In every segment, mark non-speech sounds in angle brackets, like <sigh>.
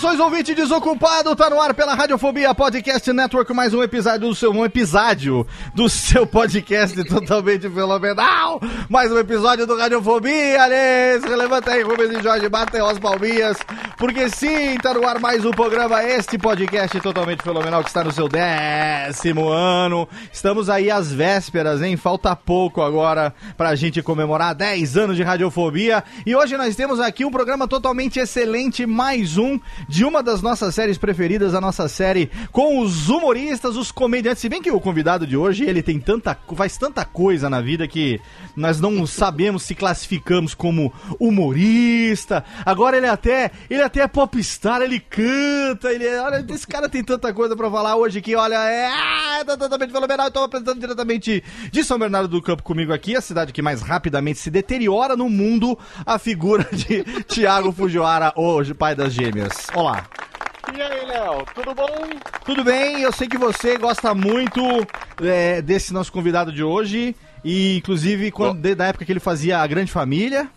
Saudações, ouvinte desocupado, tá no ar pela Radiofobia Podcast Network, mais um episódio do seu, um episódio do seu podcast <laughs> totalmente fenomenal, mais um episódio do Radiofobia, aliás, levanta aí, Rubens e Jorge, batem as palminhas, porque sim, tá no ar mais um programa, este podcast totalmente fenomenal que está no seu décimo ano, estamos aí às vésperas, hein, falta pouco agora pra gente comemorar 10 anos de Radiofobia, e hoje nós temos aqui um programa totalmente excelente, mais um de uma das nossas séries preferidas, a nossa série com os humoristas, os comediantes. Se bem que o convidado de hoje, ele tem tanta, faz tanta coisa na vida que nós não sabemos se classificamos como humorista. Agora ele até, ele até é popstar, ele canta, ele, é- olha, esse cara tem tanta coisa pra falar hoje que, olha, é, ah, tá totalmente fenomenal. Eu tô apresentando diretamente de São Bernardo do Campo comigo aqui, a cidade que mais rapidamente se deteriora no mundo, a figura de <laughs> Tiago Fujiwara, hoje pai das gêmeas. Olá. E aí, Léo, tudo bom? Tudo bem? Eu sei que você gosta muito é, desse nosso convidado de hoje. E, inclusive, quando, da época que ele fazia a grande família.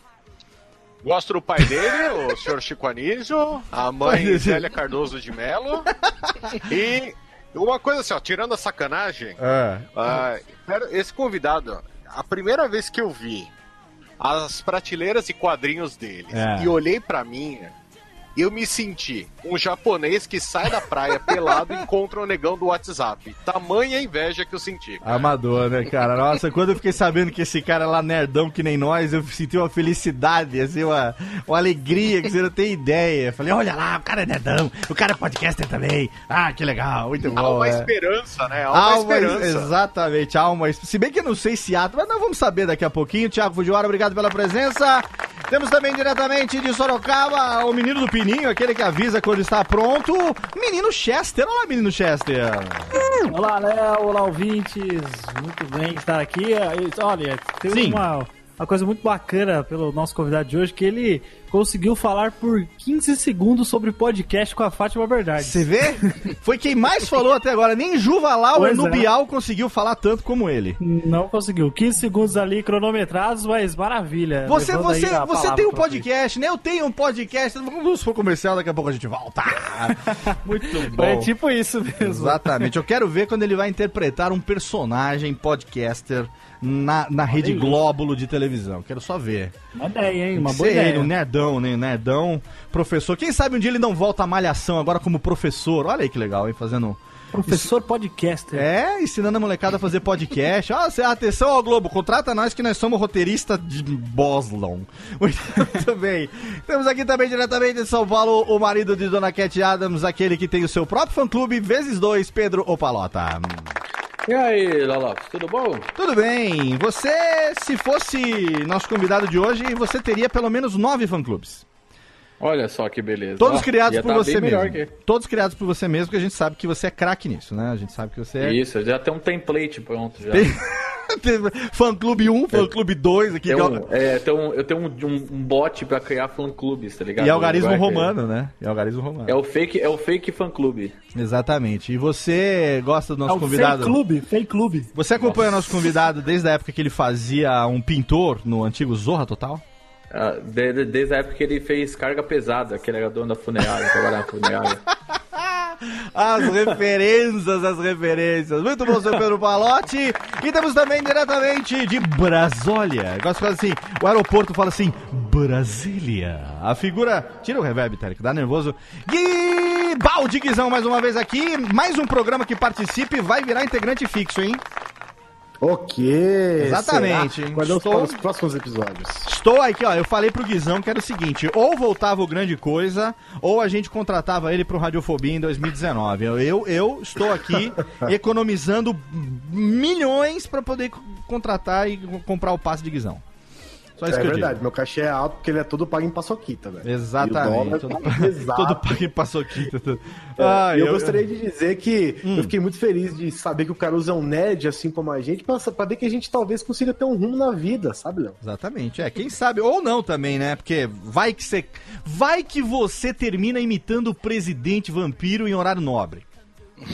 Gosto do pai dele, o <laughs> senhor Chico Anísio, a mãe Zélia Cardoso de Mello. <laughs> E uma coisa assim, ó, tirando a sacanagem, É. pera- esse convidado, a primeira vez que eu vi as prateleiras e quadrinhos dele É. e olhei pra mim, eu me senti um japonês que sai da praia pelado e encontra um negão do WhatsApp. Tamanha inveja que eu senti. Amador, né, cara? Nossa, quando eu fiquei sabendo que esse cara é lá nerdão que nem nós, eu senti uma felicidade, assim, uma, uma alegria que você não tem ideia. Falei, olha lá, o cara é nerdão, o cara é podcaster também. Ah, que legal, muito Há bom. uma é. esperança, né? Há uma Alma, esperança. exatamente, alma. Se bem que eu não sei se há, mas nós vamos saber daqui a pouquinho. Tiago Fujiwara, obrigado pela presença. Temos também diretamente de Sorocaba o menino do Pininho, aquele que avisa quando está pronto. Menino Chester. Olá, menino Chester. Olá, Léo, olá, ouvintes. Muito bem estar aqui. Olha, tem Sim. uma, uma coisa muito bacana pelo nosso convidado de hoje, que ele conseguiu falar por 15 segundos sobre podcast com a Fátima Verdade. Você vê? Foi quem mais falou até agora. Nem Juva Lauer Pois no é. Conseguiu falar tanto como ele. Não conseguiu. 15 segundos ali cronometrados, mas maravilha. Você, você, você tem um podcast, né? Eu tenho um podcast. Vamos for comercial, daqui a pouco a gente volta. <laughs> Muito bom. É tipo isso mesmo. Exatamente. Eu quero ver quando ele vai interpretar um personagem podcaster na, na Rede aí. Glóbulo de televisão. Quero só ver. Uma ideia, hein? Uma boa ideia. ele, um nerdão, né? Nerdão, professor. Quem sabe um dia ele não volta à malhação agora como professor. Olha aí que legal, hein? Fazendo. Professor podcaster. É, ensinando a molecada a fazer podcast. Ó, cê- atenção ao Globo, contrata nós que nós somos roteirista de Boslon. <laughs> Muito bem. Temos aqui também diretamente de São Paulo o marido de Dona Cat Adams, aquele que tem o seu próprio fã-clube, vezes dois, Pedro Opalota. E aí, Lolopes, tudo bom? Tudo bem. Você, se fosse nosso convidado de hoje, você teria pelo menos nove fã-clubes. Olha só que beleza. Todos Ó, criados ia por tá você mesmo. que- Todos criados por você mesmo, porque a gente sabe que você é craque nisso, né? A gente sabe que você é... Isso, já tem um template pronto já. Tem- <laughs> fã-clube 1, fã-clube 2 aqui. Tem que é um, o- é, tem um- eu tenho um, um, um bot pra criar fã-clubes, tá ligado? E algarismo Agora que- romano, né? E algarismo romano. É o fake, é o fake fã-clube. Exatamente. E você gosta do É nosso o convidado? Fake Clube, Fake Clube. Você acompanha nosso convidado desde a época que ele fazia um pintor no antigo Zorra Total? Ah, de- de- desde a época que ele fez carga pesada, que ele era dono da funerária, trabalhava na funerária. <laughs> As referências, as referências. Muito bom, seu Pedro Palotti. E temos também diretamente de Brasólia. Gosto de falar assim, o aeroporto fala assim, Brasília. A figura... Tira o reverb, Térico, dá nervoso. Gui Baldi Guizão mais uma vez aqui. Mais um programa que participe vai virar integrante fixo, hein? Ok. Exatamente. será? Aguardamos Estou- para os próximos episódios. Estou aqui, ó. Eu falei pro Guizão que era o seguinte: ou voltava o grande coisa, ou a gente contratava ele pro Radiofobia em 2019. Eu, eu, eu estou aqui <laughs> economizando milhões pra poder contratar e comprar o passe de Guizão. Só isso É eu verdade, meu cachê é alto porque ele é todo pago em paçoquita, velho. Exatamente. Todo, tá todo pago em paçoquita. <laughs> É, Ah, e eu, gostaria de dizer que Hum. eu fiquei muito feliz de saber que o Caruso é um nerd, assim como a gente, pra, pra ver que a gente talvez consiga ter um rumo na vida, sabe, Léo? Exatamente, é. Quem sabe, ou não também, né? Porque vai que você. Vai que você termina imitando o presidente vampiro em horário nobre.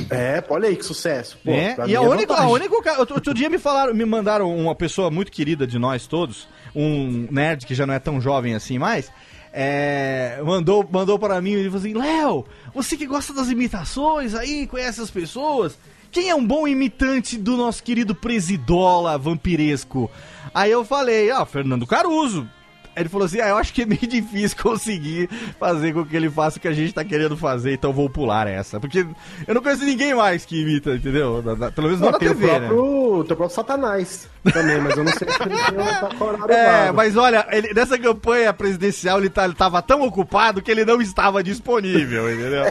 É, olha aí que sucesso. Pô, É, e a é única, a única, ca- outro, outro dia me falaram, me mandaram uma pessoa muito querida de nós todos, um nerd que já não é tão jovem assim mais, é, mandou, mandou para mim e falou assim, Léo, você que gosta das imitações aí, conhece as pessoas, quem é um bom imitante do nosso querido Presidola vampiresco? Aí eu falei, ah, Fernando Caruso. Aí ele falou assim: Ah, eu acho que é meio <laughs> difícil conseguir fazer com que ele faça o que a gente tá querendo fazer, então vou pular essa. Porque eu não conheço ninguém mais que imita, entendeu? Na- na- pelo menos não, na TV, né? próprio, tem o próprio Satanás também, mas eu não sei se ele tá <laughs> com É, vago. mas olha, ele- nessa campanha presidencial ele, tá, ele tava tão ocupado que ele não estava disponível, <laughs> entendeu?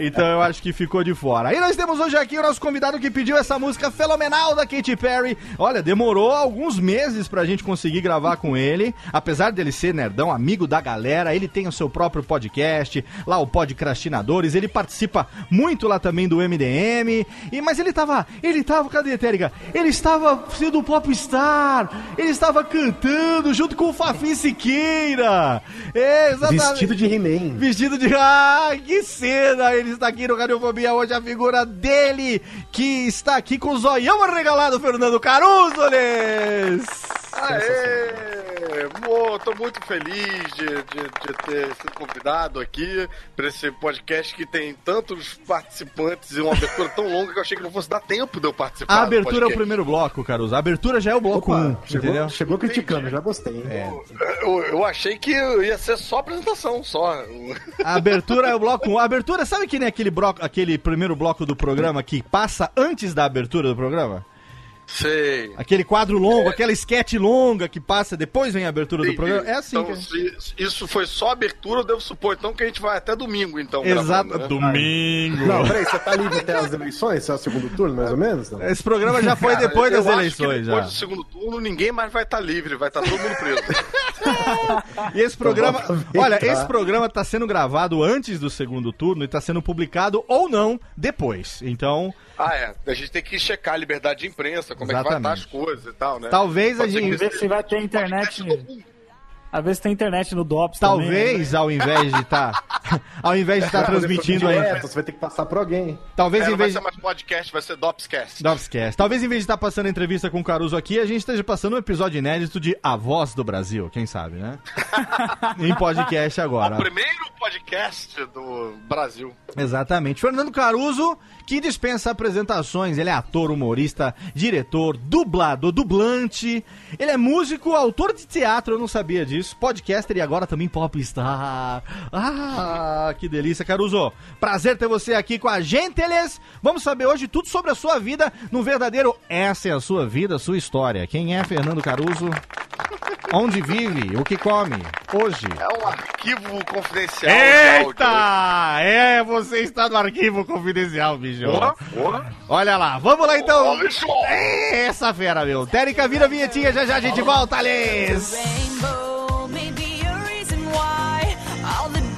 Então eu acho que ficou de fora. E nós temos hoje aqui o nosso convidado que pediu essa música fenomenal da Katy Perry. Olha, demorou alguns meses pra gente conseguir gravar com ele, apesar dele ser nerdão, amigo da galera, ele tem o seu próprio podcast, lá o Podcrastinadores, ele participa muito lá também do MDM, e, mas ele tava, ele tava, cadê, Térica? Ele estava sendo popstar, ele estava cantando junto com o Fafi Siqueira, é, exatamente. Vestido de He-Man. Vestido de. Ah, que cena! Ele está aqui no Radiofobia hoje, a figura dele, que está aqui com o zoião regalado, Fernando Caruso! Aê! Tô muito feliz de, de, de ter sido convidado aqui pra esse podcast que tem tantos participantes e uma abertura tão longa que eu achei que não fosse dar tempo de eu participar. A abertura é o primeiro bloco, Caruso. A abertura já é o bloco 1, um, chegou, entendeu? chegou criticando, já gostei. É. Eu, eu achei que ia ser só apresentação, só. A abertura é o bloco 1. Um. A abertura, sabe que nem aquele, bloco, aquele primeiro bloco do programa que passa antes da abertura do programa? Sei. Aquele quadro longo, aquela sketch longa que passa, depois vem a abertura do programa. É assim, Então, que... se isso foi só abertura, eu devo supor então que a gente vai até domingo, então. Exato. gravando, né? Domingo. Não, peraí, você tá livre até as eleições? É o segundo turno, mais ou menos? Não? Esse programa já foi Cara, depois eu das acho que eleições, já. Depois do segundo turno, ninguém mais vai estar livre, vai estar todo mundo preso. <laughs> E esse programa, Então, olha, esse programa tá sendo gravado antes do segundo turno e tá sendo publicado ou não depois. Então, ah, é. A gente tem que checar a liberdade de imprensa, como é que vai Exatamente. estar as coisas e tal, né? talvez a Pode ser gente que Ver se vai ter internet. Às vezes tem internet no DOPS também, né? Talvez, ao invés de estar. <laughs> ao invés de estar poder transmitindo aí. direto, Você vai ter que passar por alguém. Talvez É, em não vai vez ser mais podcast, vai ser Dopscast. Dopscast. Talvez em vez de estar passando entrevista com o Caruso aqui, a gente esteja passando um episódio inédito de A Voz do Brasil, quem sabe, né? <laughs> em podcast O agora. primeiro podcast do Brasil. Exatamente. Fernando Caruso, que dispensa apresentações. Ele é ator, humorista, diretor, dublador, dublante. Ele é músico, autor de teatro, eu não sabia disso. Podcaster e agora também popstar. Ah, que delícia, Caruso. Prazer ter você aqui com a gente, eles. Vamos saber hoje tudo sobre a sua vida no verdadeiro Essa é a Sua Vida, Sua História. Quem é Fernando Caruso? Onde vive? O que come? Hoje. É um arquivo confidencial. Eita! É, você está no arquivo confidencial, bicho. Porra, porra. Olha lá, vamos lá então. É Essa fera, meu. Térica, vira a vinhetinha, já já a gente volta, Alice. Rainbow may be a reason why all the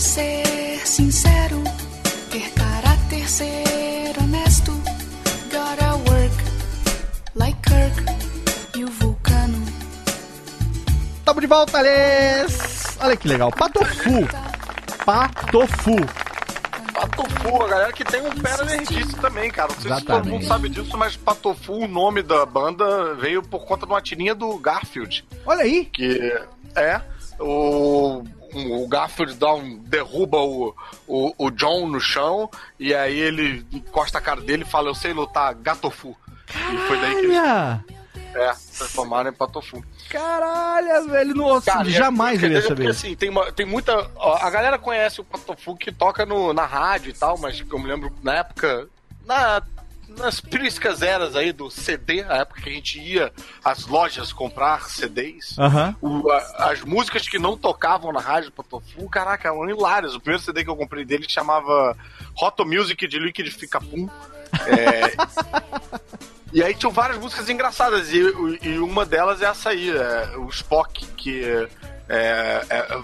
ser sincero, ter caráter, ser honesto. Gotta work like Kirk e o vulcano. Tamo de volta, Alice. Olha que legal. Patofu. Patofu. Patofu, a galera que tem um pé nerdice também, cara. Não sei se todo Exatamente. mundo sabe disso, mas Patofu, o nome da banda, veio por conta de uma tirinha do Garfield. Olha aí. Que é o. O Garfield dá um, derruba o, o, o John no chão e aí ele encosta a cara dele e fala: Eu sei lutar, Gatofu. E foi daí que eles é, transformaram em Patofu. Caralho, velho. Nossa, Cara, jamais é, eu ia porque, saber. assim, tem, uma- tem muita. ó, a galera conhece o Patofu que toca no, na rádio e tal, mas eu me lembro na época. Na, nas priscas eras aí do CD, a época que a gente ia às lojas comprar CDs. Aham. o- a- as músicas que não tocavam na rádio Patofu, caraca, eram hilárias. O primeiro CD que eu comprei dele chamava Roto Music de Liquidifica Pum. É, <laughs> e aí tinham várias músicas engraçadas, e, e uma delas é essa aí, é, o Spock, que é, é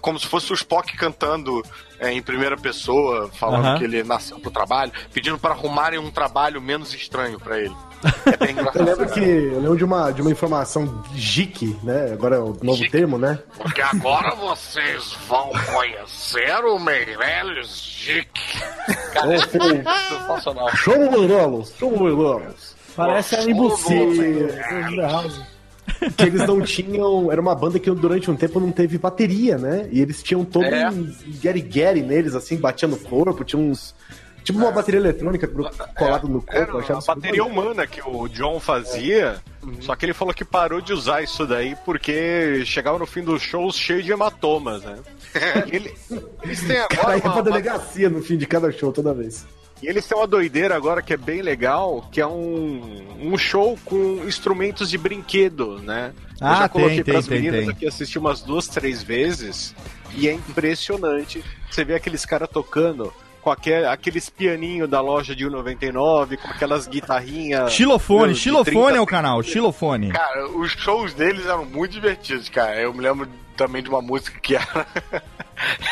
como se fosse o Spock cantando é, em primeira pessoa, falando que ele nasceu pro trabalho, pedindo para arrumarem um trabalho menos estranho pra ele. É bem <laughs> engraçado. Eu lembro que. Eu lembro de uma, de uma informação geek, né? Agora é o novo Geek. termo, né? Porque agora vocês vão conhecer o Meirelles Gic. Cara, é sensacional. Show Meirelles! Show Meirelles! Parece a Imbuci. Que eles não tinham. Era uma banda que durante um tempo não teve bateria, né? E eles tinham todo É. um Gary neles, assim, batia no corpo, tinha uns. Tipo uma bateria eletrônica colada no corpo. Era achava a isso bateria humana que o John fazia, só que ele falou que parou de usar isso daí porque chegava no fim dos shows cheio de hematomas, né? <laughs> Ele- eles têm Cara, agora ia pra uma, delegacia no fim de cada show, toda vez. E eles têm uma doideira agora que é bem legal, que é um, um show com instrumentos de brinquedo, né? Ah, Eu já coloquei tem, pras tem, meninas tem. aqui assistir umas duas, três vezes e é impressionante. Você vê aqueles caras tocando com aquele, aqueles pianinhos da loja de 1,99, com aquelas guitarrinhas. Xilofone, de xilofone 30 é o canal, xilofone. Cara, os shows deles eram muito divertidos, cara. Eu me lembro também de uma música que era, <laughs>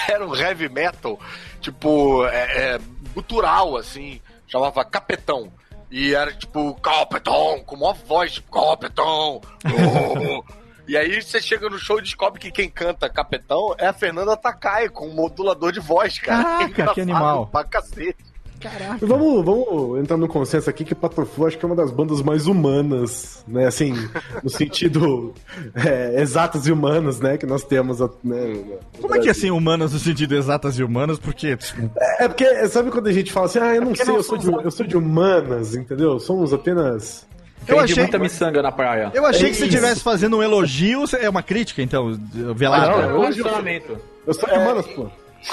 era um heavy metal, tipo, é, é, gutural, assim, chamava Capetão. E era tipo, Capetão, com uma voz, tipo, Capetão. oh. <laughs> E aí você chega no show e descobre que quem canta Capetão é a Fernanda Takai, com um modulador de voz, cara. Caraca, É que animal. Pra cacete. Vamos, vamos entrar no consenso aqui que Patofu acho que é uma das bandas mais humanas, né? Assim, no sentido <laughs> é, exatas e humanas, né? Que nós temos. Né, Como é que é assim, humanas no sentido exatas e humanas? Porque, tipo, É porque, sabe quando a gente fala assim, ah, eu não porque sei, não eu sou, de, eu sou de humanas, entendeu? Somos apenas. eu achei, muita miçanga na praia. eu achei que É isso. estivesse fazendo um elogio, é uma crítica, então, velada. Ah, É não, um eu- sou de humanas, pô.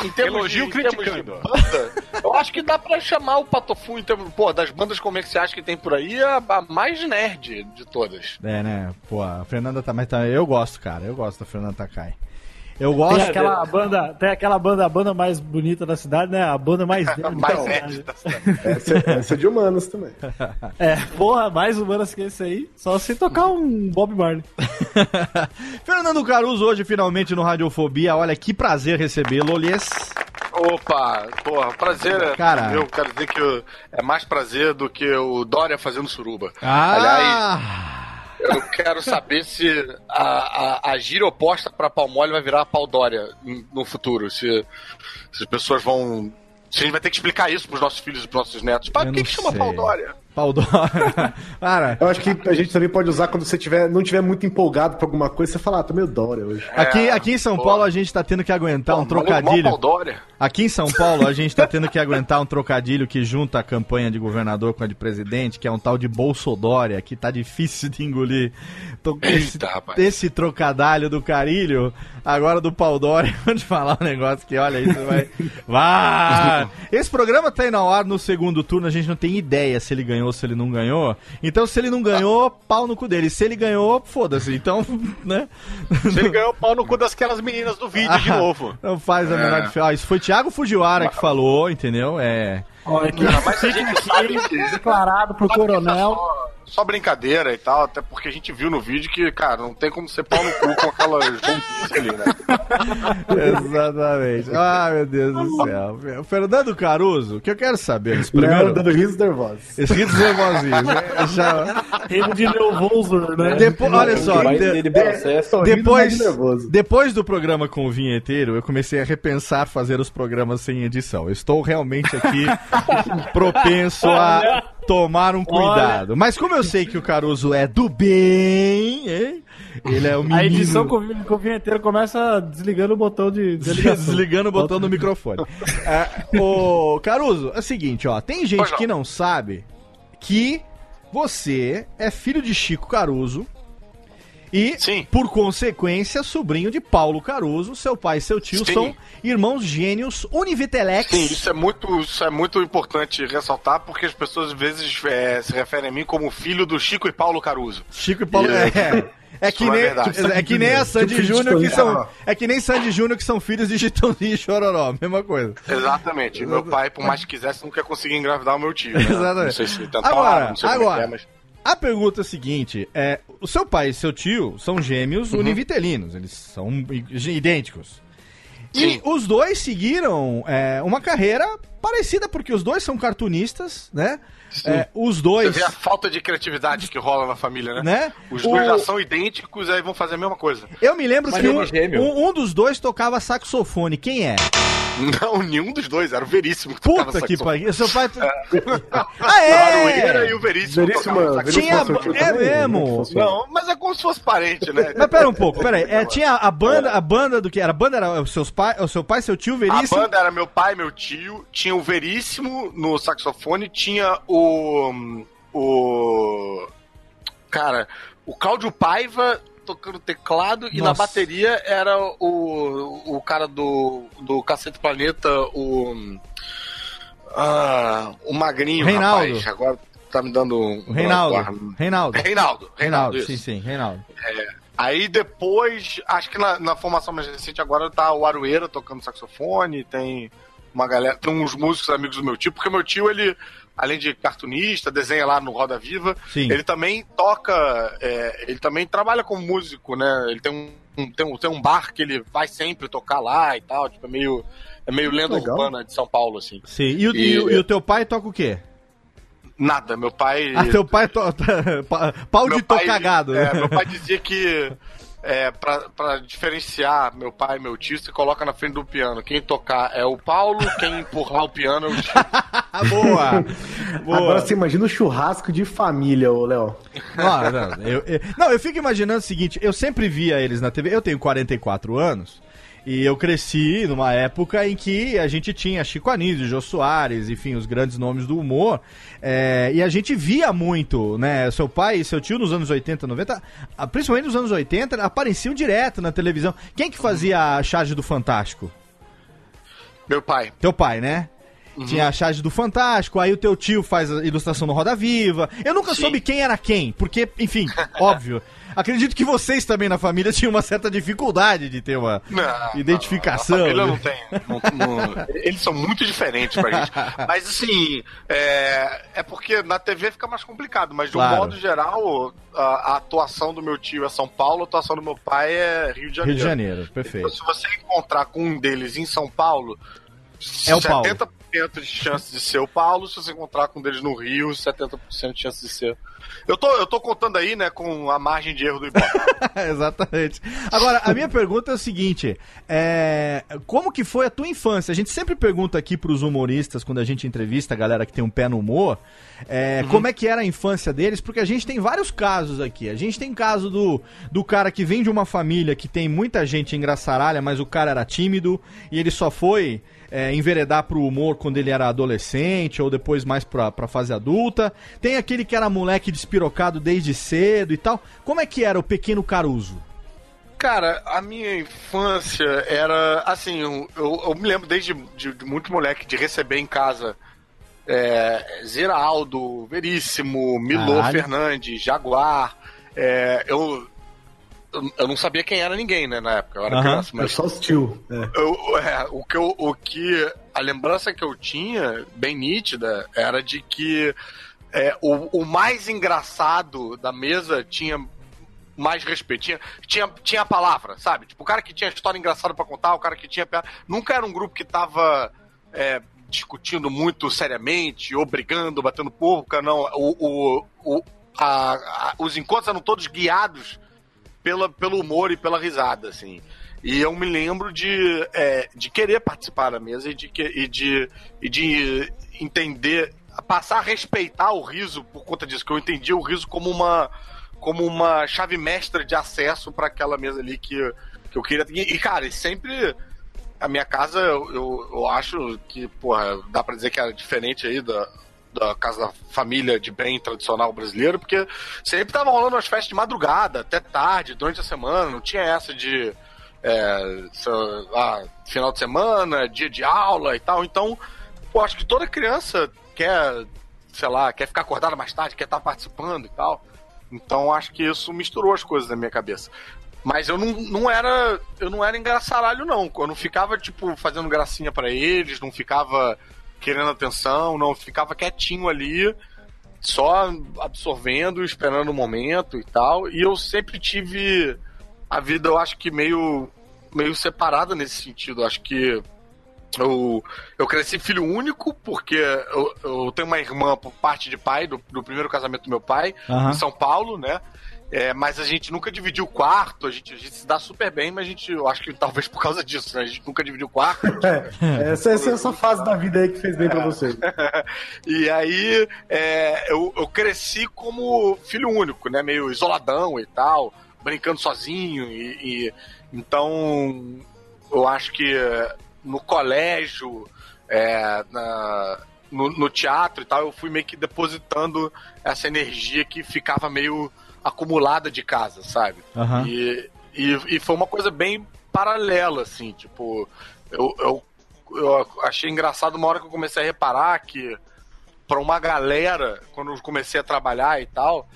Em termos Elogio de, em termos de criticando. banda, eu acho que dá pra chamar o Patofu, em termos, pô, das bandas comerciais que tem por aí, a, a mais nerd de todas. É, né? Pô, a Fernanda tá, mas tá, eu gosto, cara. Eu gosto da Fernanda Takai. Eu Tem gosto. aquela banda, tem aquela banda, a banda mais bonita da cidade, né? A banda mais <laughs> Mais da nerd cidade. da cidade. <laughs> Essa, é- essa é de humanos também. É, porra, mais humanas que esse aí. Só se tocar um Bob Marley. <laughs> Fernando Caruso hoje finalmente no Radiofobia. Olha que prazer recebê-lo, Lhes. Opa, porra, prazer. é Cara. Eu quero dizer que eu- é mais prazer do que o Dória fazendo suruba. Aliás, Ah, eu quero saber se a, a, a gíria oposta pra pau mole vai virar pau Dória em- no futuro. Se, se as pessoas vão. Se a gente vai ter que explicar isso pros nossos filhos e pros nossos netos. Pai, por que, que chama sei. Pau Dória? <laughs> Eu acho que a gente também pode usar quando você tiver, não tiver muito empolgado pra alguma coisa, você falar, ah, tô meio Dória hoje. aqui, aqui em São pô. Paulo a gente tá tendo que aguentar um Pô, mó trocadilho. pau Dória. Aqui em São Paulo, a gente tá tendo que aguentar um trocadilho que junta a campanha de governador com a de presidente, que é um tal de Bolsodória, que tá difícil de engolir. Tô- esse, Eita, rapaz. esse trocadalho do carilho, agora do pau Dória, <laughs> vou te falar um negócio que, olha, isso vai... <laughs> Vai! Esse programa tá indo ao ar no segundo turno, a gente não tem ideia se ele ganhou ou se ele não ganhou. Então, se ele não ganhou, pau no cu dele. Se ele ganhou, foda-se. Então, <laughs> né? Se ele ganhou pau no cu daquelas meninas do vídeo de Ah, novo. Não faz a menor diferença. Ah, isso foi Thiago Fujiwara que falou, entendeu? É. Olha aqui, Mas a gente sabe que declarado pro que é coronel. Só, brincadeira e tal, até porque a gente viu no vídeo que, cara, não tem como ser pau no cu com aquelas <laughs> bombices ali, né? Exatamente. Ai, meu Deus do céu. O Fernando Caruso, o que eu quero saber nesse primeiro. dando risos nervosos. Esse ritos nervosinhos. né? <laughs> Já... Remo de Neuvolzor, né? Depois, olha só, de- rindo, depois, nervoso. depois do programa com o vinheteiro, eu comecei a repensar fazer os programas sem edição. Eu estou realmente aqui <laughs> propenso a tomar um cuidado. Mas como eu sei que o Caruso é do bem, hein? ele é o menino... A edição com, com o vinheteiro começa desligando o botão de. Desligando o botão do microfone. É, ô, Caruso, é o seguinte, ó. Tem gente que não sabe que você é filho de Chico Caruso e, Sim. por consequência, sobrinho de Paulo Caruso. Seu pai e seu tio Sim. são irmãos gênios Univitelex. Sim, isso é muito, isso é muito importante ressaltar, porque as pessoas às vezes é, se referem a mim como filho do Chico e Paulo Caruso. Chico e Paulo. Yeah. É, é que, Isso é nem, é que nem a Sandy Tipo Júnior que são. É que nem Sandy Júnior que são filhos de Chitãozinho e Chororó. Mesma coisa. Exatamente. Meu pai, por mais que quisesse, nunca conseguia engravidar o meu tio. Né? Exatamente. Não sei se tentava, Agora, não sei como é agora. que é, mas... A pergunta é a seguinte: é, o seu pai e seu tio são gêmeos univitelinos, eles são idênticos. E Sim. os dois seguiram é, uma carreira parecida, porque os dois são cartunistas, né? É, os Você dois. vê a falta de criatividade que rola na família, né? Né? Os O- dois já são idênticos, aí vão fazer a mesma coisa. Eu me lembro Mas que um, é gêmeo. um- um dos dois tocava saxofone. Quem é? <laughs> Não, nenhum dos dois, era o Veríssimo que Puta que pariu. Seu pai. <laughs> ah, A Aroeira e é! o Veríssimo. Veríssimo, tocavam Veríssimo Tinha- é mesmo? Não, mas é como se fosse parente, né? Mas pera um pouco, pera aí. É, tinha a banda, a banda do que era? A banda era os seus pai, o seu pai, seu tio, A Veríssimo. banda era meu pai, meu tio, tinha o Veríssimo no saxofone, tinha o. O. Cara, o Cláudio Paiva tocando teclado e na Nossa. bateria era o, o cara do, do Cacete Planeta, o. Ah, o Magrinho, Reinaldo. rapaz. Agora tá me dando um. Reinaldo. Reinaldo. Reinaldo. Reinaldo, isso. sim, sim, Reinaldo. Aí depois, acho que na, na formação mais recente agora tá o Arueira tocando saxofone, tem uma galera, tem uns músicos amigos do meu tio, porque meu tio, ele, além de cartunista, desenha lá no Roda Viva, Sim. ele também toca, é, ele também trabalha como músico, né? Ele tem um, tem um, tem um bar que ele vai sempre tocar lá e tal, tipo, é meio, é meio lenda Legal. urbana de São Paulo, assim. Sim. E, o- E- e e o teu pai toca o quê? Nada, meu pai... Ah, teu pai toca. <laughs> Pau de Meu pai- tocagado. É, meu pai dizia que <laughs> é, pra, pra diferenciar meu pai e meu tio, você coloca na frente do piano. Quem tocar é o Paulo, quem empurrar o piano é o tio. Ah, <laughs> boa! boa. Agora você imagina o churrasco de família, ô Léo. Não, não, eu, eu- não, eu fico imaginando o seguinte: eu sempre via eles na TV. Eu tenho 44 anos. E eu cresci numa época em que a gente tinha Chico Anísio, Jô Soares, enfim, os grandes nomes do humor. É, e a gente via muito, né? Seu pai e seu tio nos anos 80, 90, ah, principalmente nos anos 80, apareciam direto na televisão. Quem que fazia a charge do Fantástico? Meu pai. Teu pai, né? Tinha a charge do Fantástico, aí o teu tio faz a ilustração no Roda Viva. Eu nunca Sim. soube quem era quem, porque, enfim, <laughs> óbvio. Acredito que vocês também na família tinham uma certa dificuldade de ter uma Não, identificação. não, família né? não tem. não- não- eles são muito diferentes pra gente. <laughs> Mas assim, é, é porque na TV fica mais complicado, mas de um Claro. modo geral, a, a atuação do meu tio é São Paulo, a atuação do meu pai é Rio de Rio Janeiro. de Janeiro, Então, perfeito. se você encontrar com um deles em São Paulo, É o Paulo. 70% de chance de ser o Paulo, se você encontrar com um deles no Rio, 70% de chance de ser. Eu tô, eu tô contando aí, né, com a margem de erro do Ibope. <laughs> Exatamente. Agora, a minha pergunta é o seguinte: é, como que foi a tua infância? A gente sempre pergunta aqui pros humoristas, quando a gente entrevista a galera que tem um pé no humor, é, como é que era a infância deles, porque a gente tem vários casos aqui. A gente tem caso do, do cara que vem de uma família que tem muita gente engraçaralha, mas o cara era tímido e ele só foi é, enveredar pro humor quando ele era adolescente ou depois mais pra, pra fase adulta. Tem aquele que era moleque despirocado desde cedo e tal. Como é que era o pequeno Caruso? Cara, a minha infância era assim, eu, eu, eu me lembro desde de, de muito moleque de receber em casa é, Zeraldo, Veríssimo, Milô Caralho. Fernandes, Jaguar. É, eu, eu, não sabia quem era ninguém, né, na época. Eu era criança, É mas só os tio. É. eu- é, o, que eu, o que. A lembrança que eu tinha, bem nítida, era de que é, o, o mais engraçado da mesa tinha mais respeito. Tinha, tinha, tinha a palavra, sabe? Tipo, o cara que tinha história engraçada pra contar, o cara que tinha. piada. Nunca era um grupo que tava. é, discutindo muito seriamente, ou brigando, batendo porca, não. O, o, o, a- a- os encontros eram todos guiados pela, pelo humor e pela risada, assim. E eu me lembro de, é, de querer participar da mesa e de, e, de, e de entender, passar a respeitar o riso por conta disso, que eu entendia o riso como uma, como uma chave mestra de acesso para aquela mesa ali que, que eu queria. E, cara, sempre a minha casa, eu, eu, eu acho que, porra, dá pra dizer que era diferente aí da, da casa da família de bem tradicional brasileiro, porque sempre tava rolando umas festas de madrugada, até tarde, durante a semana, não tinha essa de é, lá, final de semana, dia de aula e tal. Então, pô, acho que toda criança quer, sei lá, quer ficar acordada mais tarde, quer estar participando e tal. Então acho que isso misturou as coisas na minha cabeça. Mas eu não, não era. Eu não era engraçaralho, não. Eu não ficava, tipo, fazendo gracinha pra eles, não ficava querendo atenção, não, ficava quietinho ali, só absorvendo, esperando o momento e tal. E eu sempre tive a vida, eu acho que meio, meio separada nesse sentido. Eu acho que eu, eu cresci filho único, porque eu, eu tenho uma irmã por parte de pai, do, do primeiro casamento do meu pai, Aham. em São Paulo, né? É, mas a gente nunca dividiu o quarto, a gente, a gente se dá super bem, mas a gente, eu acho que talvez por causa disso, né? A gente nunca dividiu o quarto. <laughs> É, essa, essa é essa fase da vida aí que fez bem pra você. <laughs> e aí é, eu, eu cresci como filho único, né? Meio isoladão e tal, brincando sozinho. E, e- então eu acho que é, no colégio, é, na- no, no teatro e tal, eu fui meio que depositando essa energia que ficava meio acumulada de casa, sabe? Aham. E, e, e foi uma coisa bem paralela, assim, tipo, eu, eu, eu achei engraçado uma hora que eu comecei a reparar que pra uma galera, quando eu comecei a trabalhar e tal,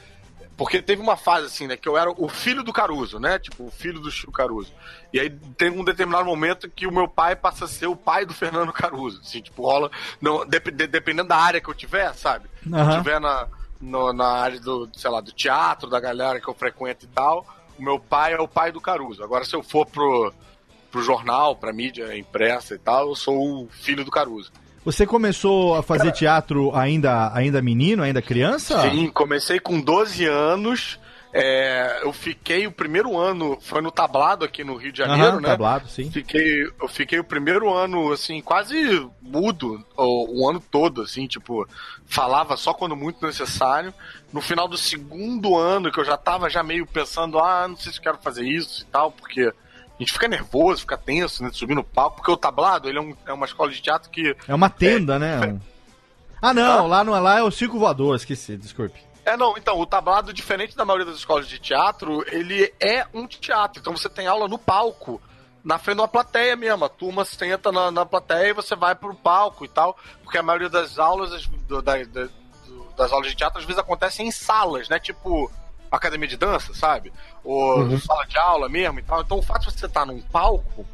porque teve uma fase assim, né, que eu era o filho do Caruso, né, tipo, o filho do Chico Caruso. E aí tem um determinado momento que o meu pai passa a ser o pai do Fernando Caruso, assim, tipo, rola, não, dep- de- dependendo da área que eu tiver, sabe? Se eu tiver na, no- na área do, sei lá, do teatro, da galera que eu frequento e tal, o meu pai é o pai do Caruso. Agora, se eu for pro, pro jornal, pra mídia impressa e tal, eu sou o filho do Caruso. Você começou a fazer teatro ainda, ainda menino, ainda criança? Sim, comecei com 12 anos. É, eu fiquei o primeiro ano, foi no tablado aqui no Rio de Janeiro, Aham, né? tablado, sim. Fiquei, eu fiquei o primeiro ano, assim, quase mudo, o, o ano todo, assim, tipo, falava só quando muito necessário. No final do segundo ano, que eu já tava já meio pensando, ah, não sei se eu quero fazer isso e tal, porque a gente fica nervoso, fica tenso, né, de subir no palco, porque o tablado, ele é, um- é uma escola de teatro que É uma tenda, né? Um- Ah, não, lá, no, lá é o Circo Voador, esqueci, desculpe. É, não, então, o tablado, diferente da maioria das escolas de teatro, ele é um teatro. Então você tem aula no palco, na frente de uma plateia mesmo. A turma senta na, na plateia e você vai pro palco e tal. Porque a maioria das aulas, as- do- da- da- do- das aulas de teatro, às vezes acontecem em salas, né? Tipo academia de dança, sabe? Ou Uhum. sala de aula mesmo e tal. Então o fato de você estar num palco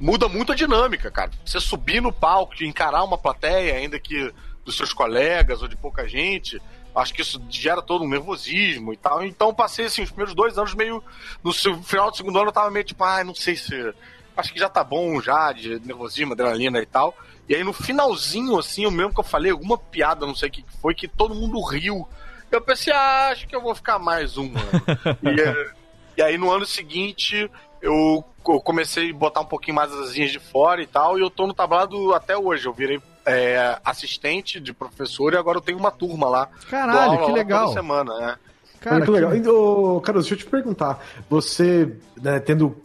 muda muito a dinâmica, cara. Você subir no palco, de encarar uma plateia, ainda que dos seus colegas ou de pouca gente, acho que isso gera todo um nervosismo e tal. Então passei assim, os primeiros dois anos meio. No final do segundo ano eu tava meio tipo, ah, não sei se. Acho que já tá bom já, de nervosismo, adrenalina e tal. E aí no finalzinho, assim, eu mesmo que eu falei alguma piada, não sei o que que foi, que todo mundo riu. Eu pensei, ah, acho que eu vou ficar mais um ano. <laughs> e, eh, e aí no ano seguinte eu, eu comecei a botar um pouquinho mais as asinhas de fora e tal, e eu tô no tablado até hoje. Eu virei é, assistente de professor e agora eu tenho uma turma lá. Caralho, que legal. Toda semana, né? Cara, Muito que- legal. E, ô, Carlos, deixa eu te perguntar. Você, né, tendo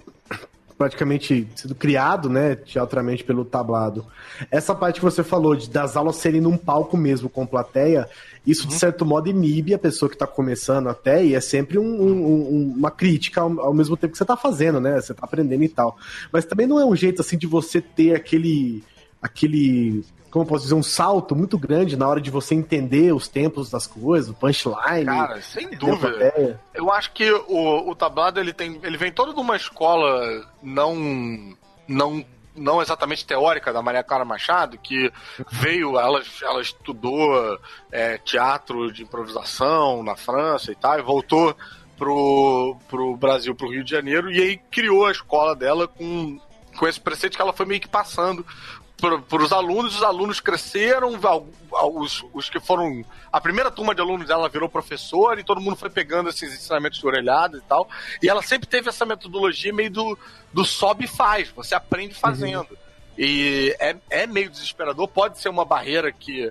praticamente sido criado, né, teatralmente pelo tablado, essa parte que você falou de, das aulas serem num palco mesmo com plateia, isso Uhum. de certo modo inibe a pessoa que tá começando até, e é sempre um- um- um- uma crítica ao, ao mesmo tempo que você tá fazendo, né, você tá aprendendo e tal. Mas também não é um jeito, assim, de você ter aquele, aquele, como posso dizer, um salto muito grande na hora de você entender os tempos das coisas, o punchline. Cara, sem dúvida. Eu acho que o, o tablado ele tem, ele vem todo de uma escola não não não exatamente teórica da Maria Clara Machado, que veio, ela, ela estudou é, teatro de improvisação na França e tal, e voltou pro, pro Brasil, pro Rio de Janeiro, e aí criou a escola dela com, com esse preceito que ela foi meio que passando para os alunos, os alunos cresceram, os, os que foram. A primeira turma de alunos dela virou professor e todo mundo foi pegando esses ensinamentos de orelhada e tal. E ela sempre teve essa metodologia meio do, do sobe e faz, você aprende fazendo. E é, é meio desesperador, pode ser uma barreira que.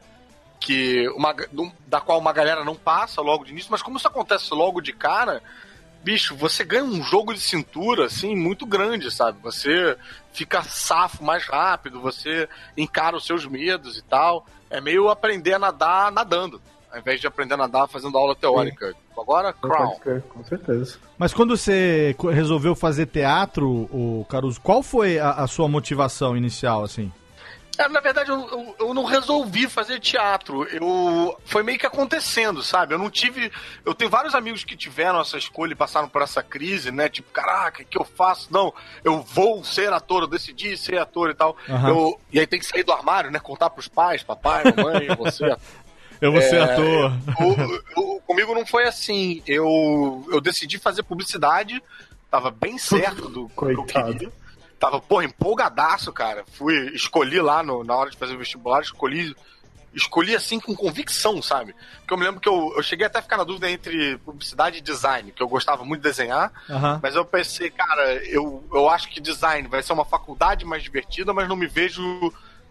que uma, da qual uma galera não passa logo de início, mas como isso acontece logo de cara, bicho, você ganha um jogo de cintura, assim, muito grande, sabe? Você fica safo mais rápido, você encara os seus medos e tal. É meio aprender a nadar nadando, ao invés de aprender a nadar fazendo aula teórica. Agora, Crown. Com certeza. Mas quando você resolveu fazer teatro, o Caruso, qual foi a, a sua motivação inicial, assim? É, na verdade, eu, eu, eu não resolvi fazer teatro. Eu foi meio que acontecendo, sabe? Eu não tive. Eu tenho vários amigos que tiveram essa escolha e passaram por essa crise, né? Tipo, caraca, o que eu faço? Não, eu vou ser ator, eu decidi ser ator e tal. Aham. Eu- e aí tem que sair do armário, né? Contar pros pais, papai, mamãe, <laughs> você. Eu vou ser É, ator. o- o- comigo não foi assim. Eu, eu decidi fazer publicidade, tava bem certo do que eu Coitado. queria. Tava, porra, empolgadaço, cara. Fui, escolhi lá no- na hora de fazer o vestibular, escolhi. Escolhi assim com convicção, sabe? Porque eu me lembro que eu, eu cheguei até a ficar na dúvida entre publicidade e design, que eu gostava muito de desenhar, Aham. mas eu pensei, cara, eu, eu acho que design vai ser uma faculdade mais divertida, mas não me vejo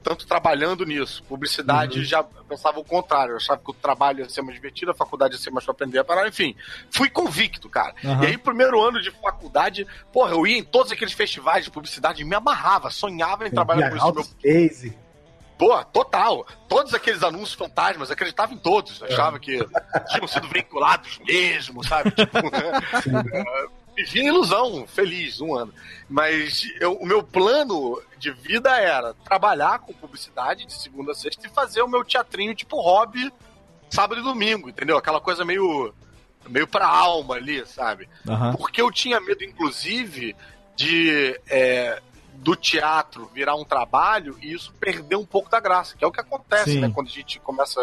tanto trabalhando nisso. Publicidade já eu pensava o contrário. Eu achava que o trabalho ia ser mais divertido, a faculdade ia ser mais pra aprender a parar. Enfim, fui convicto, cara. Aham. E aí, primeiro ano de faculdade, porra, eu ia em todos aqueles festivais de publicidade e me amarrava, sonhava em trabalhar com isso. Meu Case. Pô, total. Todos aqueles anúncios fantasmas, acreditava em todos. Achava que tinham sido vinculados mesmo, sabe? <laughs> Tipo, <laughs> em ilusão, feliz, um ano. Mas eu- o meu plano de vida era trabalhar com publicidade de segunda a sexta e fazer o meu teatrinho tipo hobby sábado e domingo, entendeu? Aquela coisa meio, meio pra alma ali, sabe? Aham. Porque eu tinha medo, inclusive, de é, do teatro virar um trabalho e isso perder um pouco da graça, que é o que acontece, Sim. né? Quando a gente começa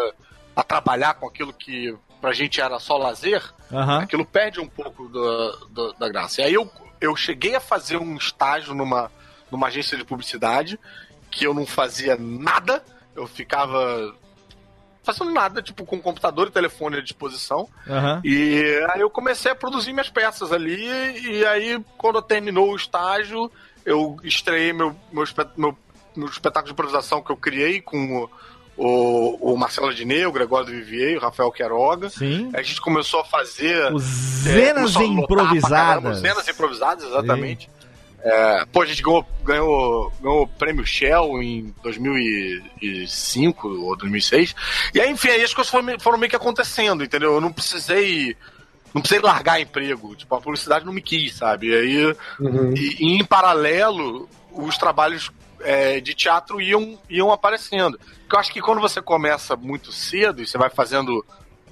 a trabalhar com aquilo que pra gente era só lazer, Aham. aquilo perde um pouco do- do- da graça. E aí eu, eu cheguei a fazer um estágio numa, numa agência de publicidade que eu não fazia nada, eu ficava fazendo nada, tipo, com computador e telefone à disposição. Aham. E aí eu comecei a produzir minhas peças ali, e aí, quando terminou o estágio, eu estreiei meu, meu, meu, meu espetáculo de improvisação que eu criei com o, o, o Marcelo Adnet, o Gregório do Vivier, o Rafael Queiroga. Sim. A gente começou a fazer. Os é, Zenas lotar pra caramba, improvisadas. Zenas improvisadas, exatamente. É, pô, a gente ganhou, ganhou, ganhou o prêmio Shell em 2005 ou 2006. E aí, enfim, aí as coisas foram, foram meio que acontecendo, entendeu? Eu não precisei não precisei largar emprego. Tipo, a publicidade não me quis, sabe? E aí, Uhum. e, e em paralelo, os trabalhos é, de teatro iam, iam aparecendo. Porque eu acho que quando você começa muito cedo e você vai fazendo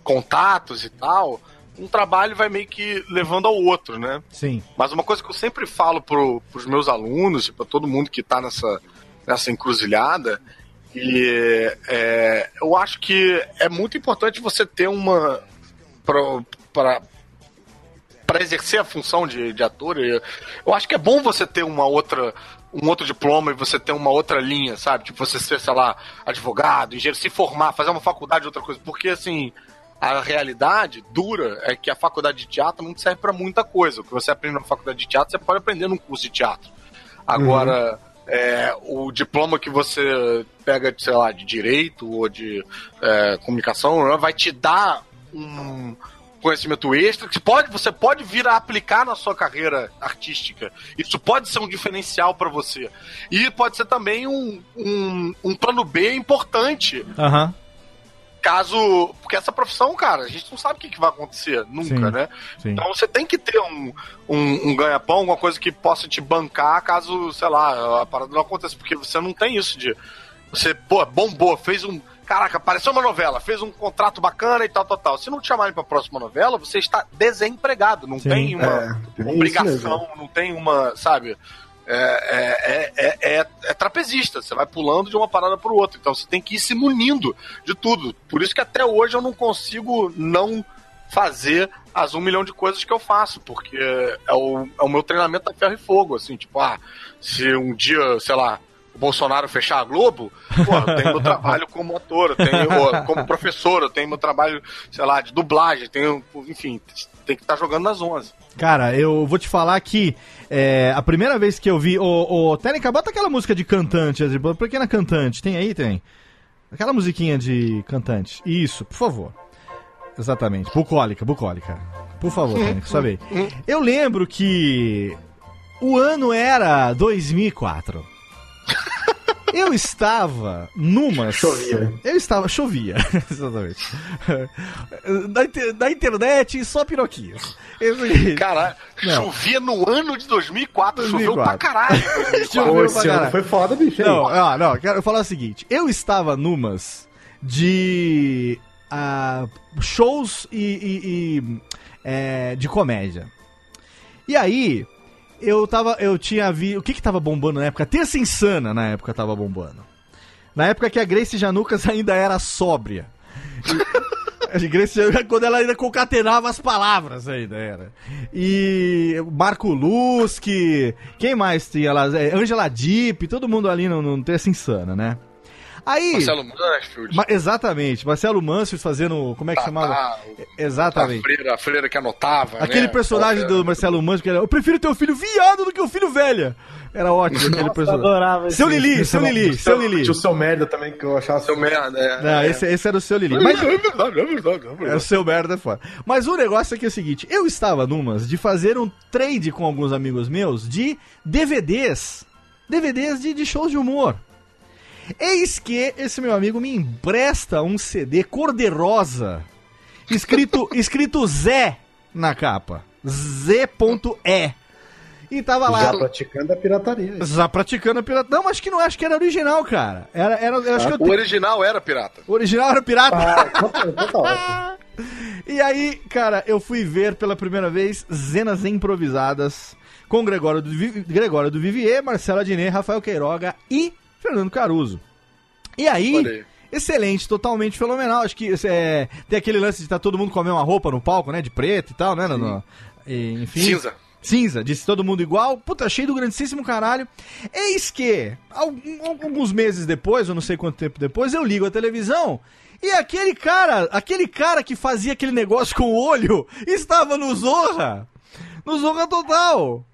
contatos e tal, um trabalho vai meio que levando ao outro, né? Sim. Mas uma coisa que eu sempre falo pro, pros meus alunos, para todo mundo que tá nessa, nessa encruzilhada, e é, eu acho que é muito importante você ter uma. para para exercer a função de, de ator, eu acho que é bom você ter uma outra um outro diploma e você ter uma outra linha, sabe? Tipo, você ser, sei lá, advogado, engenheiro, se formar, fazer uma faculdade, outra coisa. Porque, assim, a realidade dura é que a faculdade de teatro não serve pra muita coisa. O que você aprende na faculdade de teatro, você pode aprender num curso de teatro. Agora, é, o diploma que você pega, sei lá, de direito ou de é, comunicação vai te dar um conhecimento extra que pode, você pode vir a aplicar na sua carreira artística. Isso pode ser um diferencial pra você. E pode ser também um, um, um plano B importante Aham. caso. Porque essa profissão, cara, a gente não sabe o que, que vai acontecer nunca, Sim, né? sim. Então você tem que ter um, um, um ganha-pão, alguma coisa que possa te bancar caso, sei lá, a parada não aconteça. Porque você não tem isso de. Você, pô, bombou, fez um. Caraca, apareceu uma novela, fez um contrato bacana e tal, tal, tal. Se não te chamarem pra próxima novela, você está desempregado. Não Sim. tem uma É, obrigação, não tem uma, sabe? É, é, é, é, é trapezista, você vai pulando de uma parada para outra. Então você tem que ir se munindo de tudo. Por isso que até hoje eu não consigo não fazer as um milhão de coisas que eu faço, porque é o, é o meu treinamento a ferro e fogo. Assim, tipo, ah, se um dia, sei lá, Bolsonaro fechar a Globo, pô, eu tenho meu <laughs> trabalho como ator, eu tenho como professor, eu tenho meu trabalho, sei lá, de dublagem, tenho, enfim, tem que estar jogando nas 11. Cara, eu vou te falar que é, a primeira vez que eu vi. Ô, ô Técnica, bota aquela música de cantante, pequena cantante. Tem aí? Tem. Aquela musiquinha de cantante. Isso, por favor. Exatamente. Bucólica, bucólica. Por favor, Técnica, sabe? <laughs> Eu lembro que o ano era 2004. Eu estava numas. Chovia. Eu estava. Chovia, <laughs> exatamente. Na, na internet, só piroquinhos. Esse- Cara, Não. chovia no ano de 2004, choveu 2004. pra caralho. em <laughs> 2004. Choveu Pô, pra esse ano caralho. foi foda, bicho. hein? Não, ah, não, quero falar o seguinte. Eu estava numas de ah, shows e, e- e, é, de comédia. E aí, eu tava. Eu tinha vi. O que que tava bombando na época? Terça Insana na época tava bombando. Na época que a Grace Janucas <laughs> ainda era sóbria. A Grace quando ela ainda concatenava as palavras ainda era. E Marco Lusky, quem mais tinha lá? É, Angela Deep, todo mundo ali no, no Terça Insana, né? Aí. Marcelo Mansfield. Ma- exatamente, Marcelo Mansfield fazendo. Como é que Tá, chamava? tá, Exatamente. A freira, a freira que anotava. Aquele né? personagem que do Marcelo Mansfield que era. Eu prefiro ter um filho viado do que um filho velha. Era ótimo aquele Eu personagem. adorava esse- Seu Lili, seu Lili, seu Lili. Tinha o seu merda também que eu achava. Seu merda, é. Não, é. esse, esse era o seu Lili. Mas É verdade, é verdade, é é o seu merda é foda. Mas o negócio aqui é o seguinte: eu estava numas de fazer um trade com alguns amigos meus de DVDs. DVDs de, de shows de humor. Eis que esse meu amigo me empresta um CD cor-de-rosa, escrito, <laughs> escrito Zé na capa. Z.E. E tava lá. Já praticando a pirataria. Já praticando a pirata. Não, acho que não, acho que era original, cara. Era, era, eu acho que eu O original era pirata. o original era pirata. Ah, então tá- então tá. <laughs> E aí, cara, eu fui ver pela primeira vez Zenas Improvisadas com Gregório do, Vi- Gregório do Vivier, Marcelo Adnet, Rafael Queiroga e Fernando Caruso. E aí, aí. excelente, totalmente fenomenal. Acho que é, tem aquele lance de estar todo mundo com a mesma roupa no palco, né? De preto e tal, né? No, no- e, enfim. Cinza. Cinza, disse todo mundo igual. Puta, achei do grandíssimo caralho. Eis que, alguns meses depois, eu não sei quanto tempo depois, eu ligo a televisão e aquele cara, aquele cara que fazia aquele negócio com o olho, <laughs> estava no Zorra. No Zorra Total.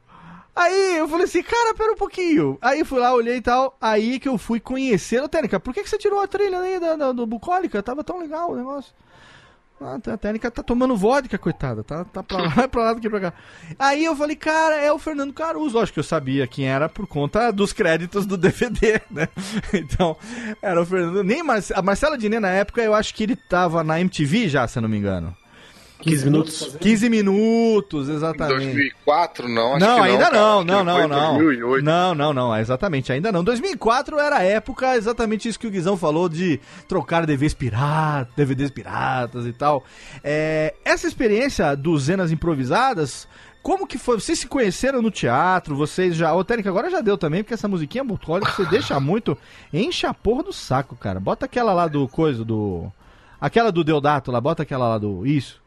Aí eu falei assim, cara, pera um pouquinho. Aí fui lá, olhei e tal. Aí que eu fui conhecer. Ô, Tênica, por que, que você tirou a trilha aí da, da- do Bucólica? Tava tão legal o negócio. Ah, a Tênica tá tomando vodka, coitada. Tá, tá pra lá, <laughs> pra lá do que pra cá. Aí eu falei, cara, é o Fernando Caruso. Lógico que eu sabia quem era por conta dos créditos do <laughs> DVD, né? Então, era o Fernando. Nem Mar... A Marcela Diné, na época, eu acho que ele tava na MTV já, se eu não me engano. 15 minutos. 15 minutos, Em exatamente. 2004, não, acho Não, que ainda cara. não, não, não, não. 2008. Não, não, não, exatamente, ainda não. 2004 era a época, exatamente isso que o Guizão falou de trocar DVDs piratas, DVDs piratas e tal. É, essa experiência dos Zenas improvisadas, como que foi? Vocês se conheceram no teatro? Vocês já. Ô, Tênica, agora já deu também, porque essa musiquinha bucólica você deixa <laughs> muito. Enche a porra do saco, cara. Bota aquela lá do coisa, do. Aquela do Deodato lá, bota aquela lá do. Isso.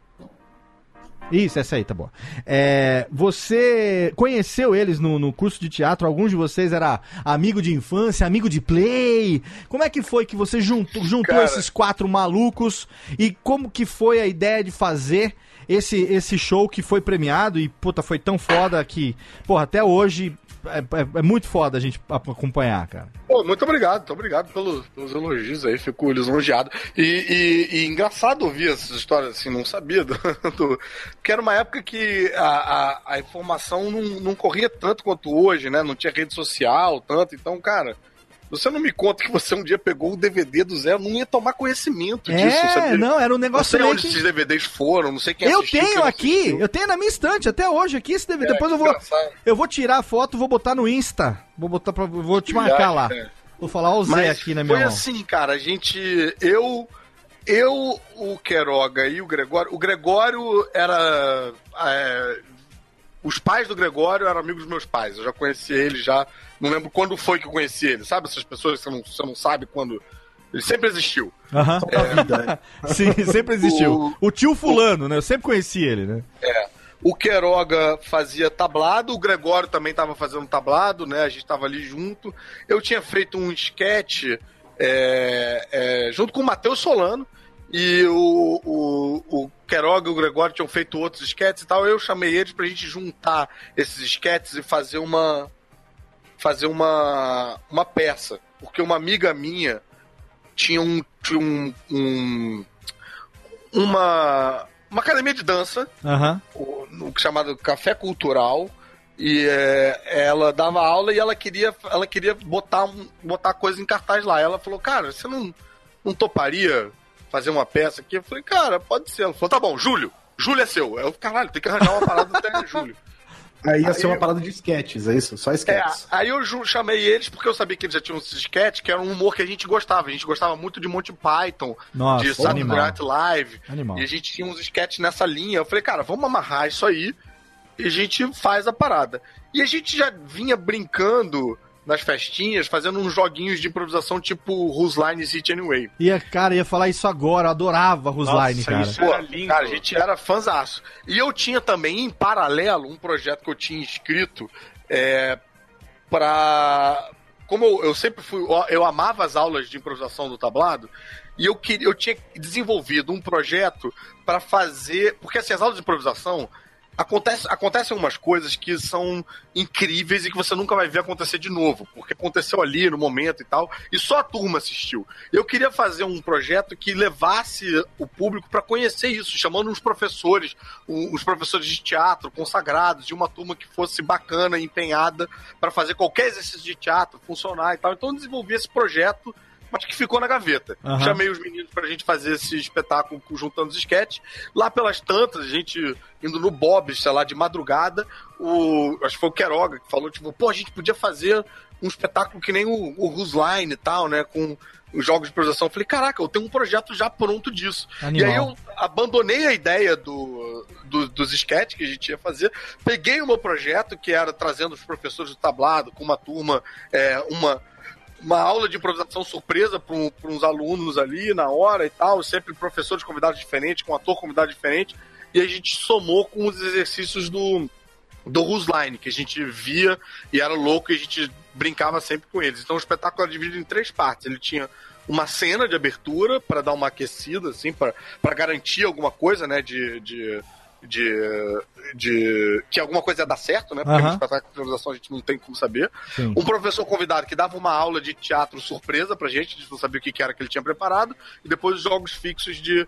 Isso, essa aí, tá bom. É, você conheceu eles no, no curso de teatro? Alguns de vocês era amigo de infância, amigo de play? Como é que foi que você juntou, juntou Cara. esses quatro malucos? E como que foi a ideia de fazer esse, esse show que foi premiado e, puta, foi tão foda que, porra, até hoje é, é- é muito foda a gente acompanhar, cara. Pô, muito obrigado, muito obrigado pelo- pelos elogios aí, fico lisonjeado. E, e, e engraçado ouvir essas histórias assim, não sabia do. <laughs> do- porque era uma época que a, a, a informação não, não corria tanto quanto hoje, né? Não tinha rede social tanto, então, cara. Você não me conta que você um dia pegou o DVD do zero, não ia tomar conhecimento disso, É, sabia? não, era um Não negócio sei meio onde que- esses DVDs foram, não sei quem Eu assistiu, tenho quem não aqui, assistiu. eu tenho na minha estante até hoje aqui esse DVD. É, Depois eu vou, engraçado. eu vou tirar a foto, vou botar no Insta. Vou botar pra, vou te marcar lá. É. Vou falar o Zé Mas aqui na minha foi mão. assim, cara, a gente. Eu, eu, o Queiroga e o Gregório. O Gregório era. é, os pais do Gregório eram amigos dos meus pais. Eu já conheci ele já. Não lembro quando foi que eu conheci ele. Sabe essas pessoas que você não, você não sabe quando. Ele sempre existiu. Aham. Vida, né? <laughs> Sim, sempre existiu. O- O, tio fulano, né? Eu sempre conheci ele, né? O Queiroga fazia tablado, o Gregório também estava fazendo tablado, né? A gente estava ali junto. Eu tinha feito um sketch é, é, junto com o Matheus Solano. E o, o, o Queiroga e o Gregório tinham feito outros sketches e tal. Eu chamei eles pra gente juntar esses sketches e fazer uma. fazer uma. uma peça. Porque uma amiga minha tinha um. Tinha um, um uma. uma academia de dança Aham. o- no chamado Café Cultural. E é, ela dava aula e ela queria, ela queria botar, botar coisa em cartaz lá. Ela falou, cara, você não, não toparia fazer uma peça aqui? Eu falei, cara, pode ser. Ela falou, tá bom, Júlio, Júlio é seu. Eu, caralho, tem que arranjar uma parada até Júlio. <laughs> Aí ia ser Aí uma eu- parada de sketches, é isso? Só É, sketches. aí eu chamei eles porque eu sabia que eles já tinham esses sketch, que era um humor que a gente gostava. A gente gostava muito de Monty Python, Nossa, de Saturday. Night Live. Animal. E a gente tinha uns sketches nessa linha. Eu falei, cara, vamos amarrar isso aí e a gente faz a parada. E a gente já vinha brincando nas festinhas, fazendo uns joguinhos de improvisação tipo Whose Line Is It Anyway. Ia, cara, ia falar isso agora. Eu adorava Rusline, Nossa, cara. isso era lindo. cara, a gente era fãzaço. E eu tinha também, em paralelo, um projeto que eu tinha escrito é, pra. Como eu, eu sempre fui. Eu amava as aulas de improvisação do tablado. E eu, queria, eu tinha desenvolvido um projeto para fazer. Porque assim, as aulas de improvisação. Acontece, acontecem algumas coisas que são incríveis e que você nunca vai ver acontecer de novo, porque aconteceu ali no momento e tal, e só a turma assistiu. Eu queria fazer um projeto que levasse o público para conhecer isso, chamando uns professores, os professores de teatro consagrados, de uma turma que fosse bacana, empenhada para fazer qualquer exercício de teatro funcionar e tal. Então eu desenvolvi esse projeto mas que ficou na gaveta. Aham. Chamei os meninos pra gente fazer esse espetáculo juntando os sketches. Lá pelas tantas, a gente indo no Bob, sei lá, de madrugada, o, acho que foi o Queiroga que falou, tipo, pô, a gente podia fazer um espetáculo que nem o, o Who's Line e tal, né, com os jogos de improvisação. Eu falei, caraca, eu tenho um projeto já pronto disso. Animal. E aí eu abandonei a ideia do, do- dos sketches que a gente ia fazer, peguei o meu projeto, que era trazendo os professores do tablado, com uma turma, é, uma uma aula de improvisação surpresa para uns alunos ali na hora e tal, sempre professores convidados diferentes, com ator convidado diferente, e a gente somou com os exercícios do do Who's Line, que a gente via e era louco e a gente brincava sempre com eles. Então o espetáculo era dividido em três partes. Ele tinha uma cena de abertura para dar uma aquecida, assim, para garantir alguma coisa, né, de, de, de, de- que alguma coisa ia dar certo, né, porque Aham. no espetáculo de improvisação a gente não tem como saber. Sim. Um professor convidado que dava uma aula de teatro surpresa pra gente, a gente não sabia o que era que ele tinha preparado, e depois os jogos fixos de,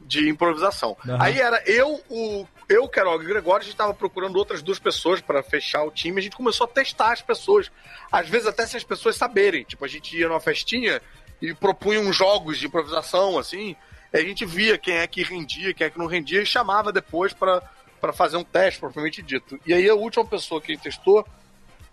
de improvisação. Aham. Aí era eu, o eu, Queiroga e Gregório, a gente tava procurando outras duas pessoas pra fechar o time, a gente começou a testar as pessoas. Às vezes até sem as pessoas saberem. Tipo, a gente ia numa festinha e propunha uns jogos de improvisação, assim, a gente via quem é que rendia, quem é que não rendia, e chamava depois pra fazer um teste, propriamente dito. E aí a última pessoa que testou,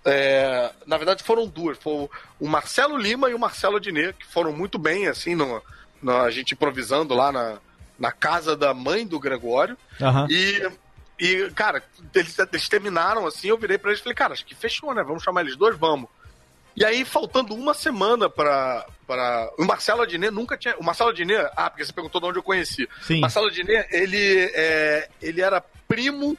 é, na verdade foram duas, foi o- Marcelo Lima e o Marcelo Adnet, que foram muito bem, assim, no, no- a gente improvisando lá na, na casa da mãe do Gregório. Aham. E, e, cara, eles, eles terminaram assim, eu virei pra eles e falei, cara, acho que fechou, né? Vamos chamar eles dois, vamos. E aí, faltando uma semana pra. Pra... O Marcelo Adnet nunca tinha. O Marcelo Adnet, ah, porque você perguntou de onde eu conheci. Sim. Marcelo Adnet, ele, é, ele era primo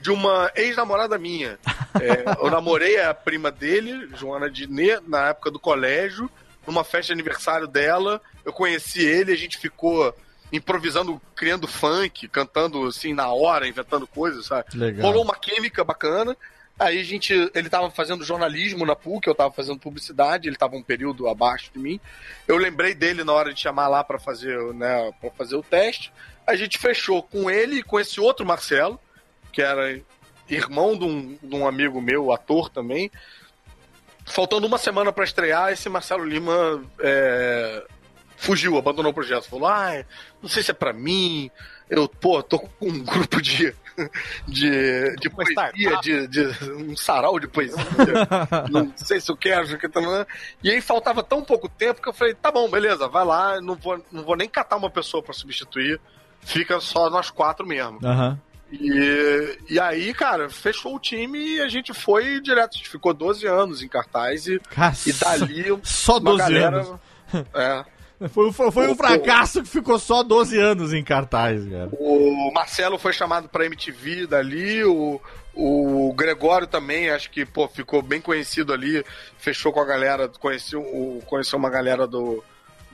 de uma ex-namorada minha. <laughs> É, eu namorei a prima dele, Joana Diné, na época do colégio, numa festa de aniversário dela. Eu conheci ele, a gente ficou improvisando, criando funk, cantando assim na hora, inventando coisas, sabe? Legal. Rolou uma química bacana. Aí a gente, ele tava fazendo jornalismo na PUC, eu tava fazendo publicidade, ele tava um período abaixo de mim. Eu lembrei dele na hora de chamar lá pra fazer, né, para fazer o teste. A gente fechou com ele e com esse outro Marcelo, que era irmão de um, de um amigo meu, ator também. Faltando uma semana pra estrear, esse Marcelo Lima é, fugiu, abandonou o projeto. Falou: ah, não sei se é pra mim. Eu, pô, tô com um grupo de, <laughs> de, de poesia, de, de um sarau de poesia. <laughs> não sei se eu quero. quero, E aí faltava tão pouco tempo que eu falei: tá bom, beleza, vai lá. Não vou, não vou nem catar uma pessoa pra substituir. Fica só nós quatro mesmo. Aham. E, e aí, cara, fechou o time e a gente foi direto. A gente ficou 12 anos em cartaz e, Caça. e dali. Só uma 12 galera- anos. É. Foi, foi, foi um O- fracasso que ficou só 12 anos em cartaz, cara. O Marcelo foi chamado pra MTV dali, o, o Gregório também, acho que pô, ficou bem conhecido ali, fechou com a galera, conheceu, conheceu uma galera do,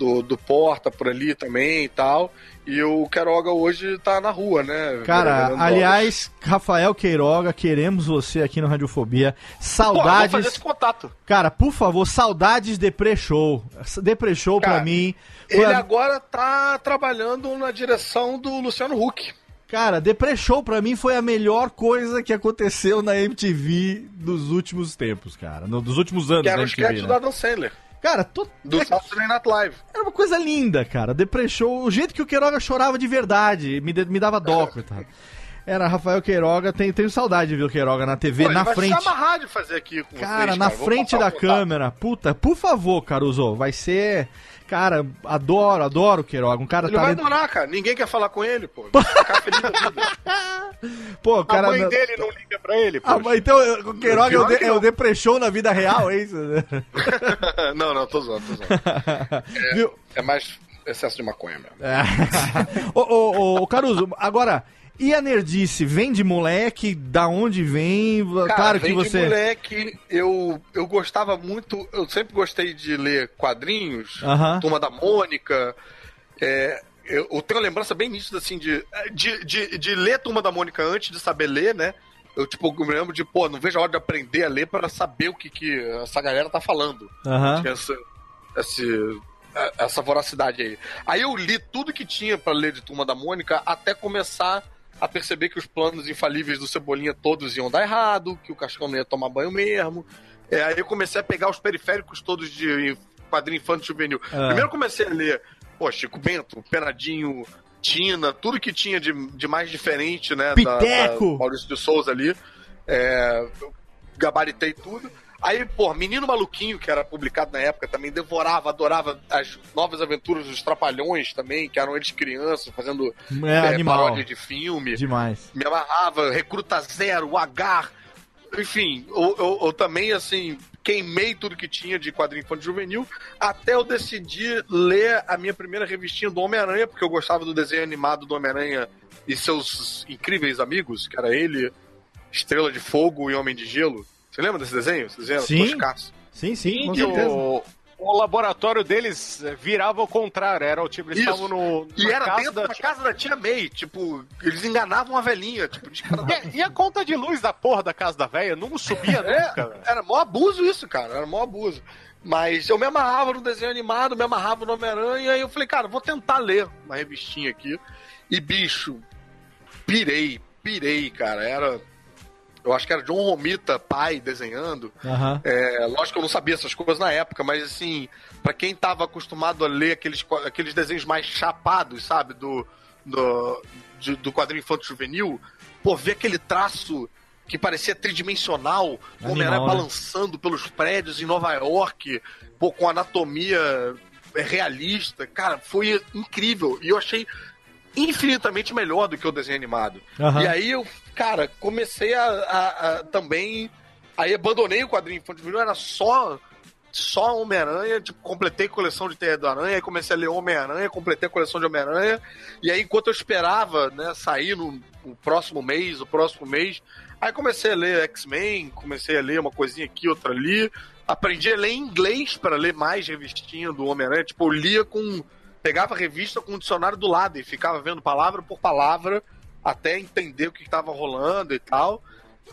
do, do Porta por ali também e tal. E o Queiroga hoje tá na rua, né? Cara, aliás, Rafael Queiroga, queremos você aqui no Radiofobia. Pô, Saudades. fazer esse contato. Cara, por favor, saudades Depre Show. Depre Show pra mim. Ele a- agora tá trabalhando na direção do Luciano Huck. Cara, Depre Show pra mim foi a melhor coisa que aconteceu na MTV dos últimos tempos, cara. No- dos últimos anos Que era da o sketch né? do Adam Sandler. Cara, tô... Do Saturday Night Live. era uma coisa linda, cara. Depre Show, o jeito que o Queiroga chorava de verdade, me, me dava dó, coitado. Era Rafael Queiroga, tenho, tenho saudade de ver o Queiroga na TV, Pô, na vai frente. amarrar de fazer aqui com Cara, vocês, na Vou frente da câmera. Puta, por favor, Caruso, vai ser. Cara, adoro, adoro o Queiroga. Um cara Ele vai talento. adorar, cara. Ninguém quer falar com ele, pô. Vai <laughs> ficar feliz da vida. Pô, o A cara. mãe dele não liga pra ele, Ah, pô. mas então o Queiroga é o, de, é o. Deprechou na vida real, é isso? <laughs> não, não, tô zoando, tô zoando. <laughs> Viu? É mais excesso de maconha mesmo. É. ô, ô, ô, Caruso, agora. E a nerdice? Vem de moleque? Da onde vem? Cara, claro que vem de você. moleque, eu, eu gostava muito, eu sempre gostei de ler quadrinhos, Aham. Turma da Mônica. é, eu, eu tenho uma lembrança bem nítida, assim, de, de, de, de ler Turma da Mônica antes de saber ler, né? Eu, tipo, eu me lembro de, pô, não vejo a hora de aprender a ler para saber o que, que essa galera tá falando. Aham. Tinha essa, esse- essa voracidade aí. Aí eu li tudo que tinha pra ler de Turma da Mônica até começar a perceber que os planos infalíveis do Cebolinha todos iam dar errado, que o Cascão não ia tomar banho mesmo. É, aí eu comecei a pegar os periféricos todos de quadrinho infantil juvenil. Ah. Primeiro comecei a ler, pô, Chico Bento, Penadinho, Tina, tudo que tinha de, de mais diferente, né? da- Piteco! da Maurício de Souza ali. É, eu gabaritei tudo. Aí, pô, Menino Maluquinho, que era publicado na época, também devorava, adorava as novas aventuras dos Trapalhões também, que eram eles crianças, fazendo É, animal. paródia de filme. Demais. Me amarrava, Recruta Zero, o Agar. Enfim, eu, eu- eu também, assim, queimei tudo que tinha de quadrinho infantil juvenil, até eu decidi ler a minha primeira revistinha do Homem-Aranha, porque eu gostava do desenho animado do Homem-Aranha e seus incríveis amigos, que era ele, Estrela de Fogo e Homem de Gelo. Você lembra desse desenho? Esse desenho Sim. toscaço. Sim, sim, com E certeza. o, o laboratório deles eh, virava ao contrário. Era o tipo, eles Isso. estavam no. E era casa dentro da da casa da tia May, tipo, eles enganavam a velhinha, tipo, de cara E, <laughs> e a conta de luz da porra da casa da velha não subia É, nunca, velho. era mó abuso isso, cara. Era mó abuso. Mas eu me amarrava no desenho animado, me amarrava no Homem-Aranha, e eu falei, cara, vou tentar ler uma revistinha aqui. E, bicho, pirei, pirei, cara. Era. Eu acho que era John Romita, pai, desenhando. Aham. É, lógico que eu não sabia essas coisas na época, mas assim, pra quem tava acostumado a ler aqueles, aqueles desenhos mais chapados, sabe? Do, do, de- do quadrinho infanto juvenil, pô, ver aquele traço que parecia tridimensional, o Animal, Homem-Aranha né? balançando pelos prédios em Nova York, pô, com anatomia realista, cara, foi incrível. E eu achei infinitamente melhor do que o desenho animado. Aham. E aí eu, cara, comecei a, a- a também. Aí abandonei o quadrinho infantil era só. Só Homem-Aranha, tipo, completei coleção de Teia do Aranha, aí comecei a ler Homem-Aranha, completei a coleção de Homem-Aranha, e aí enquanto eu esperava, né, sair no, no próximo mês, o próximo mês, aí comecei a ler X-Men, comecei a ler uma coisinha aqui, outra ali, aprendi a ler inglês para ler mais revistinha do Homem-Aranha, tipo, eu lia com. pegava a revista com o dicionário do lado e ficava vendo palavra por palavra até entender o que estava rolando e tal.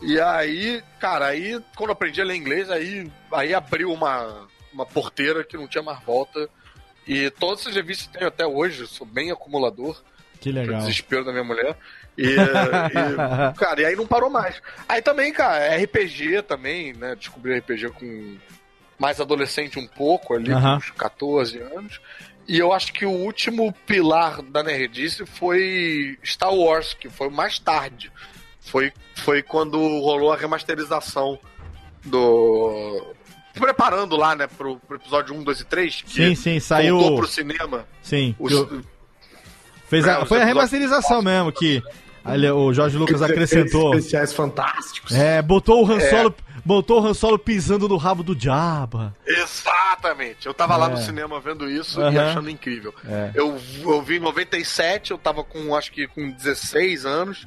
E aí, cara, aí quando eu aprendi a ler inglês, aí, aí abriu uma, uma porteira que não tinha mais volta. E todas essas revistas tenho até hoje, sou bem acumulador, Que legal. desespero da minha mulher. E, <laughs> e, cara, e aí não parou mais. Aí também, cara, RPG também, né? Descobri RPG com mais adolescente um pouco, ali, com uns 14 anos. E eu acho que o último pilar da nerdice foi Star Wars, que foi mais tarde. Foi, foi quando rolou a remasterização do. Preparando lá, né, pro, pro episódio 1, 2 e 3. Que Sim, sim, saiu- voltou pro cinema. Sim. Os- eu- Fez a- É, foi a remasterização mesmo que ali, o Jorge Lucas acrescentou. Especiais fantásticos. É, botou o Han É. Solo, botou o Han Solo pisando no rabo do Jabba. Exatamente. Eu tava lá É. no cinema vendo isso e Aham. achando incrível. É. Eu, eu vi em 97, eu tava com, acho que com 16 anos,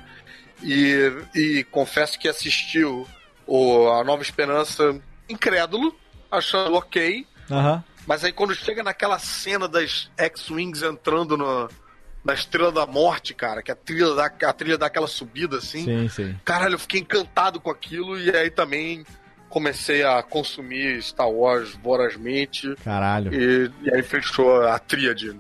e, e confesso que assisti o, o- A Nova Esperança incrédulo, achando ok, Aham. mas aí quando chega naquela cena das X-Wings entrando no, na Estrela da Morte, cara, que a trilha dá, a trilha dá aquela subida assim, Sim, sim. Caralho, eu fiquei encantado com aquilo e aí também comecei a consumir Star Wars vorazmente Caralho. e, e aí fechou a tríade.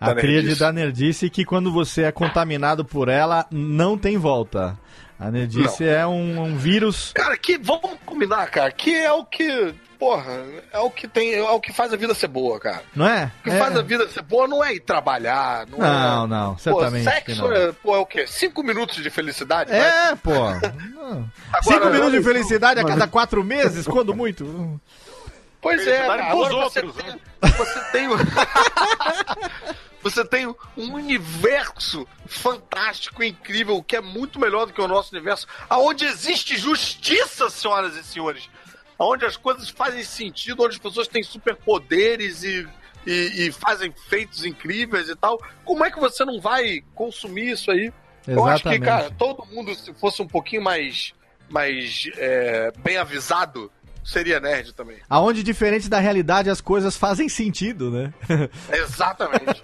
A da tríade nerdice. da nerdice que quando você é contaminado por ela, não tem volta. A nerdice é um, um vírus. Cara, que vamos combinar, cara, que é o que, porra, é o que tem, é o que faz a vida ser boa, cara. Não é? O que É. faz a vida ser boa não é ir trabalhar, não, Não, é... não, Pô, certamente que sexo não. é, pô, é o quê? Cinco minutos de felicidade? É, pô. <laughs> Cinco minutos de felicidade a cada quatro meses, quando muito. Pois é, cara. Agora você outros, tem, você tem um- <laughs> você tem um universo fantástico, incrível, que é muito melhor do que o nosso universo, aonde existe justiça, senhoras e senhores, aonde as coisas fazem sentido, onde as pessoas têm superpoderes e, e, e fazem feitos incríveis e tal. Como é que você não vai consumir isso aí? Eu acho que, Exatamente. cara, todo mundo, se fosse um pouquinho mais, mais é, bem avisado, seria nerd também. Aonde, diferente da realidade, as coisas fazem sentido, né? <laughs> Exatamente.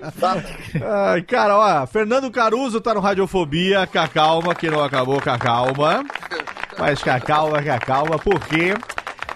Exatamente. Ai, cara, ó, Fernando Caruso tá no Radiofobia, com a calma, que não acabou com a calma. <laughs> Mas com a calma, com a calma, porque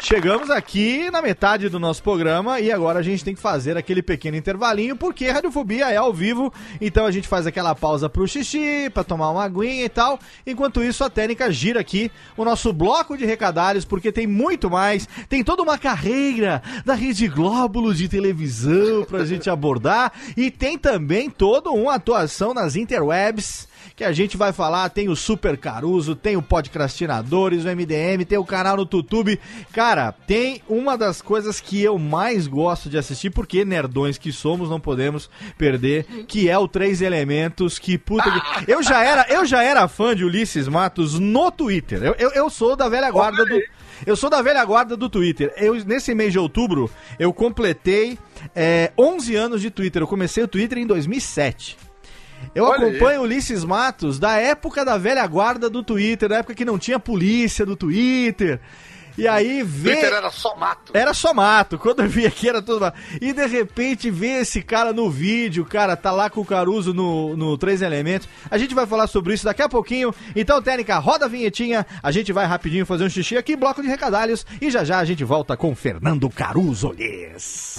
chegamos aqui na metade do nosso programa e agora a gente tem que fazer aquele pequeno intervalinho, porque Radiofobia é ao vivo, então a gente faz aquela pausa pro xixi, pra tomar uma aguinha e tal. Enquanto isso, a técnica gira aqui o nosso bloco de recadários, porque tem muito mais, tem toda uma carreira da Rede Glóbulos de televisão pra gente abordar e tem também toda uma atuação nas interwebs que a gente vai falar, tem o Super Caruso, tem o Podcrastinadores, o MDM, tem o canal no YouTube. Cara, tem uma das coisas que eu mais gosto de assistir, porque nerdões que somos, não podemos perder, que é o Três Elementos, que puta que... <laughs> Eu já era, eu já era fã de Ulisses Matos no Twitter. Eu, eu, eu sou da velha guarda do... Eu sou da velha guarda do Twitter. Eu, nesse mês de outubro, eu completei é, 11 anos de Twitter. Eu comecei o Twitter em 2007. Eu Olha aí. acompanho Ulisses Matos da época da velha guarda do Twitter, da época que não tinha polícia do Twitter. E aí vê. Twitter era só mato. Era só mato. Quando eu vi aqui era tudo mato. E de repente ver esse cara no vídeo, cara, tá lá com o Caruso no, no Três Elementos. A gente vai falar sobre isso daqui a pouquinho. Então, técnica, roda a vinhetinha. A gente vai rapidinho fazer um xixi aqui, bloco de recadalhos. E já já a gente volta com Fernando Caruso Lhes.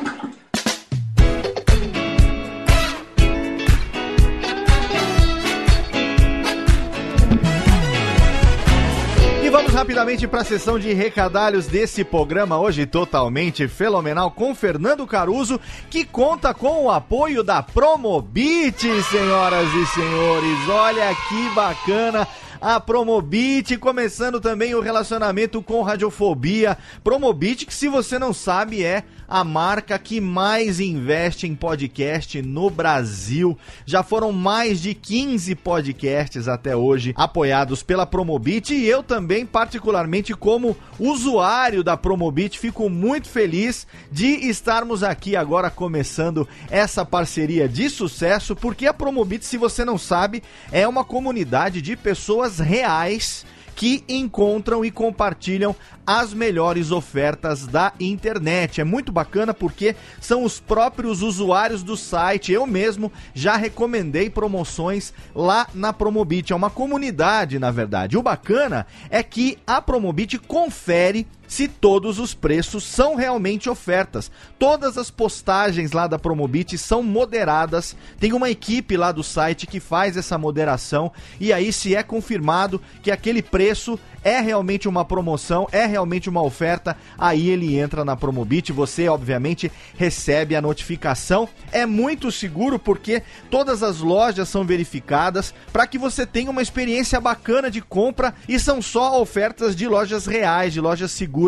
Rapidamente para a sessão de recadalhos desse programa hoje totalmente fenomenal com Fernando Caruso, que conta com o apoio da Promobit, senhoras e senhores. Olha que bacana a Promobit, começando também o relacionamento com Radiofobia. Promobit, que se você não sabe, é a marca que mais investe em podcast no Brasil. Já foram mais de 15 podcasts até hoje apoiados pela Promobit e eu também, particularmente como usuário da Promobit, fico muito feliz de estarmos aqui agora começando essa parceria de sucesso, porque a Promobit, se você não sabe, é uma comunidade de pessoas reais que encontram e compartilham as melhores ofertas da internet. É muito bacana porque são os próprios usuários do site. Eu mesmo já recomendei promoções lá na Promobit. É uma comunidade, na verdade. O bacana é que a Promobit confere se todos os preços são realmente ofertas. Todas as postagens lá da Promobit são moderadas. Tem uma equipe lá do site que faz essa moderação e aí se é confirmado que aquele preço é realmente uma promoção, é realmente uma oferta, aí ele entra na Promobit, você obviamente recebe a notificação. É muito seguro porque todas as lojas são verificadas para que você tenha uma experiência bacana de compra e são só ofertas de lojas reais, de lojas seguras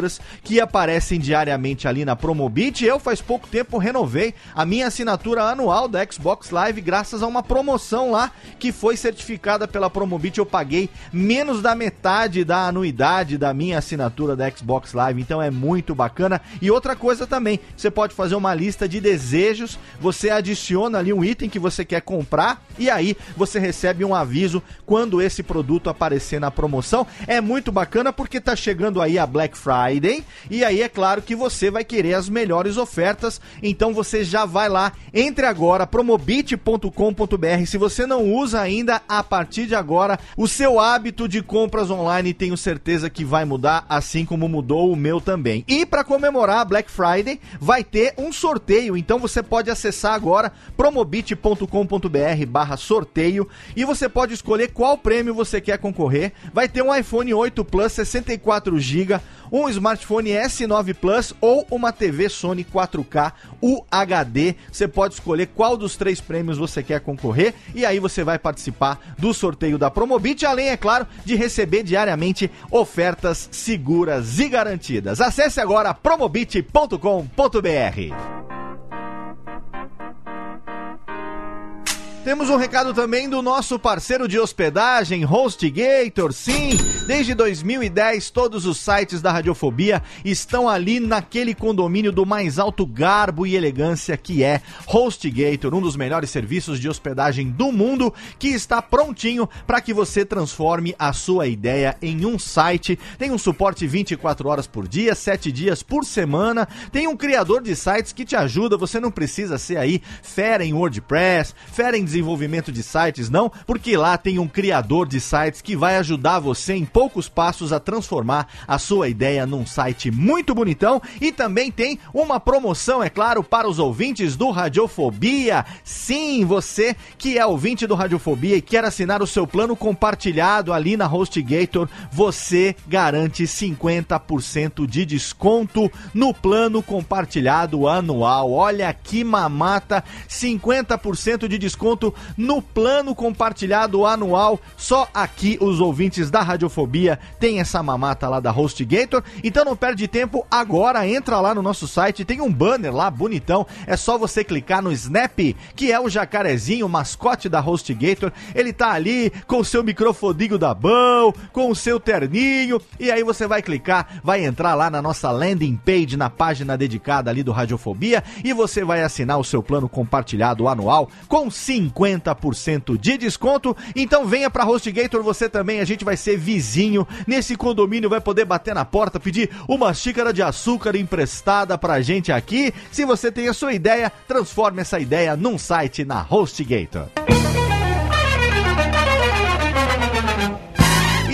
que aparecem diariamente ali na Promobit. Eu faz pouco tempo renovei a minha assinatura anual da Xbox Live graças a uma promoção lá que foi certificada pela Promobit. Eu paguei menos da metade da anuidade da minha assinatura da Xbox Live, então é muito bacana. E outra coisa também, você pode fazer uma lista de desejos, você adiciona ali um item que você quer comprar e aí você recebe um aviso quando esse produto aparecer na promoção. É muito bacana porque tá chegando aí a Black Friday e aí é claro que você vai querer as melhores ofertas, então você já vai lá, entre agora promobit.com.br. Se você não usa ainda a partir de agora o seu hábito de compras online, tenho certeza que vai mudar, assim como mudou o meu também. E para comemorar a Black Friday, vai ter um sorteio, então você pode acessar agora promobit.com.br/barra sorteio e você pode escolher qual prêmio você quer concorrer. Vai ter um iPhone 8 Plus 64 GB, um smartphone S9 Plus ou uma TV Sony 4K UHD. Você pode escolher qual dos três prêmios você quer concorrer e aí você vai participar do sorteio da Promobit, além, é claro, de receber diariamente ofertas seguras e garantidas. Acesse agora promobit.com.br. Temos um recado também do nosso parceiro de hospedagem, HostGator. Sim, desde 2010 todos os sites da Radiofobia estão ali naquele condomínio do mais alto garbo e elegância que é HostGator, um dos melhores serviços de hospedagem do mundo, que está prontinho para que você transforme a sua ideia em um site. Tem um suporte 24 horas por dia, 7 dias por semana. Tem um criador de sites que te ajuda, você não precisa ser aí fera em WordPress, fera em desenvolvimento de sites, não, porque lá tem um criador de sites que vai ajudar você em poucos passos a transformar a sua ideia num site muito bonitão e também tem uma promoção, é claro, para os ouvintes do Radiofobia. Sim, você que é ouvinte do Radiofobia e quer assinar o seu plano compartilhado ali na HostGator, você garante 50% de desconto no plano compartilhado anual. Olha que mamata, 50% de desconto no plano compartilhado anual. Só aqui os ouvintes da Radiofobia têm essa mamata lá da HostGator. Então não perde tempo, agora entra lá no nosso site, tem um banner lá bonitão. É só você clicar no Snap, que é o jacarezinho, o mascote da HostGator. Ele tá ali com o seu microfoninho da bão, com o seu terninho, e aí você vai clicar, vai entrar lá na nossa landing page, na página dedicada ali do Radiofobia, e você vai assinar o seu plano compartilhado anual com 50 50% de desconto. Então venha pra HostGator você também, a gente vai ser vizinho nesse condomínio, vai poder bater na porta, pedir uma xícara de açúcar emprestada pra gente aqui. Se você tem a sua ideia, transforme essa ideia num site na HostGator. E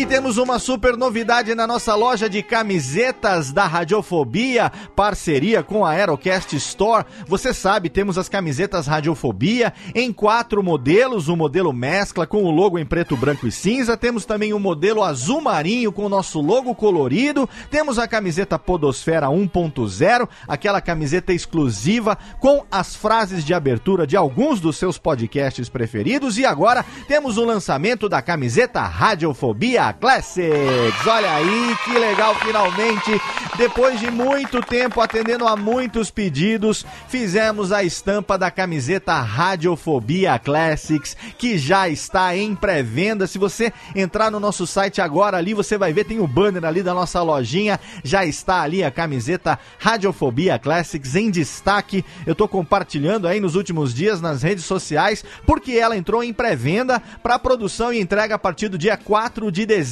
temos uma super novidade na nossa loja de camisetas da Radiofobia, parceria com a Aerocast Store. Você sabe, temos as camisetas Radiofobia em quatro modelos, o modelo mescla com o logo em preto, branco e cinza. Temos também o modelo azul marinho com o nosso logo colorido. Temos a camiseta Podosfera 1.0, aquela camiseta exclusiva com as frases de abertura de alguns dos seus podcasts preferidos. E agora temos o lançamento da camiseta Radiofobia Classics. Olha aí que legal, finalmente, depois de muito tempo atendendo a muitos pedidos, fizemos a estampa da camiseta Radiofobia Classics, que já está em pré-venda. Se você entrar no nosso site agora ali, você vai ver tem o banner ali da nossa lojinha, já está ali a camiseta Radiofobia Classics em destaque. Eu tô compartilhando aí nos últimos dias nas redes sociais, porque ela entrou em pré-venda para produção e entrega a partir do dia 4 de dezembro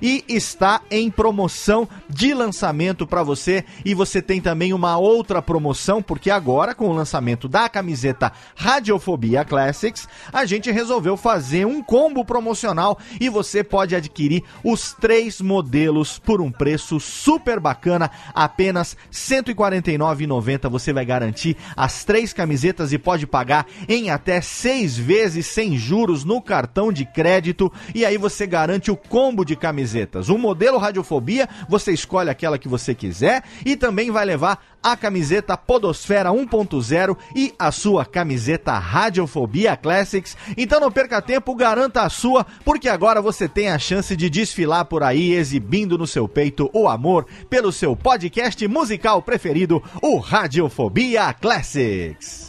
e está em promoção de lançamento para você. E você tem também uma outra promoção, porque agora, com o lançamento da camiseta Radiofobia Classics, a gente resolveu fazer um combo promocional e você pode adquirir os três modelos por um preço super bacana, apenas R$ 149,90. Você vai garantir as três camisetas e pode pagar em até seis vezes sem juros no cartão de crédito. E aí você garante o combo de camisetas. O modelo Radiofobia, você escolhe aquela que você quiser e também vai levar a camiseta Podosfera 1.0 e a sua camiseta Radiofobia Classics. Então não perca tempo, garanta a sua, porque agora você tem a chance de desfilar por aí exibindo no seu peito o amor pelo seu podcast musical preferido, o Radiofobia Classics.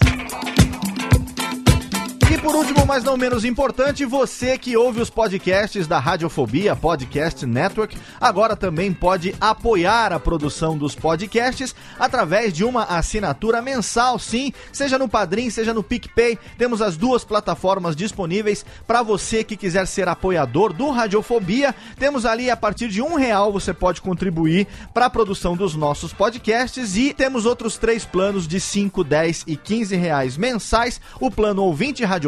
E por último, mas não menos importante, você que ouve os podcasts da Radiofobia Podcast Network, agora também pode apoiar a produção dos podcasts através de uma assinatura mensal, sim, seja no Padrim, seja no PicPay. Temos as duas plataformas disponíveis para você que quiser ser apoiador do Radiofobia. Temos ali a partir de um real você pode contribuir para a produção dos nossos podcasts e temos outros três planos de 5, 10 e 15 reais mensais. O plano ouvinte Radiofobia,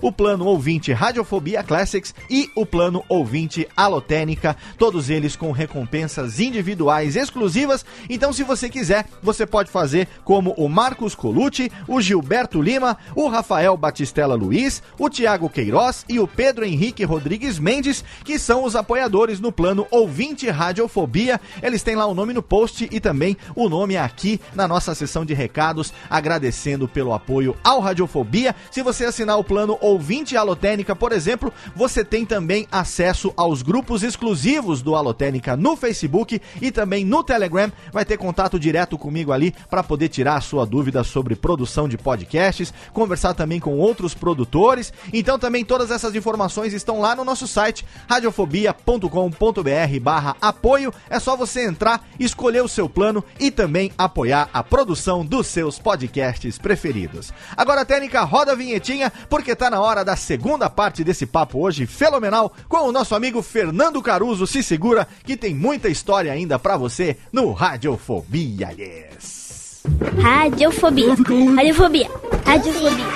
o plano ouvinte Radiofobia Classics e o plano ouvinte Alotênica, todos eles com recompensas individuais exclusivas. Então, se você quiser, você pode fazer como o Marcos Colucci, o Gilberto Lima, o Rafael Batistella Luiz, o Tiago Queiroz e o Pedro Henrique Rodrigues Mendes, que são os apoiadores no plano ouvinte Radiofobia. Eles têm lá o nome no post e também o nome aqui na nossa sessão de recados, agradecendo pelo apoio ao Radiofobia. Se você assinar o plano ouvinte Alotênica, por exemplo, você tem também acesso aos grupos exclusivos do Alotênica no Facebook e também no Telegram. Vai ter contato direto comigo ali para poder tirar a sua dúvida sobre produção de podcasts, conversar também com outros produtores. Então também todas essas informações estão lá no nosso site radiofobia.com.br/barra apoio. É só você entrar, escolher o seu plano e também apoiar a produção dos seus podcasts preferidos. Agora, Técnica, roda a vinhetinha, porque tá na hora da segunda parte desse papo hoje fenomenal com o nosso amigo Fernando Caruso. Se segura que tem muita história ainda para você no Radiofobia, yes! Radiofobia. Radiofobia. Radiofobia.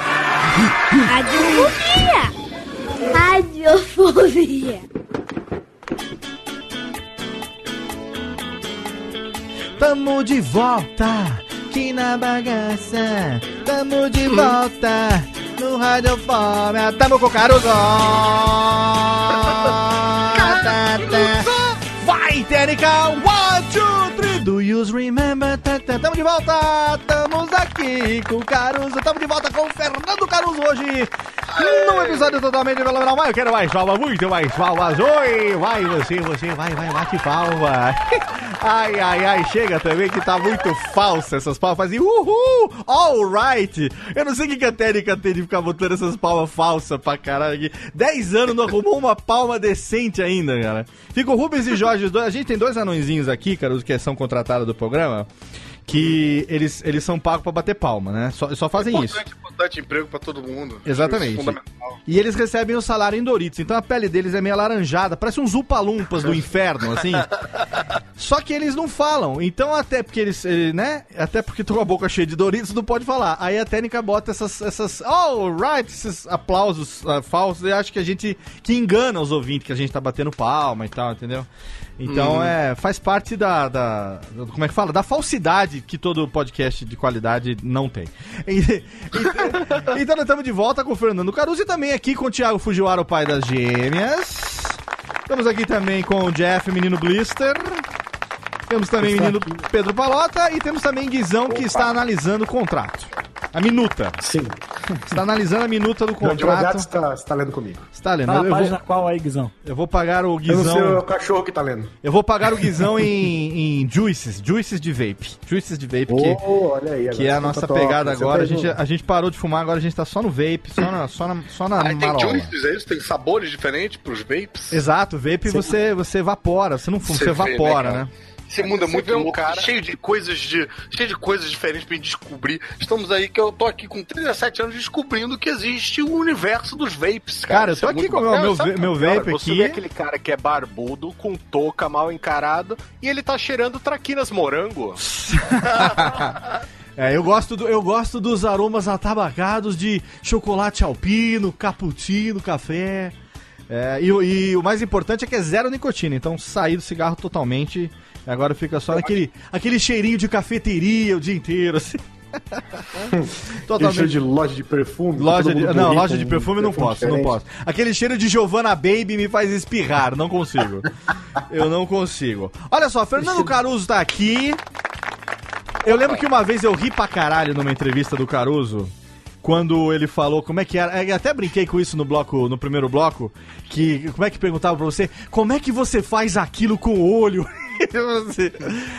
Radiofobia. Radiofobia. Tamo de volta aqui na bagaça. Tamo de volta no Radiofobia. Tamo com o Caruso. Vai, Térica! One, two, three. Do you remember? Tamo de volta! Estamos aqui com o Caruso. Tamo de volta com o Fernando Caruso hoje. Num episódio totalmente fenomenal. Mas eu quero mais palmas, muito mais palmas. Oi! Vai você, você, vai, vai, bate palma. <laughs> Ai, ai, ai, chega também que tá muito falsa essas palmas. Fazem uhul! Alright! Eu não sei o que a Térica tem de ficar botando essas palmas falsas pra caralho aqui. 10 anos não arrumou uma palma decente ainda, cara. Fica o Rubens e Jorge. A gente tem dois anõezinhos aqui, cara, os que são contratados do programa. Que eles, eles são pagos pra bater palma, né? Só, só fazem isso. Importante botar importante emprego pra todo mundo. Exatamente. Isso é. E eles recebem o salário em Doritos, então a pele deles é meio alaranjada, parece uns upalumpas do inferno, assim. <laughs> Só que eles não falam, então até porque eles, eh, né? Até porque estão com a boca cheia de Doritos, não pode falar. Aí a técnica bota essas, essas, oh, right, esses aplausos ah, falsos, eu acho que a gente, que engana os ouvintes, que a gente tá batendo palma e tal, entendeu? Então Uhum. é, faz parte da, da, como é que fala? Da falsidade que todo podcast de qualidade não tem. E- <laughs> Então, então nós estamos de volta com o Fernando Caruso e também aqui com o Thiago Fujiwara, o pai das gêmeas. Estamos aqui também com o Jeff, menino Blister. Temos também o Está menino Pedro Palota e temos também Guizão que está analisando o contrato. A minuta. Sim. <laughs> Está analisando a minuta do advogado contrato. está, está lendo comigo. Está lendo. Tá na Eu, eu página vou, qual aí, Guizão? eu vou pagar o Eu não sei, é o Guizão. cachorro que tá lendo. Eu vou pagar o <laughs> Guizão em, em juices, juices de vape. Juices de vape, que, Oh, olha aí. que é a nossa tá top, pegada você agora. A tá gente, a gente parou de fumar, agora a gente tá só no vape, só na, só na, só na Aí tem marola. juices, é isso? Tem sabores diferentes pros vapes? Exato, vape você, você evapora, você não fuma, você, Você vê, evapora, né, né? Mundo é Você muito um louco, cara- cheio de coisas de cheio de coisas diferentes pra gente descobrir. Estamos aí que eu tô aqui com 37 anos descobrindo que existe o universo dos vapes, cara. Cara, eu tô é aqui com o meu, meu, sabe? meu Cara, vape você vê aqui. aquele cara que é barbudo, com touca mal encarado, e ele tá cheirando traquinas morango. <laughs> É, eu gosto, do, eu gosto dos aromas atabacados de chocolate alpino, cappuccino, café. É, e, o- e o mais importante é que é zero nicotina, então sair do cigarro totalmente. Agora fica só aquele, aquele cheirinho de cafeteria o dia inteiro, assim. <laughs> Aquele cheiro de loja de perfume. Loja de, não, loja de um perfume não posso, não diferente. posso. Aquele cheiro de Giovanna Baby me faz espirrar, não consigo. Eu não consigo. Olha só, Fernando Caruso tá aqui. Eu lembro que uma vez eu ri pra caralho numa entrevista do Caruso. Quando ele falou como é que era. Eu até brinquei com isso no bloco, no primeiro bloco. Que. Como é que perguntava pra você? Como é que você faz aquilo com o olho? <laughs> Assim-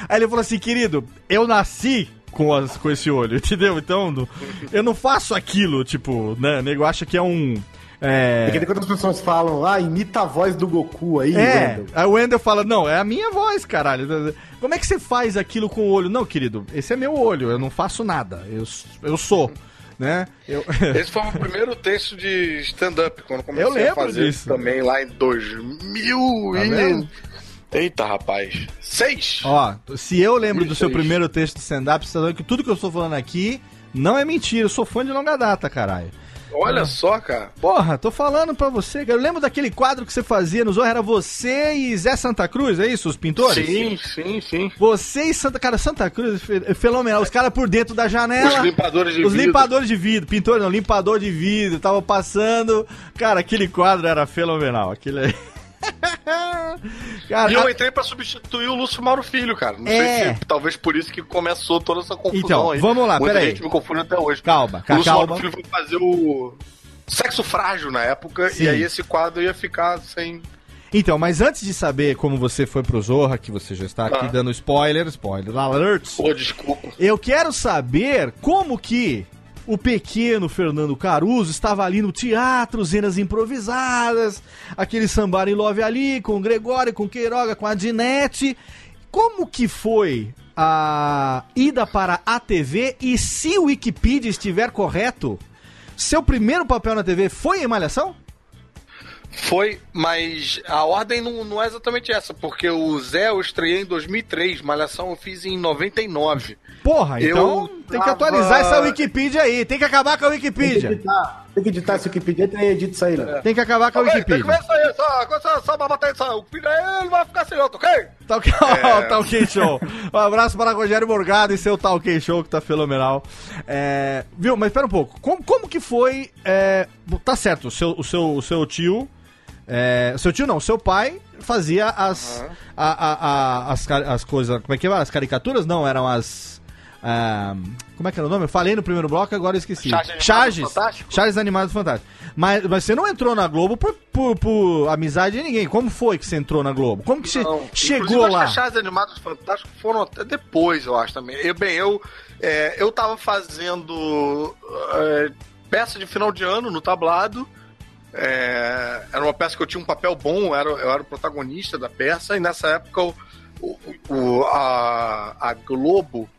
Aí ele falou assim, querido, eu nasci com, as, com esse olho, <laughs> entendeu? Então, no- eu não faço aquilo, tipo, né? O nego acha que é um. É, Porque quando as pessoas falam, ah, imita a voz do Goku aí, é, Wendel. aí o Wendel fala, não, é a minha voz, caralho. Como é que você faz aquilo com o olho? Não, querido, esse é meu olho, eu não faço nada, eu, eu sou, né? Eu... <laughs> Esse foi o meu primeiro texto de stand-up, quando comecei Eu lembro a fazer disso. também lá em 2000 Tá e... Eita, rapaz. Seis? Ó, se eu lembro do seu primeiro texto de stand-up, você tá vendo que tudo que eu estou falando aqui não é mentira, eu sou fã de longa data, caralho. Olha só, cara. Porra, tô falando pra você, cara. Eu lembro daquele quadro que você fazia no Zorro, era você e Zé Santa Cruz, é isso? Os pintores? Sim, sim, sim. Você e Santa... Cara, Santa Cruz é fenomenal. Os caras por dentro da janela... Os limpadores de Os vidro. limpadores de vidro, pintor não, limpador de vidro, tava passando. Cara, aquele quadro era fenomenal. Aquele aí. <laughs> cara, E eu entrei pra substituir o Lúcio Mauro Filho, cara. Não É. sei se talvez por isso que começou toda essa confusão Então, aí. vamos lá, Muita peraí. gente me confunde até hoje. Calma, O Lúcio calma. Mauro Filho foi fazer o Sexo Frágil na época, Sim. e aí esse quadro ia ficar sem... Então, mas antes de saber como você foi pro Zorra, que você já está aqui Ah. dando spoiler, spoiler alerts, Pô, desculpa. eu quero saber como que o pequeno Fernando Caruso estava ali no teatro, cenas improvisadas, aquele sambar em love ali, com o Gregório, com o Queiroga, com a Dinete. Como que foi a ida para a TV e se o Wikipedia estiver correto, seu primeiro papel na TV foi em Malhação? Foi, mas a ordem não, não é exatamente essa, porque o Zé eu estreiei em 2003, Malhação eu fiz em 99. Porra, Eu então tem que tava- atualizar essa Wikipedia aí, tem que acabar com a Tem que Wikipedia. editar, tem que editar esse Wikipedia e edita isso aí, né? Tem que acabar com a Tem que Wikipedia. ver isso aí, só, só, só pra botar isso aí. O filho aí, ele vai ficar sem outro, ok? Talk, <laughs> É. Talk Show. Um abraço para Rogério Morgado e seu Talk Show, que tá fenomenal. É, viu, mas espera um pouco. Como, como que foi. é, tá certo, o seu, o seu, o seu tio. É, seu tio não, o seu pai fazia as. a- a- a- as, as coisas. Como é que era? As caricaturas? Não, eram as. Ah, como é que era o nome? Eu falei no primeiro bloco, agora eu esqueci. Charges Animados Charges. Fantásticos? Charges Animados Fantásticos. Mas, mas você não entrou na Globo por, por, por amizade de ninguém. Como foi que você entrou na Globo? Como que você Não, chegou lá? As chaves animados fantásticos foram até depois, eu acho também. Eu, bem, eu, é, eu tava fazendo é, peça de final de ano no tablado. É, era uma peça que eu tinha um papel bom, eu era, eu era o protagonista da peça, e nessa época o, o- o- a, a Globo.